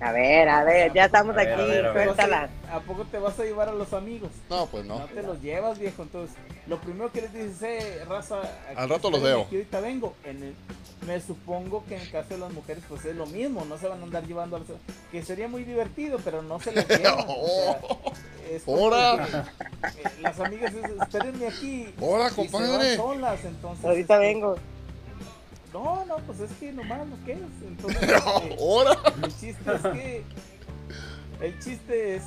A ver, a ver, ya estamos A aquí, a ver, a ver. suéltala. ¿A poco te vas a llevar a los amigos? No, pues No no. te los llevas, viejo. Entonces, lo primero que les dices, eh, raza. aquí Al rato los veo. que ahorita vengo. En el- me supongo que en el caso de las mujeres, pues es lo mismo. No se van a andar llevando a los. Que sería muy divertido, pero no se las llevan. o sea, eh, las amigas espérenme aquí. ¡Hora, compadre! solas, entonces. Ahorita este, vengo. No, no, pues es que nomás no quedas. Entonces, este, ¡Hora! el chiste es que. El chiste es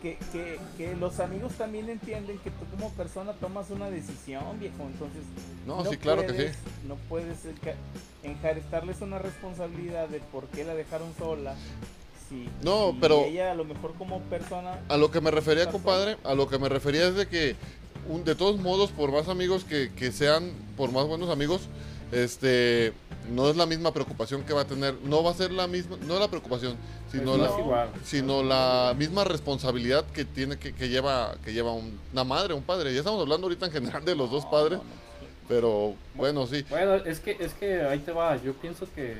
que, que, que los amigos también entienden que tú como persona tomas una decisión, viejo. Entonces. No, sí, claro que sí. No puedes enjaretarles una responsabilidad de por qué la dejaron sola. Si, No, si pero- Ella, a lo mejor como persona. A lo que me refería, compadre, a lo que me refería es de que, un- de todos modos, por más amigos que, que sean, por más buenos amigos, este, no es la misma preocupación que va a tener, no va a ser la misma, no la preocupación, sino Pues no la, sino la misma responsabilidad que tiene que, que lleva, que lleva un- una madre, un padre. Ya estamos hablando ahorita en general de los dos padres, no, no. pero bueno, sí. Bueno, es que, es que ahí te va. Yo pienso que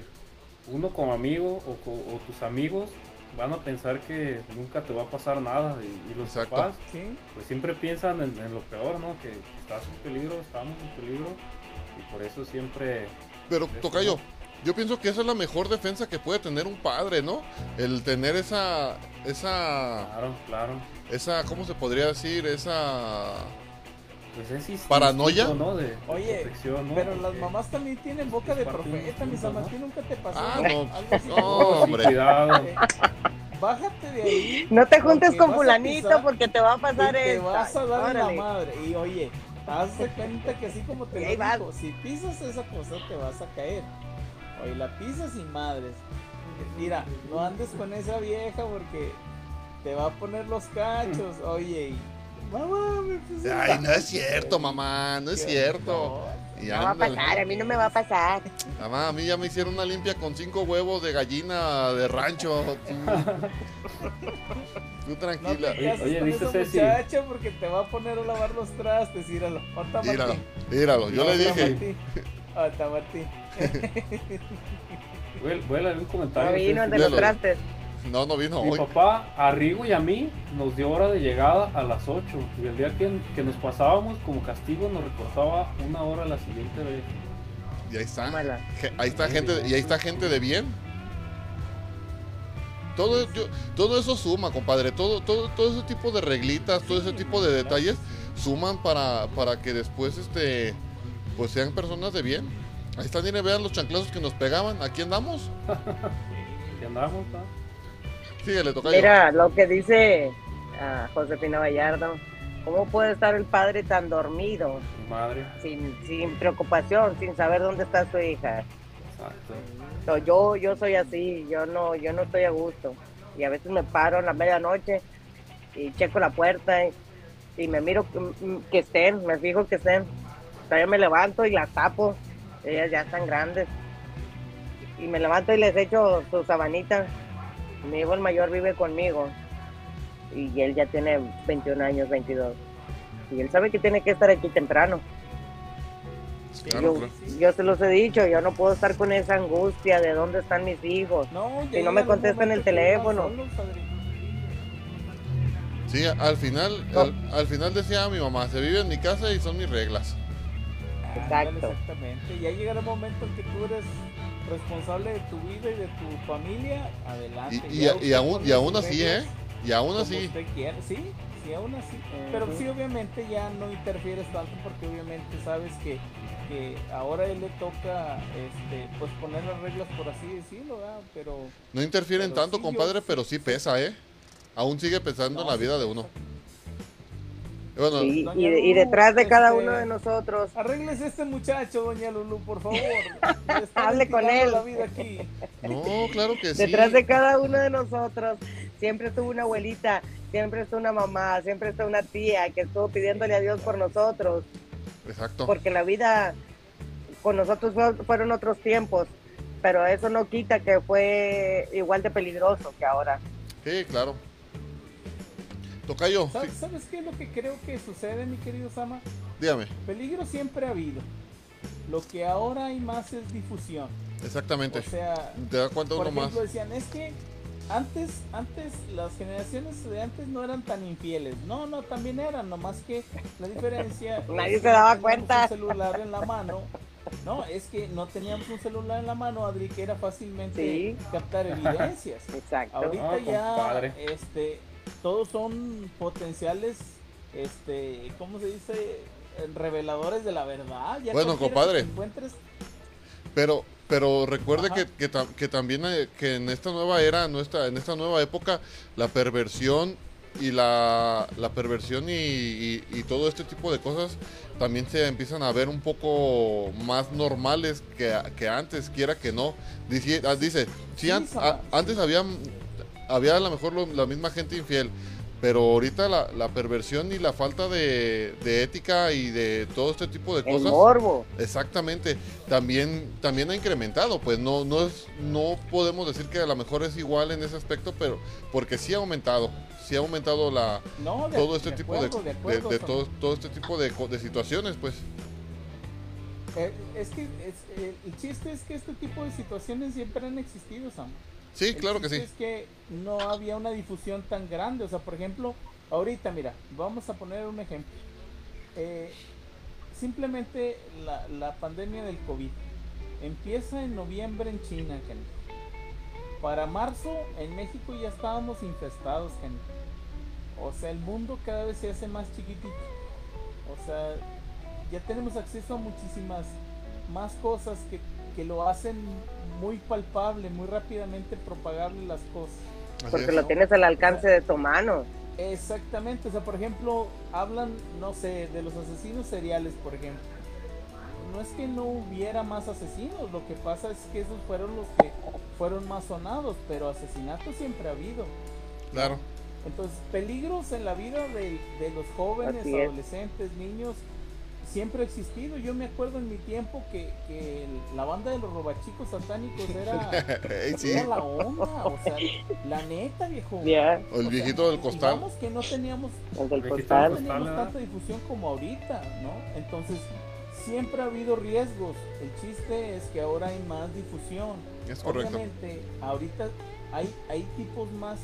uno como amigo o, tus amigos van a pensar que nunca te va a pasar nada. Y, y los Exacto. papás, Sí, pues siempre piensan en, en lo peor, ¿no? Que estás en peligro, estamos en peligro. Por eso siempre. Pero, Tocayo, yo pienso que esa es la mejor defensa que puede tener un padre, ¿no? El tener esa, esa, Claro, claro. esa, ¿cómo se podría decir? Esa... Pues es instinto, ¿Paranoia? ¿no? De, de Oye, pero las mamás también tienen boca de profeta, mis amas. ¿no? ¿Qué nunca te pasó? Ah, no, así? no, hombre. cuidado. Bájate de ahí. No te juntes con fulanito pisar porque te va a pasar te esto. vas a dar la madre. Y oye, haz de cuenta que así como te lo dijo, si pisas esa cosa te vas a caer. Oye, la pisas y madres. Mira, no andes con esa vieja porque te va a poner los cachos. Oye, y, mamá, me puse Ay, no es cierto, mamá, no es cierto. Y No va a pasar, a mí no me va a pasar. Mamá, a mí ya me hicieron una limpia con cinco huevos de gallina de rancho. Tú, Tú No tranquila. te Oye, esa Ceci. muchacha porque te va a poner a lavar los trastes. Míralo. Ahorita Míralo, míralo. Yo le dije. Ahorita Martín. Voy, a- voy a leer un No comentario. vino el de los trastes. No, no vino Mi hoy. papá, a Rigo y a mí, nos dio hora de llegada a las 8. Y el día que, que nos pasábamos, como castigo, nos recortaba una hora la siguiente vez. Y ahí está. Ahí está gente, y ahí está gente de bien. Todo, yo- todo eso suma, compadre. Todo, todo, todo ese tipo de reglitas, todo ese tipo de detalles suman para, para que después este pues sean personas de bien. Ahí están, miren, vean los chanclazos que nos pegaban. Aquí andamos. Y andamos, ¿no? Síguele, toca Mira lo que dice ah, Josefina Vallardo. ¿Cómo puede estar el padre tan dormido, Mi madre. sin, sin preocupación, sin saber dónde está su hija? Yo, yo soy así, yo no, yo no estoy a gusto. Y a veces me paro en la medianoche y checo la puerta y, y me miro que, mm, que estén, me fijo que estén. Todavía me levanto y las tapo, ellas ya están grandes. Y me levanto y les echo su sabanita. Mi hijo el mayor vive conmigo y él ya tiene 21 años, 22. Y él sabe que tiene que estar aquí temprano. Claro, yo, claro. yo se los he dicho, yo no puedo estar con esa angustia de dónde están mis hijos. No, Si no me contestan el teléfono. solos. Sí, al final, No. al, al final decía mi mamá, se vive en mi casa y son mis reglas. Exacto. Exactamente. Ya llegará el momento en que tú eres responsable de tu vida y de tu familia. Adelante. Y, aún, y aún así, ¿eh? Y aún así. usted. Sí, sí, aún así. Pero sí, obviamente ya no interfieres tanto porque obviamente sabes que, que ahora a él le toca este, pues poner las reglas por así decirlo, ¿verdad? Pero No interfieren Pero tanto, sí, yo compadre, sí- pero sí pesa, ¿eh? Aún sigue pesando en No, la vida de uno. Bueno, Sí, y, y Lulu, detrás de cada este- uno de nosotros, arréglese este muchacho, doña Lulu, por favor. Le está Hable con él. la vida aquí. no, claro que sí. detrás de cada uno de nosotros, siempre estuvo una abuelita, siempre estuvo una mamá, siempre estuvo una tía que estuvo pidiéndole a Dios por nosotros, Exacto. porque la vida con nosotros fue- fueron otros tiempos, pero eso no quita que fue igual de peligroso que ahora. Sí, claro. Tocayo, sí, ¿Sabes, ¿Sabes qué es lo que creo que sucede, mi querido Sama? dígame. Peligro siempre ha habido. lo que ahora hay más es difusión. Exactamente. O sea, Te das cuenta por uno más. ejemplo, decían, es que antes, antes las generaciones de antes no eran tan infieles. No, no, también eran, nomás que la diferencia Nadie se daba no teníamos cuenta. Un celular en la mano. No, es que no teníamos un celular en la mano, Adri, que era fácilmente Sí. captar evidencias. Exacto. Ahorita No, ya, compadre. este, todos son potenciales, este, ¿cómo se dice? Reveladores de la verdad. Ya Bueno, compadre. encuentres Pero, pero recuerde que, que, tam- que también eh, que en esta nueva era, en esta, en esta nueva época, la perversión y la, la perversión y, y- y todo este tipo de cosas también se empiezan a ver un poco más normales que, que antes, quiera que no. Dice, ah, dice sí, an- a- antes había, había a lo mejor lo- la misma gente infiel, pero ahorita la, la perversión y la falta de, de ética y de todo este tipo de El cosas. morbo. Exactamente, también, también ha incrementado, pues no, no es, no podemos decir que a lo mejor es igual en ese aspecto, pero porque sí ha aumentado, sí ha aumentado la, No, de, todo este de tipo acuerdo, de, acuerdo, de todo, todo este tipo de, situaciones, pues. Eh, es que es- eh, el chiste es que este tipo de situaciones siempre han existido, Sam. Sí, claro que sí. Es que no había una difusión tan grande. O sea, por ejemplo, ahorita, mira, vamos a poner un ejemplo. Eh, simplemente la, la pandemia del COVID empieza en noviembre en China, Kenny. Para marzo en México ya estábamos infestados, Kenny. O sea, el mundo cada vez se hace más chiquitito. O sea, ya tenemos acceso a muchísimas más cosas que, que lo hacen muy palpable, muy rápidamente propagable las cosas. Así Porque es. lo tienes al alcance de tu mano. Exactamente, o sea, por ejemplo, hablan, no sé, de los asesinos seriales, por ejemplo. No es que no hubiera más asesinos, lo que pasa es que esos fueron los que fueron más sonados, pero asesinatos siempre ha habido. Claro, Entonces, peligros en la vida de, de los jóvenes, adolescentes, niños, siempre ha existido. Yo me acuerdo en mi tiempo que, que el- la banda de los robachicos satánicos era, sí, era la onda, o sea, la neta, viejo. Ya, o el O sea, viejito del costal. Digamos que no teníamos, el del Viejito costal. no teníamos tanta difusión como ahorita, ¿no? Entonces, siempre ha habido riesgos. El chiste es que ahora hay más difusión. Es correcto. Obviamente, ahorita hay, hay tipos más,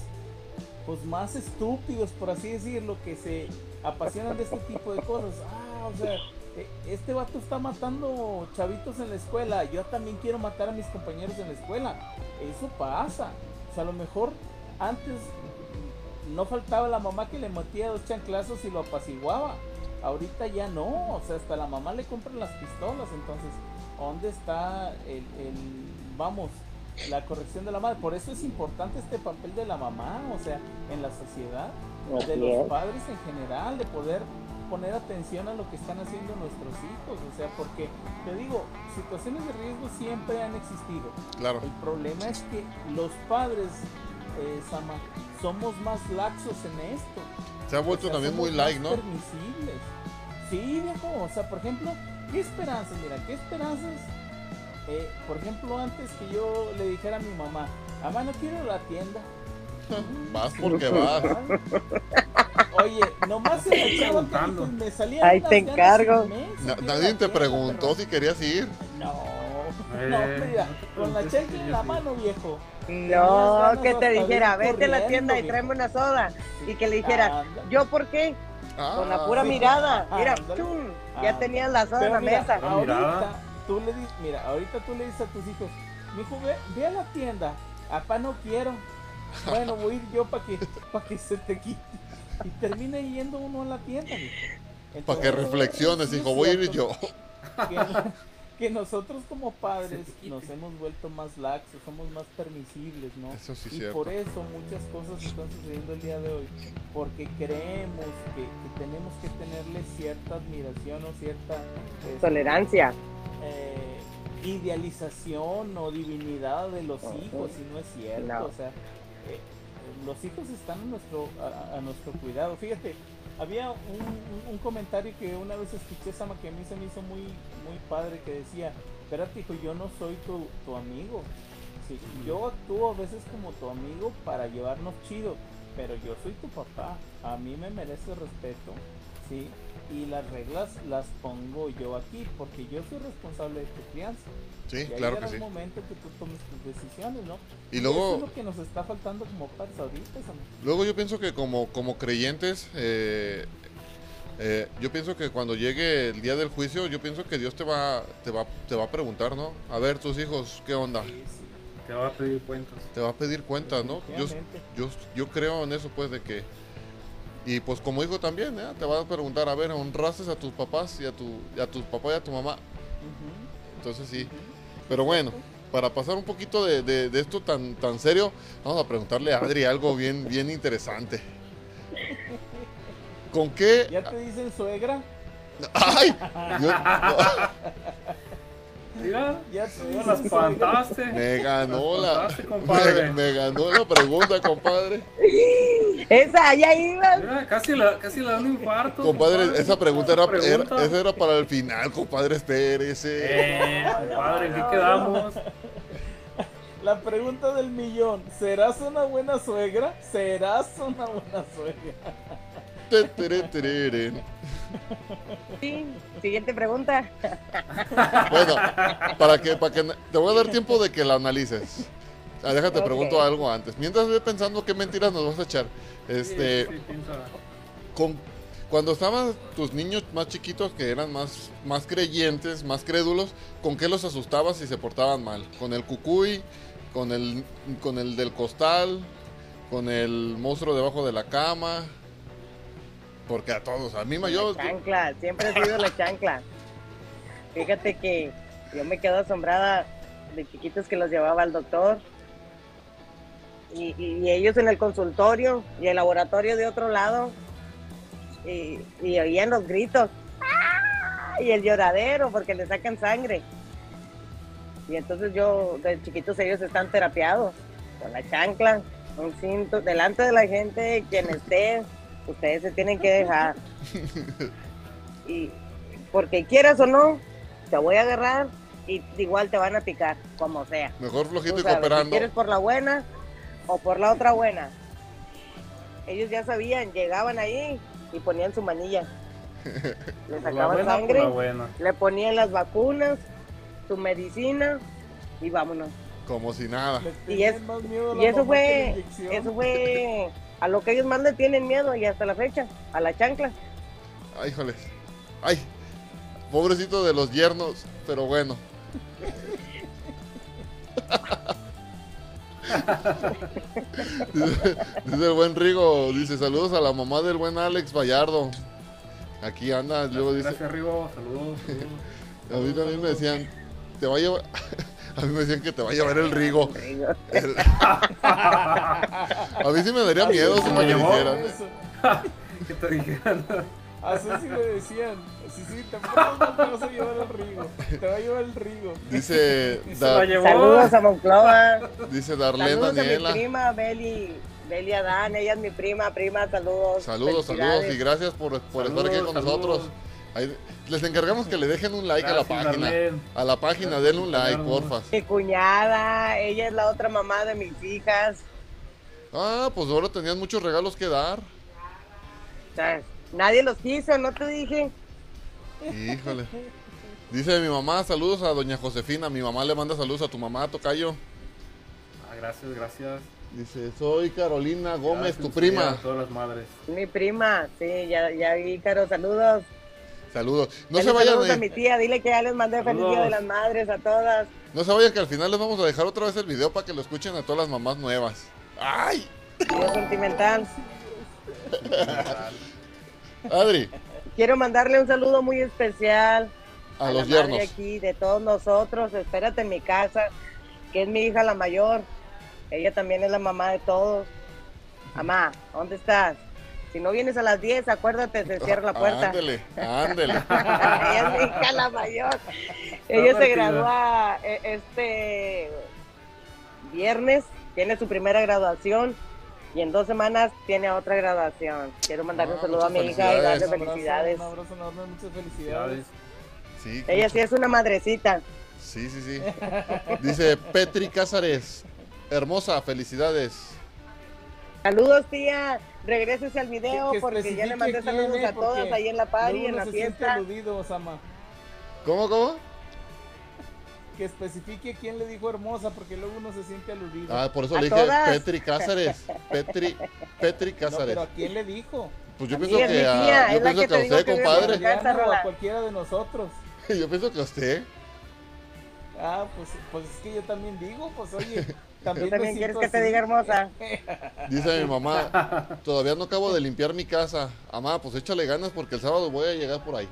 pues más estúpidos, por así decirlo, que se apasionan de este tipo de cosas. Ah, o sea, e- este vato está matando chavitos en la escuela, yo también quiero matar a mis compañeros en la escuela. Eso pasa. O sea, a lo mejor antes no faltaba la mamá que le metía dos chanclazos y lo apaciguaba. Ahorita ya no, o sea, hasta la mamá le compra las pistolas, entonces, ¿dónde está el, el- vamos, la corrección de la madre? Por eso es importante este papel de la mamá, o sea, en la sociedad, de los es. padres en general, de poder poner atención a lo que están haciendo nuestros hijos, o sea, porque, te digo, situaciones de riesgo siempre han existido. Claro, El problema es que los padres, eh, Sama, somos más laxos en esto. se ha vuelto O sea, también muy like, ¿no? Permisibles. Sí, viejo. O sea, por ejemplo, ¿qué esperanzas? Mira, ¿qué esperanzas? Eh, por ejemplo, antes que yo le dijera a mi mamá, mamá, no quiero la tienda. Vas porque vas. Oye, nomás se me echaba Preguntando. y me salían Ahí te encargo. nadie te preguntó si querías ir. No, Eh, no, mira, no te con la cheque en la mano, viejo. No, que te dijera, vete a la tienda y tráeme una soda. Y que le dijera. ¿yo por qué? Con la pura Ah, sí. mirada. Mira, chum, ya Ah. tenías la soda en la mira, mesa. Ah, ahorita tú le dices, mira, ahorita tú le dices a tus hijos, mijo, ve, ve a la tienda, apá no quiero. Bueno, voy a ir yo para que, pa' que se te quite. Y termine yendo uno a la tienda. Para que reflexiones, hijo, voy a ir yo. Que, que nosotros como padres nos hemos vuelto más laxos, somos más permisibles, ¿no? Eso sí es y cierto. por eso muchas cosas están sucediendo el día de hoy, porque creemos que, que tenemos que tenerle cierta admiración o cierta este, Tolerancia. eh, idealización o divinidad de los hijos y no es cierto No. o sea los hijos están a nuestro a, nuestro cuidado. Fíjate había un, comentario que una vez escuché Sama que a mí se me hizo muy muy padre que decía espérate hijo yo no soy tu, amigo Sí, yo actúo a veces como tu amigo para llevarnos chido pero yo soy tu papá. A mí me mereces respeto ¿sí? Y las reglas las pongo yo aquí, porque yo soy responsable de tu crianza. Sí, y ahí claro que el sí. momento que tú tomes tus decisiones, ¿no? Y Eso luego, es lo que nos está faltando como padres ahorita, Samuel. luego yo pienso que como, como creyentes, eh, eh, yo pienso que cuando llegue el día del juicio, yo pienso que Dios te va, te va, te va a preguntar, ¿no? A ver, tus hijos, ¿qué onda? Sí, sí, Te va a pedir cuentas. Te va a pedir cuentas, ¿no? Yo, yo, yo creo en eso, pues, de que... Y pues como hijo también, ¿eh? Te va a preguntar, a ver, ¿honraste a tus papás y a tu, y a tu papá y a tu mamá? Entonces sí. Pero bueno, para pasar un poquito de, de- de esto tan, tan serio, vamos a preguntarle a Adri algo bien, bien interesante. ¿Con qué? ¿Ya te dicen suegra? ¡Ay! Yo- Mira, Ya te suegra. espantaste. me ganó la, me, me ganó la pregunta, compadre. Esa, ya. Mira, casi la, casi le da un infarto. Compadre, esa pregunta era, Pregunta. era- esa era para el final, compadre, espérese. Eh, compadre, ¿en qué quedamos? La pregunta del millón, ¿serás una buena suegra? ¿Serás una buena suegra? Sí. Siguiente pregunta. Bueno, para que, para que te voy a dar tiempo de que la analices. Ah, déjate Ok. pregunto algo antes. Mientras voy pensando qué mentiras nos vas a echar. Este, Sí, sí, piensa. con- cuando estaban tus niños más chiquitos que eran más, más creyentes, más crédulos, ¿con qué los asustabas si se portaban mal? ¿Con el cucuy? ¿Con el, con el del costal? ¿Con el monstruo debajo de la cama? Porque a todos, a mí me yo, La chancla, siempre ha sido la chancla. Fíjate que yo me quedo asombrada de chiquitos que los llevaba al doctor. Y, y- y ellos en el consultorio y el laboratorio de otro lado. Y, y oían los gritos. ¡Ah! Y el lloradero porque le sacan sangre. Y entonces yo, de chiquitos ellos están terapiados con la chancla, un cinto, delante de la gente, quien esté, ustedes se tienen que dejar. Y porque quieras o no, te voy a agarrar y igual te van a picar, como sea. mejor flojito y sabes, si cooperando. quieres por la buena o por la otra buena. Ellos ya sabían, llegaban ahí y ponían su manilla. Le sacaban sangre, la buena. le ponían las vacunas, su medicina y vámonos. Como si nada. Y es- Y eso fue, eso fue a lo que ellos más le tienen miedo y hasta la fecha, a la chancla. Ay, híjoles. Ay, pobrecito de los yernos, pero bueno. dice, dice el buen Rigo, dice saludos a la mamá del buen Alex Vallardo. Aquí anda, luego dice, Gracias, Rigo. Saludos. saludos. a mí también me decían, te va a llevar, a mí me decían que te va a llevar el Rigo. El- a mí sí me daría miedo si ¿cómo me dijeran. ¿Qué te dijeron? Así sí le decían. Sí, sí, te vas a llevar el rigo. Te va a llevar el rigo. Dice, Da-. Saludos a Monclova. dice Darlene Saludos a mi Daniela. prima Beli, Beli Adán, ella es mi prima, prima, saludos. Saludos, saludos y gracias por, por estar aquí con Saludos, nosotros. Ahí- les encargamos que le dejen un like a la página. Darlene. A la página, denle un like, porfa. Mi cuñada, ella es la otra mamá de mis hijas. Ah, pues ahora tenían muchos regalos que dar. O sea, nadie los quiso, ¿no te dije? Híjole. Dice mi mamá, saludos a doña Josefina. Mi mamá le manda saludos a tu mamá, Tocayo. Ah, gracias, gracias. Dice, soy Carolina Gómez, Gracias, tu prima. Todas las madres. Mi prima, sí, ya, ya vi, Caro, saludos. Saludos. No se vayan, saludos a mi tía, dile que ya les mandé feliz día de las madres a todas. no se vayan que al final les vamos a dejar otra vez el video para que lo escuchen a todas las mamás nuevas. ¡Ay! Yo sentimental. Adri, Quiero mandarle un saludo muy especial a la los madre yernos. aquí, de todos nosotros. Espérate en mi casa, que es mi hija la mayor. Ella también es la mamá de todos. Mamá, ¿dónde estás? Si no vienes a las 10, acuérdate, se cierra la puerta. Ándele, ándele. Ella es mi hija la mayor. Ella se gradúa eh, este viernes, tiene su primera graduación y en dos semanas tiene otra graduación. Quiero mandarle un Ah, saludo a mi hija y darle Un abrazo, felicidades. Un abrazo enorme, muchas felicidades. Sí, Ella sí es una madrecita. Sí, sí, sí. Dice Petri Cázares. Hermosa, felicidades. Saludos, tía. Regrésese al video Que- que porque ya le mandé saludos a todas ahí en la party, en la se siente fiesta. aludido, Osama. ¿Cómo, cómo? Que especifique quién le dijo hermosa, porque luego uno se siente aludido. Ah, por eso le dije todas. Petri Cáceres. Petri, Petri no, Cáceres. pero ¿a quién le dijo? Pues yo pienso que a, yo pienso que que a usted, compadre. rola. a cualquiera de nosotros. Yo pienso que a usted. Ah, pues, pues es que yo también digo, pues oye, ¿Tú también, también quieres que te diga hermosa? Dice mi mamá, todavía no acabo de limpiar mi casa. Amá, pues échale ganas porque el sábado voy a llegar por ahí.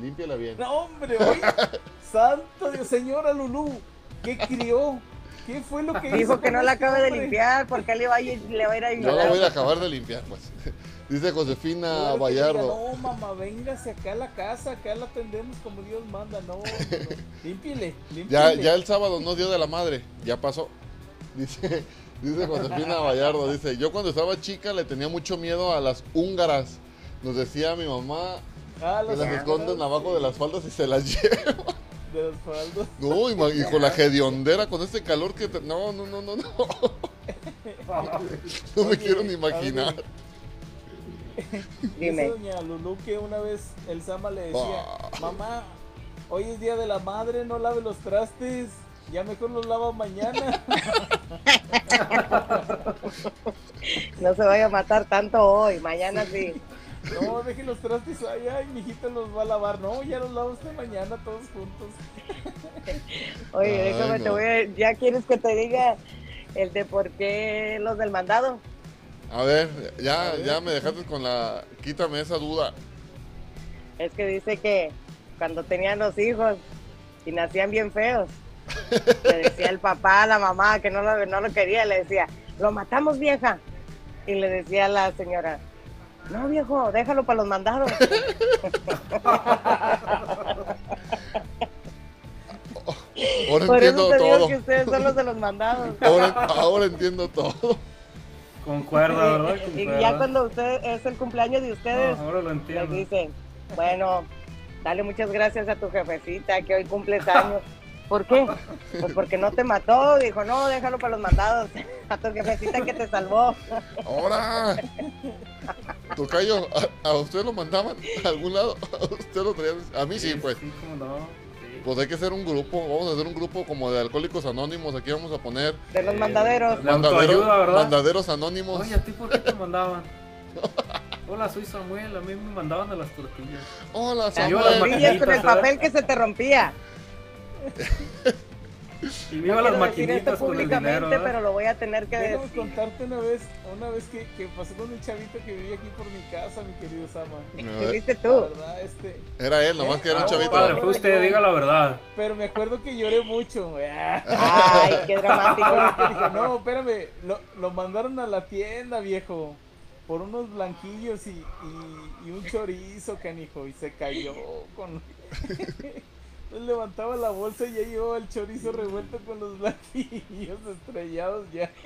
Límpiala bien. No, hombre, oye, santo Dios, señora Lulú, ¿qué crió? ¿Qué fue lo que hizo? Dijo que no la este acabe de limpiar porque le va a ir, le va a ir a Yo la voy a acabar de limpiar, pues. Dice Josefina Claro diga, Vallardo. No, mamá, véngase acá a la casa, acá la atendemos como Dios manda. No, no, no. límpiele, límpiele. Ya, ya el sábado no dio de la madre, ya pasó. Dice, dice Josefina Vallardo, dice, yo cuando estaba chica le tenía mucho miedo a las húngaras. Nos decía mi mamá Ah, que las esconden abajo de las faldas y se las lleva. De los faldos. No, y, ma- y con la hediondera, con este calor que... te- No, no, no, no, no. No me quiero ni imaginar. Dime. Dice doña Lulú que una vez el Sama le decía, Ah. mamá, hoy es día de la madre, no lave los trastes, ya mejor los lava mañana. No se vaya a matar tanto hoy, mañana sí. No, deje los trastes ahí, ay, mijita los va a lavar. No, ya los lava usted mañana todos juntos. Oye, Ay, déjame, no. te voy a... ¿Ya quieres que te diga el de por qué los del mandado? A ver, ya, A ver. ya me dejaste con la... Quítame esa duda. Es que dice que cuando tenían los hijos y nacían bien feos, le decía el papá a la mamá que no lo, no lo quería, le decía, lo matamos vieja. Y le decía la señora, no viejo, déjalo para los mandados. Ahora Por eso entiendo te digo todo. que ustedes son los de los mandados. Ahora, ahora entiendo todo. Concuerda, ¿verdad? Y ya cuando usted es el cumpleaños de ustedes, No, ahora lo les dicen, bueno, dale muchas gracias a tu jefecita que hoy cumples años. ¿Por qué? Pues porque no te mató, dijo, no, déjalo para los mandados, a tu jefecita que te salvó. Ahora. Tocayo, ¿a, a usted lo mandaban a algún lado? ¿A usted lo traían? A mí sí, pues. Sí, cómo no. Sí. Pues hay que hacer un grupo. Vamos a hacer un grupo como de alcohólicos anónimos. Aquí vamos a poner De los mandaderos. De autoayuda, ¿verdad? mandaderos anónimos. Oye, ¿a ti por qué te mandaban? Hola, soy Samuel. A mí me mandaban a las tortillas. Hola, Yo las Samuel. Tortillas con el papel que se te rompía. Y me iba a No las maquinitas con el públicamente, dinero. ¿verdad? pero lo voy a tener que Déjame decir. contarte una vez, una vez que, que pasó con un chavito que vivía aquí por mi casa, mi querido Sama. No, ¿Viste La tú? verdad, este, Era él, nomás que era un chavito. Padre, fue usted, diga la verdad. pero me acuerdo que lloré mucho. Ay, qué dramático. No, espérame, lo, lo mandaron a la tienda, viejo, por unos blanquillos y, y, y un chorizo, canijo, y se cayó con... Entonces levantaba la bolsa y ya llevaba el chorizo revuelto con los blanquillos estrellados ya.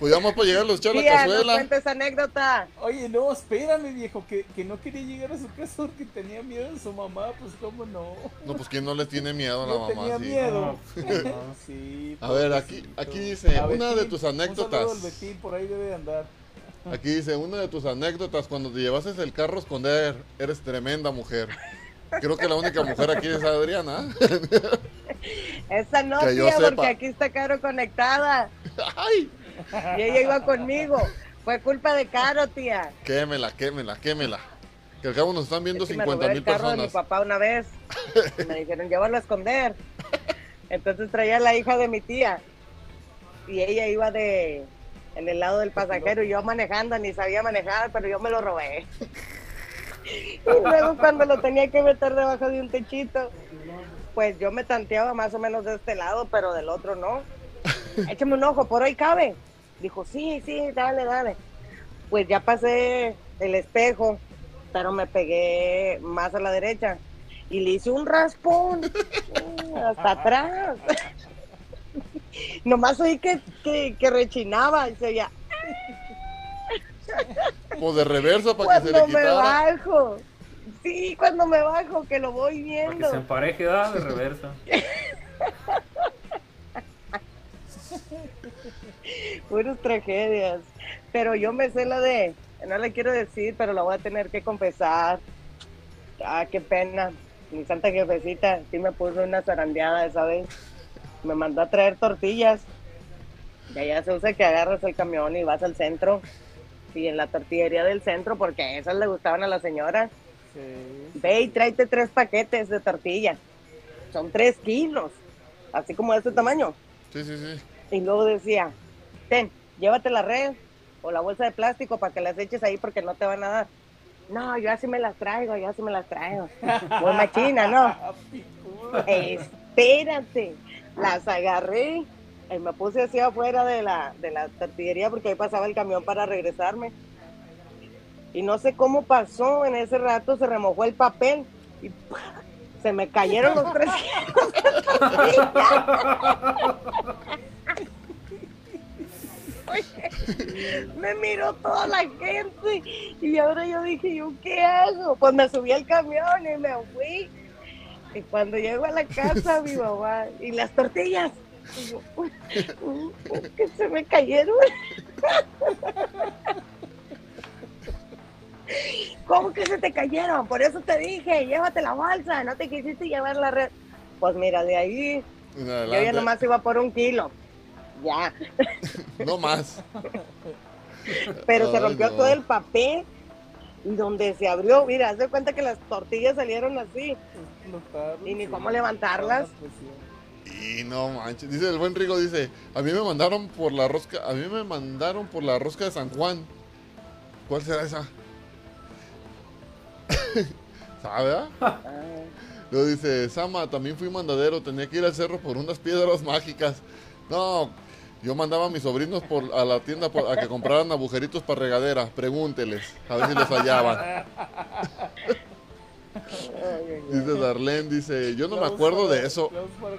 Pues ya más para llegar a los Tía, nos cazuela. cuenta esa anécdota. Oye, no, espérame, viejo, que, que no quería llegar a su casa porque tenía miedo de su mamá, pues cómo no. No, pues quién no le tiene miedo a la mamá. tenía sí. miedo. No, pues, no. Sí, A ver, aquí- aquí dice, A una de tus Un anécdotas. saludo al Betín, por ahí debe de andar. Aquí dice, una de tus anécdotas, cuando te llevases el carro a esconder, eres tremenda mujer. Creo que la única mujer aquí es Adriana. Esa no, Que tía, porque aquí está Caro conectada. ¡Ay! Y ella iba conmigo. Fue culpa de Caro, tía. Quémela, quémela, quémela. Que al cabo nos están viendo Es que me 50 robé mil de mi personas. papá una vez. Me dijeron, llévalo a esconder. Entonces traía la hija de mi tía. Y ella iba de en el lado del pasajero y yo manejando, ni sabía manejar, pero yo me lo robé. Y luego cuando lo tenía que meter debajo de un techito, pues yo me tanteaba más o menos de este lado, pero del otro no. Échame un ojo, por ahí cabe. Dijo, sí, sí, dale, dale. Pues ya pasé el espejo, pero me pegué más a la derecha y le hice un raspón hasta atrás. Nomás oí que, que, que rechinaba y se oía, Pues de reversa para que se le cuando me quitara. bajo. Sí, cuando me bajo, que lo voy Para que viendo. se empareje, da de reversa. puras tragedias. Pero yo me sé la de, no le quiero decir, pero la voy a tener que confesar. Ah, qué pena. Mi santa jefecita sí me puso una zarandeada esa vez. Me mandó a traer tortillas. Y allá se usa que agarras el camión y vas al centro. Sí, en la tortillería del centro, porque esas le gustaban a la señora. Sí. Ve y tráete tres paquetes de tortilla. Son tres kilos. Así como de este tamaño. Sí, sí, sí. Y luego decía, ten, llévate la red o la bolsa de plástico para que las eches ahí porque no te van a dar. No, yo así me las traigo, yo así me las traigo. Muy machina, ¿no? Espérate. Las agarré y me puse así afuera de la, de la tortillería porque ahí pasaba el camión para regresarme. Y no sé cómo pasó, en ese rato se remojó el papel y se me cayeron los tres kilos de tortilla. Oye, me miró toda la gente y ahora yo dije, ¿yo qué hago? Pues me subí al camión y me fui. Y cuando llego a la casa, mi mamá, y las tortillas, y yo, "Uy, uy, uy, que se me cayeron. ¿Cómo que se te cayeron? Por eso te dije, llévate la bolsa, no te quisiste llevar la red. Pues mira, de ahí yo ya nomás iba por un kilo. Ya. No más. Pero se rompió no. todo el papel y donde se abrió, mira, haz de cuenta que las tortillas salieron así. Explotaron, Y ni sí. cómo levantarlas. Y no manches. Dice el buen Rigo, dice, a mí me mandaron por la rosca, a mí me mandaron por la rosca de San Juan. ¿Cuál será esa? ¿Sabe? ah? Luego dice, Sama, también fui mandadero, tenía que ir al cerro por unas piedras mágicas. No, yo mandaba a mis sobrinos por, a la tienda por- a que compraran agujeritos para regadera. Pregúnteles, a ver si los hallaban. Dice Darlene, dice, yo no me acuerdo de eso. para.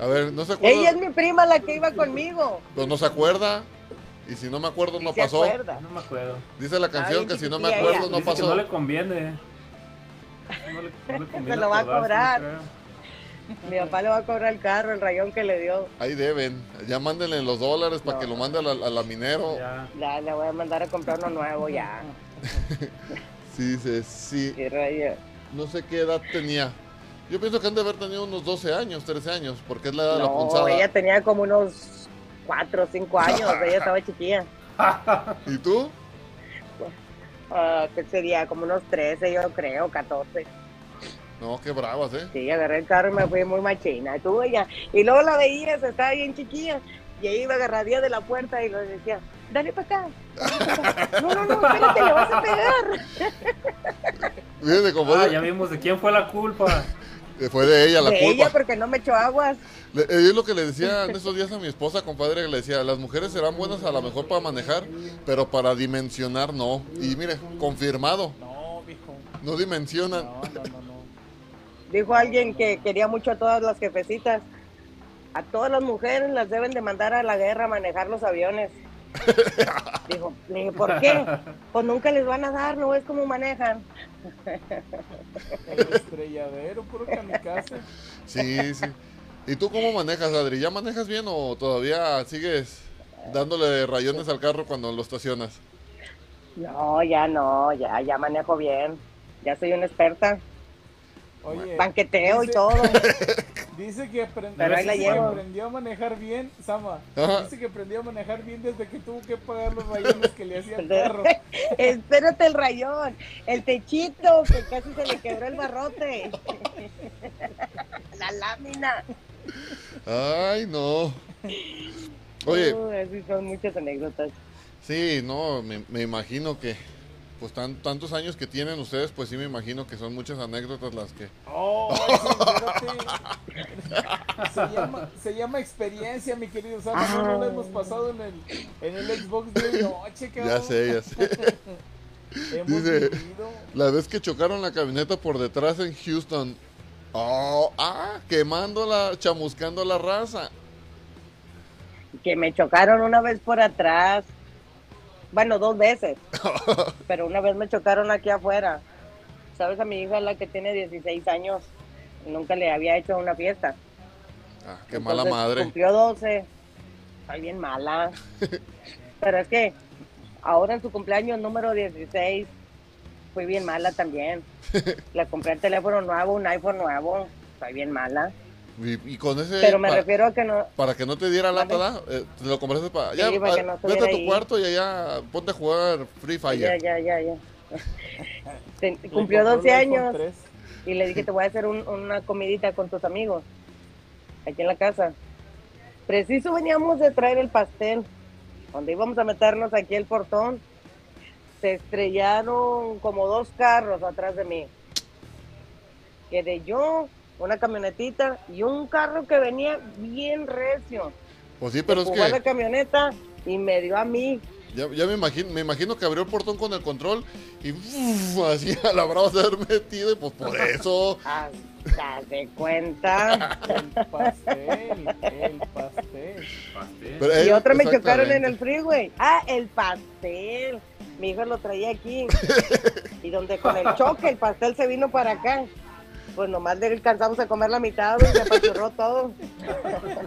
A ver, no se ay. Ella es acuerda. mi prima la que iba conmigo. Pues no se acuerda. Y si no me acuerdo, no se pasó. acuerda. No me acuerdo. Dice la canción que si no me acuerdo, ella. no Dice que pasó. no le conviene. No le, no le conviene Se lo va a cobrar. Mi papá le va a cobrar el carro, el rayón que le dio. Ahí deben. Ya mándenle los dólares para No. que lo mande a la, a la minero. Ya. Ya le voy a mandar a comprar uno nuevo ya. Sí, dice, sí. Y rayo. No sé qué edad tenía. Yo pienso que han de haber tenido unos 12 años, 13 años, porque es la edad de la No, punzada. ella tenía como unos 4 o 5 años, ella estaba chiquilla. ¿Y tú? Ah, ¿Qué sería? Como unos 13, yo creo, 14. No, qué bravas, ¿eh? Sí, agarré el carro y me fui muy machina. Y tú ella. Y luego la veías, estaba bien chiquilla. Y ahí iba agarradía de la puerta y le decía, dale para acá. dale pa' acá". No, no, no, espérate, le vas a pegar. Fíjate Ah, de- ya vimos de quién fue la culpa. Fue de ella la de culpa. ella porque no me echó aguas. Le- eh, es lo que le decía en esos días a mi esposa, compadre, que le decía, las mujeres serán buenas a lo mejor para manejar, pero para dimensionar no. Y mire, confirmado, No, mijo. no dimensionan. No, no, no, no. Dijo alguien que quería mucho a todas las jefecitas. A todas las mujeres las deben de mandar a la guerra a manejar los aviones. Dijo, le dije, ¿por qué? Pues nunca les van a dar, no es como manejan. El estrelladero, puro kamikaze. Sí, sí. ¿Y tú cómo manejas, Adri? ¿Ya manejas bien o todavía sigues dándole rayones al carro cuando lo estacionas? No, ya no, ya, ya manejo bien. Ya soy una experta. Oye, Banqueteo y todo. Dice que, aprend- Pero ahí la dice que llevo. aprendió a manejar bien, Sama. Ajá. Dice que aprendió a manejar bien desde que tuvo que pagar los rayones que le hacía el carro. Espérate el rayón, el techito, que casi se le quebró el barrote. La lámina. Ay, no. Oye, Uh, así son muchas anécdotas. sí, no, me, me imagino que, pues tan, tantos años que tienen ustedes, pues sí me imagino que son muchas anécdotas las que... Oh. Se llama, se llama experiencia, mi querido Sama. No, no lo hemos pasado en el, en el Xbox de noche, cabrón. Ya sé, ya sé. Hemos Dice- vivido. La vez que chocaron la camioneta por detrás en Houston. Oh, ah, quemándola, chamuscando la raza. Que me chocaron una vez por atrás. Bueno, dos veces. Pero una vez me chocaron aquí afuera. ¿Sabes? A mi hija, la que tiene 16 años, nunca le había hecho una fiesta. Ah, qué mala madre. Cumplió 12 soy bien mala. Pero es que ahora en su cumpleaños número 16 fui bien mala también. Le compré el teléfono nuevo, un iPhone nuevo. Soy bien mala. Y, y con ese. Pero me refiero a que no. Para que no te diera lata. ¿da? Eh, te lo compraste para. Sí, Ya, para que ah, no vete a tu ahí. cuarto y allá ponte a jugar Free Fire. Ya, ya, ya, ya. Cumplió compró 12 un iPhone años 3. y le dije, te voy a hacer un- una comidita con tus amigos aquí en la casa. Preciso veníamos de traer el pastel, donde íbamos a meternos aquí el portón. Se estrellaron como dos carros atrás de mí. Quedé yo, una camionetita y un carro que venía bien recio. Pues sí, pero es a la que camioneta y me dio a mí. ya, ya me imagino, me imagino que abrió el portón con el control y uf, así a la brava se haber metido y pues por eso. Hasta de cuenta. El pastel, el pastel. Pastel. Pero, Y eh, otra me chocaron en el freeway. Ah, el pastel. Mi hijo lo traía aquí. Y donde con el choque el pastel se vino para acá. Pues nomás le alcanzamos a comer la mitad y se apachurró todo.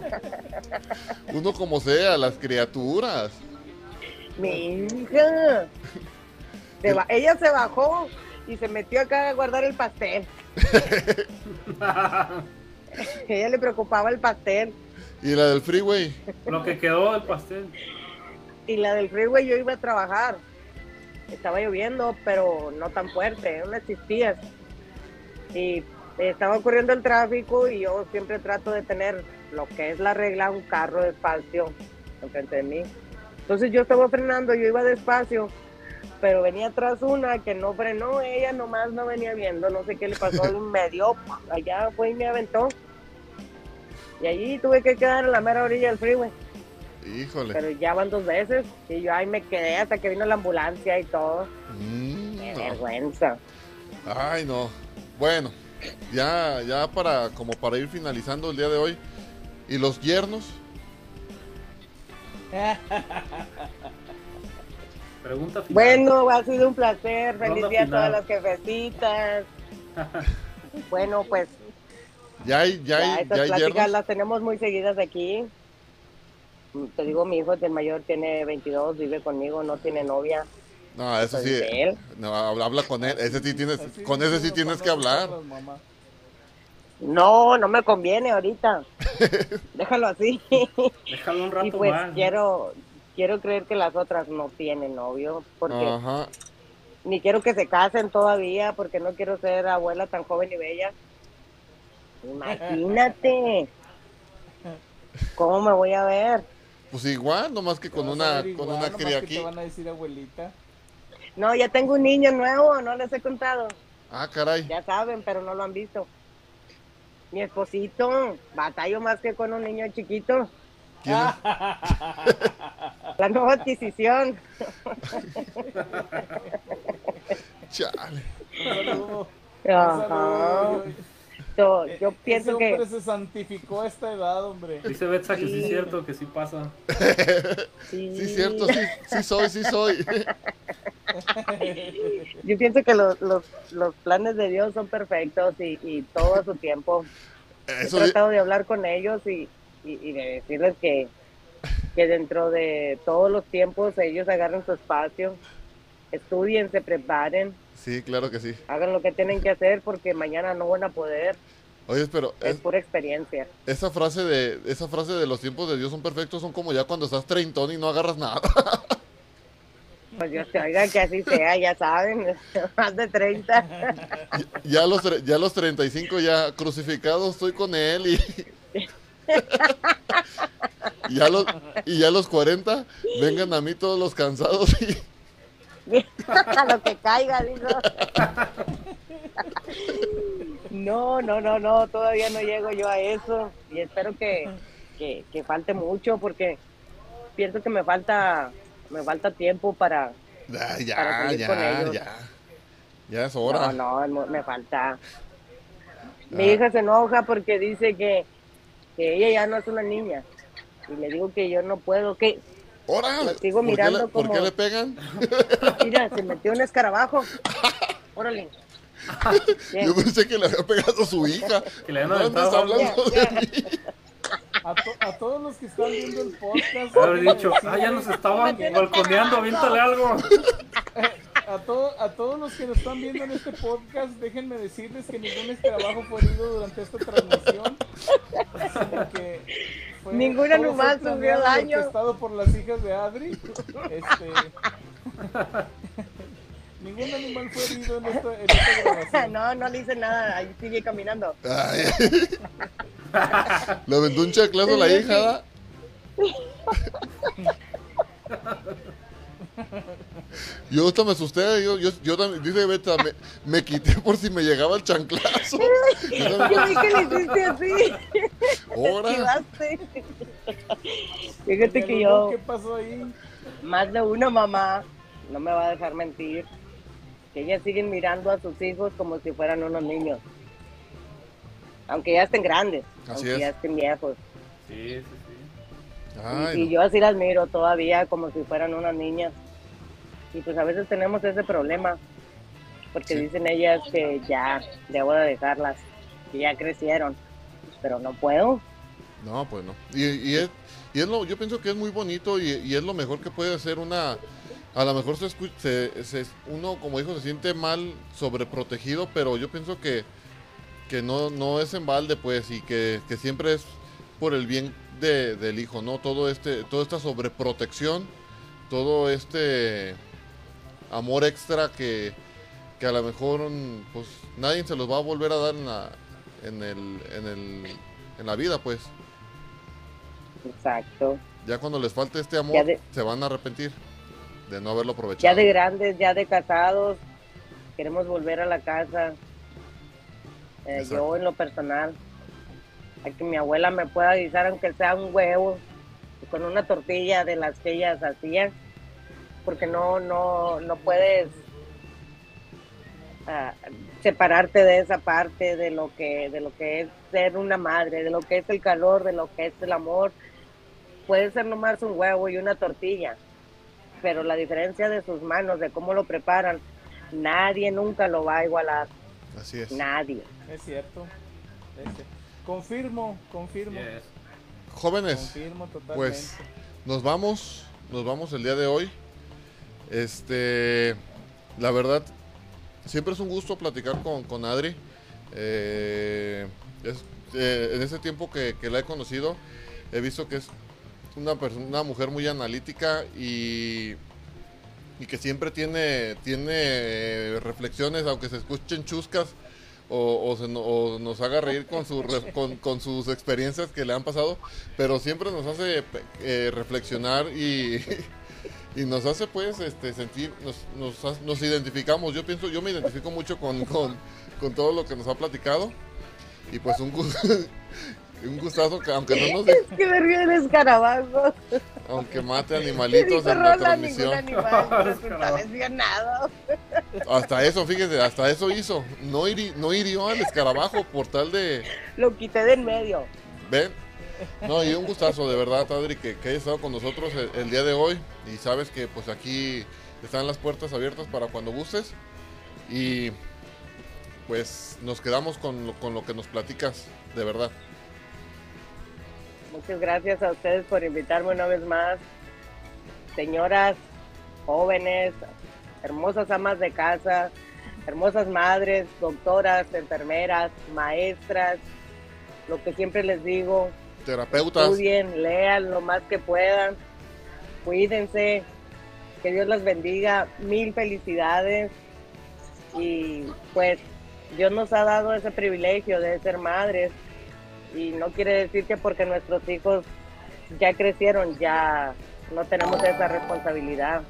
Uno como sea, las criaturas. Mi hija. Se ella se bajó y se metió acá a guardar el pastel. ella le preocupaba el pastel. Y la del freeway. Lo que quedó del pastel. Y la del freeway yo iba a trabajar. Estaba lloviendo, pero no tan fuerte, unas chistillas. Y estaba ocurriendo el tráfico y yo siempre trato de tener lo que es la regla, un carro despacio enfrente de mí. Entonces yo estaba frenando, yo iba despacio, pero venía atrás una que no frenó, ella nomás no venía viendo, no sé qué le pasó, me dio, allá fue y me aventó. Y allí tuve que quedar en la mera orilla del freeway Híjole. pero ya van dos veces y yo ahí me quedé hasta que vino la ambulancia y todo. Mm, Qué no. vergüenza. Ay, no. Bueno, ya, ya para, como para ir finalizando el día de hoy. ¿Y los yernos? Pregunta final. Bueno, ha sido un placer. Ronda Feliz día a todas las jefecitas. bueno, pues ¿Ya hay, ya ya hay, estas ya hay pláticas yernos? las tenemos muy seguidas aquí. Te digo, mi hijo, el mayor, tiene 22, vive conmigo, no tiene novia. No, eso sí. de él. No, habla, habla con él. Ese sí tienes, Así con ese sí tienes que hablar. No, no me conviene ahorita. Déjalo así. Déjalo un rato y pues más. quiero quiero creer que las otras no tienen novio, porque Ajá. ni quiero que se casen todavía porque no quiero ser abuela tan joven y bella. Imagínate. ¿Cómo me voy a ver? Pues igual, nomás que con una, ver con igual, una cría que aquí. te van a decir abuelita. No, ya tengo un niño nuevo, no les he contado. Ah, caray. Ya saben, pero no lo han visto. Mi esposito, batallo más que con un niño chiquito. ¿Quién es? La nueva adquisición. Chale. Ajá. So, yo Ese pienso hombre que se santificó a esta edad, hombre. Dice Betsa que sí es Sí. cierto, que sí pasa. sí, Sí, cierto, sí, sí soy, sí soy. Yo pienso que los, los, los planes de Dios son perfectos y, y todo a su tiempo. Eso He tratado de hablar con ellos y, y, y de decirles que, que dentro de todos los tiempos ellos agarren su espacio, estudien, se preparen, Sí, claro que sí. hagan lo que tienen que hacer porque mañana no van a poder. Oye, pero Es es- pura experiencia. esa frase de esa frase de los tiempos de Dios son perfectos son como ya cuando estás treintón y no agarras nada. Pues Dios te oiga que así sea, ya saben, más de 30. ya a los ya los 35 ya crucificado estoy con él y y ya los y ya a los 40 vengan a mí todos los cansados y a lo que caiga, digo. No, no, no, no, todavía no llego yo a eso y espero que, que, que falte mucho porque pienso que me falta me falta tiempo para ya Para ya con ya ellos. ya ya es hora. no, no, me falta. Mi Ah. hija se enoja porque dice que, que ella ya no es una niña y le digo que yo no puedo, que Ahora, Lo sigo ¿por qué mirando le- ¿por qué le pegan? mira, se metió un escarabajo. Órale. Bien. Yo pensé que le había pegado a su hija. Que le habían No hablando Ya, de mí. A, to- a todos los que están viendo el podcast. Haber dicho, ah, ya nos estaban balconeando, aviéntale algo. a, to- a todos los que nos están viendo en este podcast, déjenme decirles que ningún escarabajo fue herido durante esta transmisión. sino que fue- animal sufrió planeado y daño. orquestado por las hijas de Adri. Este, ningún animal fue herido en esta, en esta grabación. No, no le hice nada, ahí sigue caminando. Ay. Le aventó un chaclazo a la hija. Yo hasta me asusté, yo, yo, yo también, dice Beta, me, me quité por si me llegaba el chanclazo. Yo vi que le hiciste así. Fíjate que yo, ¿Qué pasó ahí? más de una mamá, no me va a dejar mentir, que ellas siguen mirando a sus hijos como si fueran unos niños. Aunque ya estén grandes, Así aunque es. ya estén viejos. Sí, sí, sí. Ay, y no. yo así las miro todavía como si fueran unas niñas. Y pues a veces tenemos ese problema, porque Sí. dicen ellas que ya debo de dejarlas, que ya crecieron, pero no puedo. No, pues no. Y, y es, y es lo, yo pienso que es muy bonito y, y es lo mejor que puede hacer una. A lo mejor se, escu- se- se- uno, como dijo, se siente mal sobreprotegido, pero yo pienso que, que no, no es en balde, pues, y que, que siempre es por el bien de- del hijo, ¿no? Todo este, toda esta sobreprotección, todo este amor extra que, que a lo mejor mm, pues nadie se los va a volver a dar en la, en el, en el, en la vida, pues. Exacto. Ya cuando les falte este amor, de- se van a arrepentir de no haberlo aprovechado. Ya de grandes, ya de casados, queremos volver a la casa. Eh, yo en lo personal, a que mi abuela me pueda guisar aunque sea un huevo con una tortilla de las que ellas hacían, porque no, no, no puedes ah, separarte de esa parte de lo que, de lo que es ser una madre, de lo que es el calor, de lo que es el amor. Puede ser nomás un huevo y una tortilla, pero la diferencia de sus manos, de cómo lo preparan, nadie nunca lo va a igualar, Así es. nadie. Es cierto. es cierto. Confirmo, confirmo. Yes. Jóvenes, Confirmo totalmente. pues nos vamos, nos vamos el día de hoy. Este, la verdad, siempre es un gusto platicar con, con Adri. Eh, eh, en ese tiempo que, que la he conocido, he visto que es una, una mujer muy analítica y, y que siempre tiene, tiene eh, reflexiones, aunque se escuchen chuscas o, nos haga reír con, su con, sus experiencias que le han pasado, pero siempre nos hace reflexionar y, y nos hace pues este sentir, nos, nos, ha- nos identificamos, yo pienso, yo me identifico mucho con, con, con todo lo que nos ha platicado y pues un, gu- un gustazo que aunque no nos Es que me río del escarabajo. aunque mate animalitos en la transmisión. animal. Hasta eso, fíjese, hasta eso hizo. No, hiri- no hirió al escarabajo por tal de... Lo quité de en medio. ¿Ven? No, y un gustazo, de verdad, Adri, que, que hayas estado con nosotros el, día de hoy. Y sabes que pues aquí están las puertas abiertas para cuando gustes. Y pues nos quedamos con con lo que nos platicas, de verdad. Muchas gracias a ustedes por invitarme una vez más. Señoras, jóvenes, hermosas amas de casa, hermosas madres, doctoras, enfermeras, maestras, lo que siempre les digo, Terapeutas, estudien, lean lo más que puedan, cuídense, que Dios las bendiga, mil felicidades. Y pues Dios nos ha dado ese privilegio de ser madres. Y no quiere decir que porque nuestros hijos ya crecieron ya no tenemos esa responsabilidad.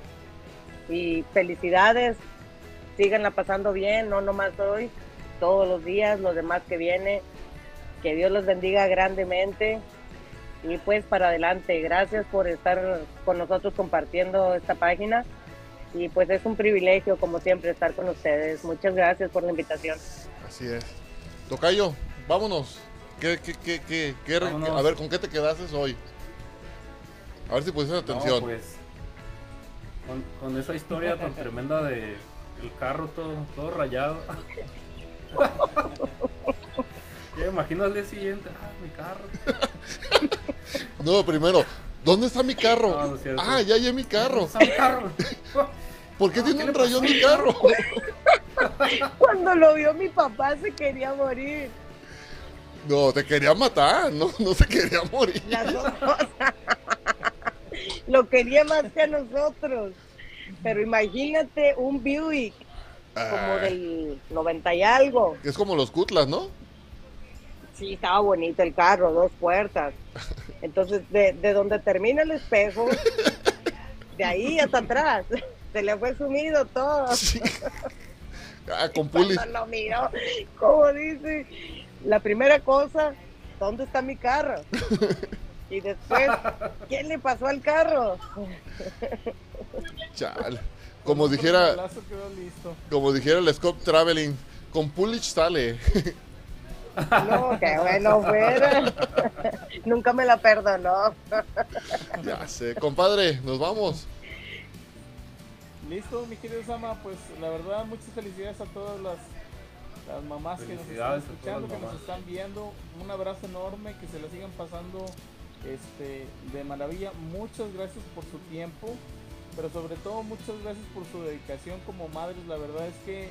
Y felicidades, síganla pasando bien, no nomás hoy, todos los días, los demás que viene, que Dios los bendiga grandemente y pues para adelante. Gracias por estar con nosotros compartiendo esta página y pues es un privilegio como siempre estar con ustedes. Muchas gracias por la invitación. así es. Tocayo, vámonos. ¿Qué, qué, qué, qué, qué- Vámonos. a ver, ¿con qué te quedaste hoy? A ver si pusiste atención. No, pues, con, con esa historia tan tremenda de el carro todo, todo rayado. ya me imagino al día siguiente, ah, mi carro. No, primero, ¿dónde está mi carro? No, no es cierto. ah, ya hallé mi carro. Está mi carro. ¿Por qué No, tiene ¿qué un rayón mi carro? Cuando lo vio mi papá se quería morir. No, te quería matar, no, no se quería morir. Las dos cosas. Lo quería más que a nosotros. Pero imagínate un Buick como Ah, del 90 y algo. Es como los Cutlas, ¿no? Sí, estaba bonito el carro, dos puertas. Entonces, de, de donde termina el espejo, de ahí hasta atrás, se le fue sumido todo. Sí. Ah, con pulis. Cuando lo miró, como dice, la primera cosa, ¿dónde está mi carro? Y después, ¿qué le pasó al carro? Chale. Como dijera, como dijera el Scope Traveling, con Pulich sale. No, que bueno fuera. Nunca me la perdonó. Ya sé. Compadre, nos vamos. Listo, mi querido Sama, pues la verdad muchas felicidades a todas las, las mamás que nos están escuchando, que nos están viendo. Un abrazo enorme, que se la sigan pasando este, de maravilla. Muchas gracias por su tiempo, pero sobre todo muchas gracias por su dedicación como madres. La verdad es que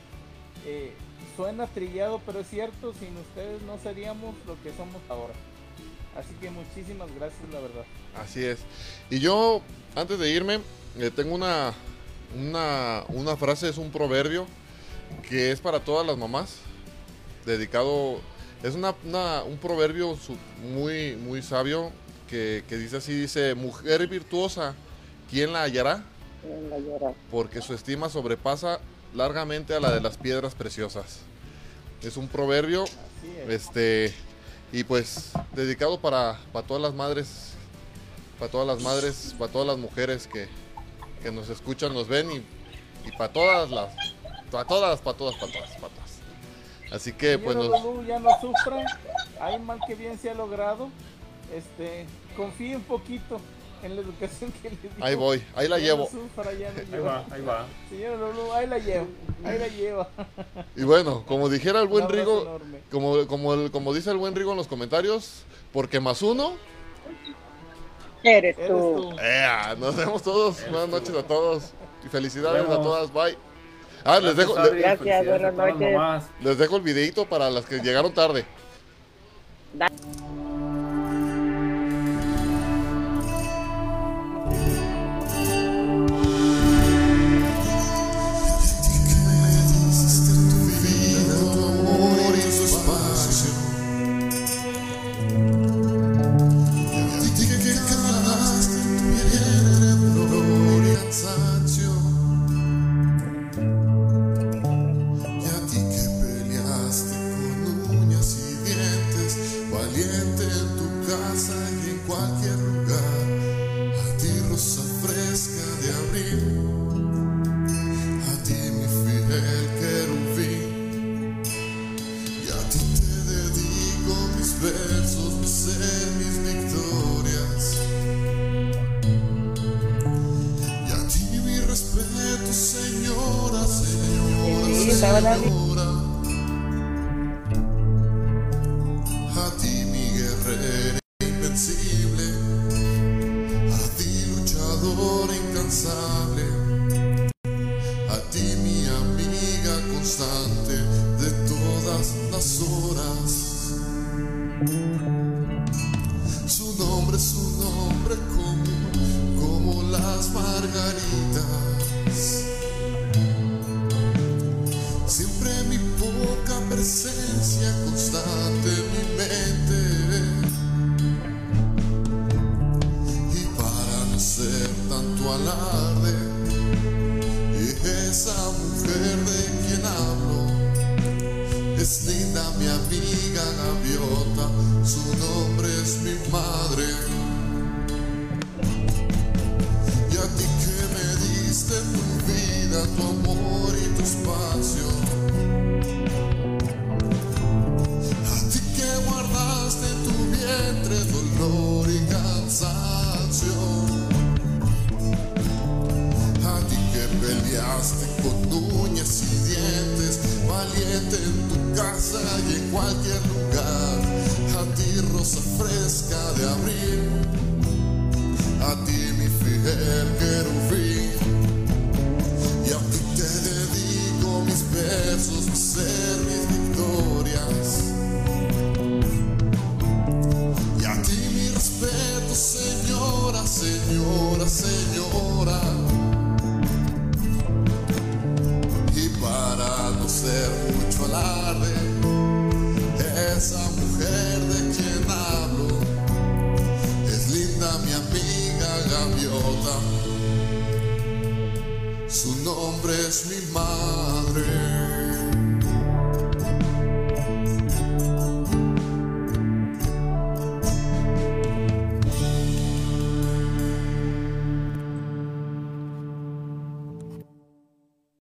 eh, suena trillado, pero es cierto, sin ustedes no seríamos lo que somos ahora. Así que muchísimas gracias, la verdad. Así es. Y yo, antes de irme, eh, tengo una, una, una frase, es un proverbio que es para todas las mamás, dedicado, es una, una- un proverbio muy, muy sabio que, que dice así, dice, mujer virtuosa, ¿quién la hallará? Porque su estima sobrepasa largamente a la de las piedras preciosas. Es un proverbio es. este, y pues dedicado para, para todas las madres, para todas las madres, para todas las mujeres que, que nos escuchan, nos ven y, y para todas las, para todas, para todas, para todas, para todas. Así que pues nos, ya no sufra, hay mal que bien se ha logrado. Este, confíe un poquito en la educación que le dio. ahí voy, ahí la llevo. Ahí va, ahí va. Señora Lulú, ahí la llevo, ahí la lleva. Y bueno, como dijera el buen Rigo, enorme. como, como, el- como dice el buen Rigo en los comentarios, porque más uno, Eres tú. nos vemos todos, buenas noches a todos y felicidades a todas, bye. Ah, les dejo, Adri, Gracias, buenas noches. les dejo el videito para las que llegaron tarde.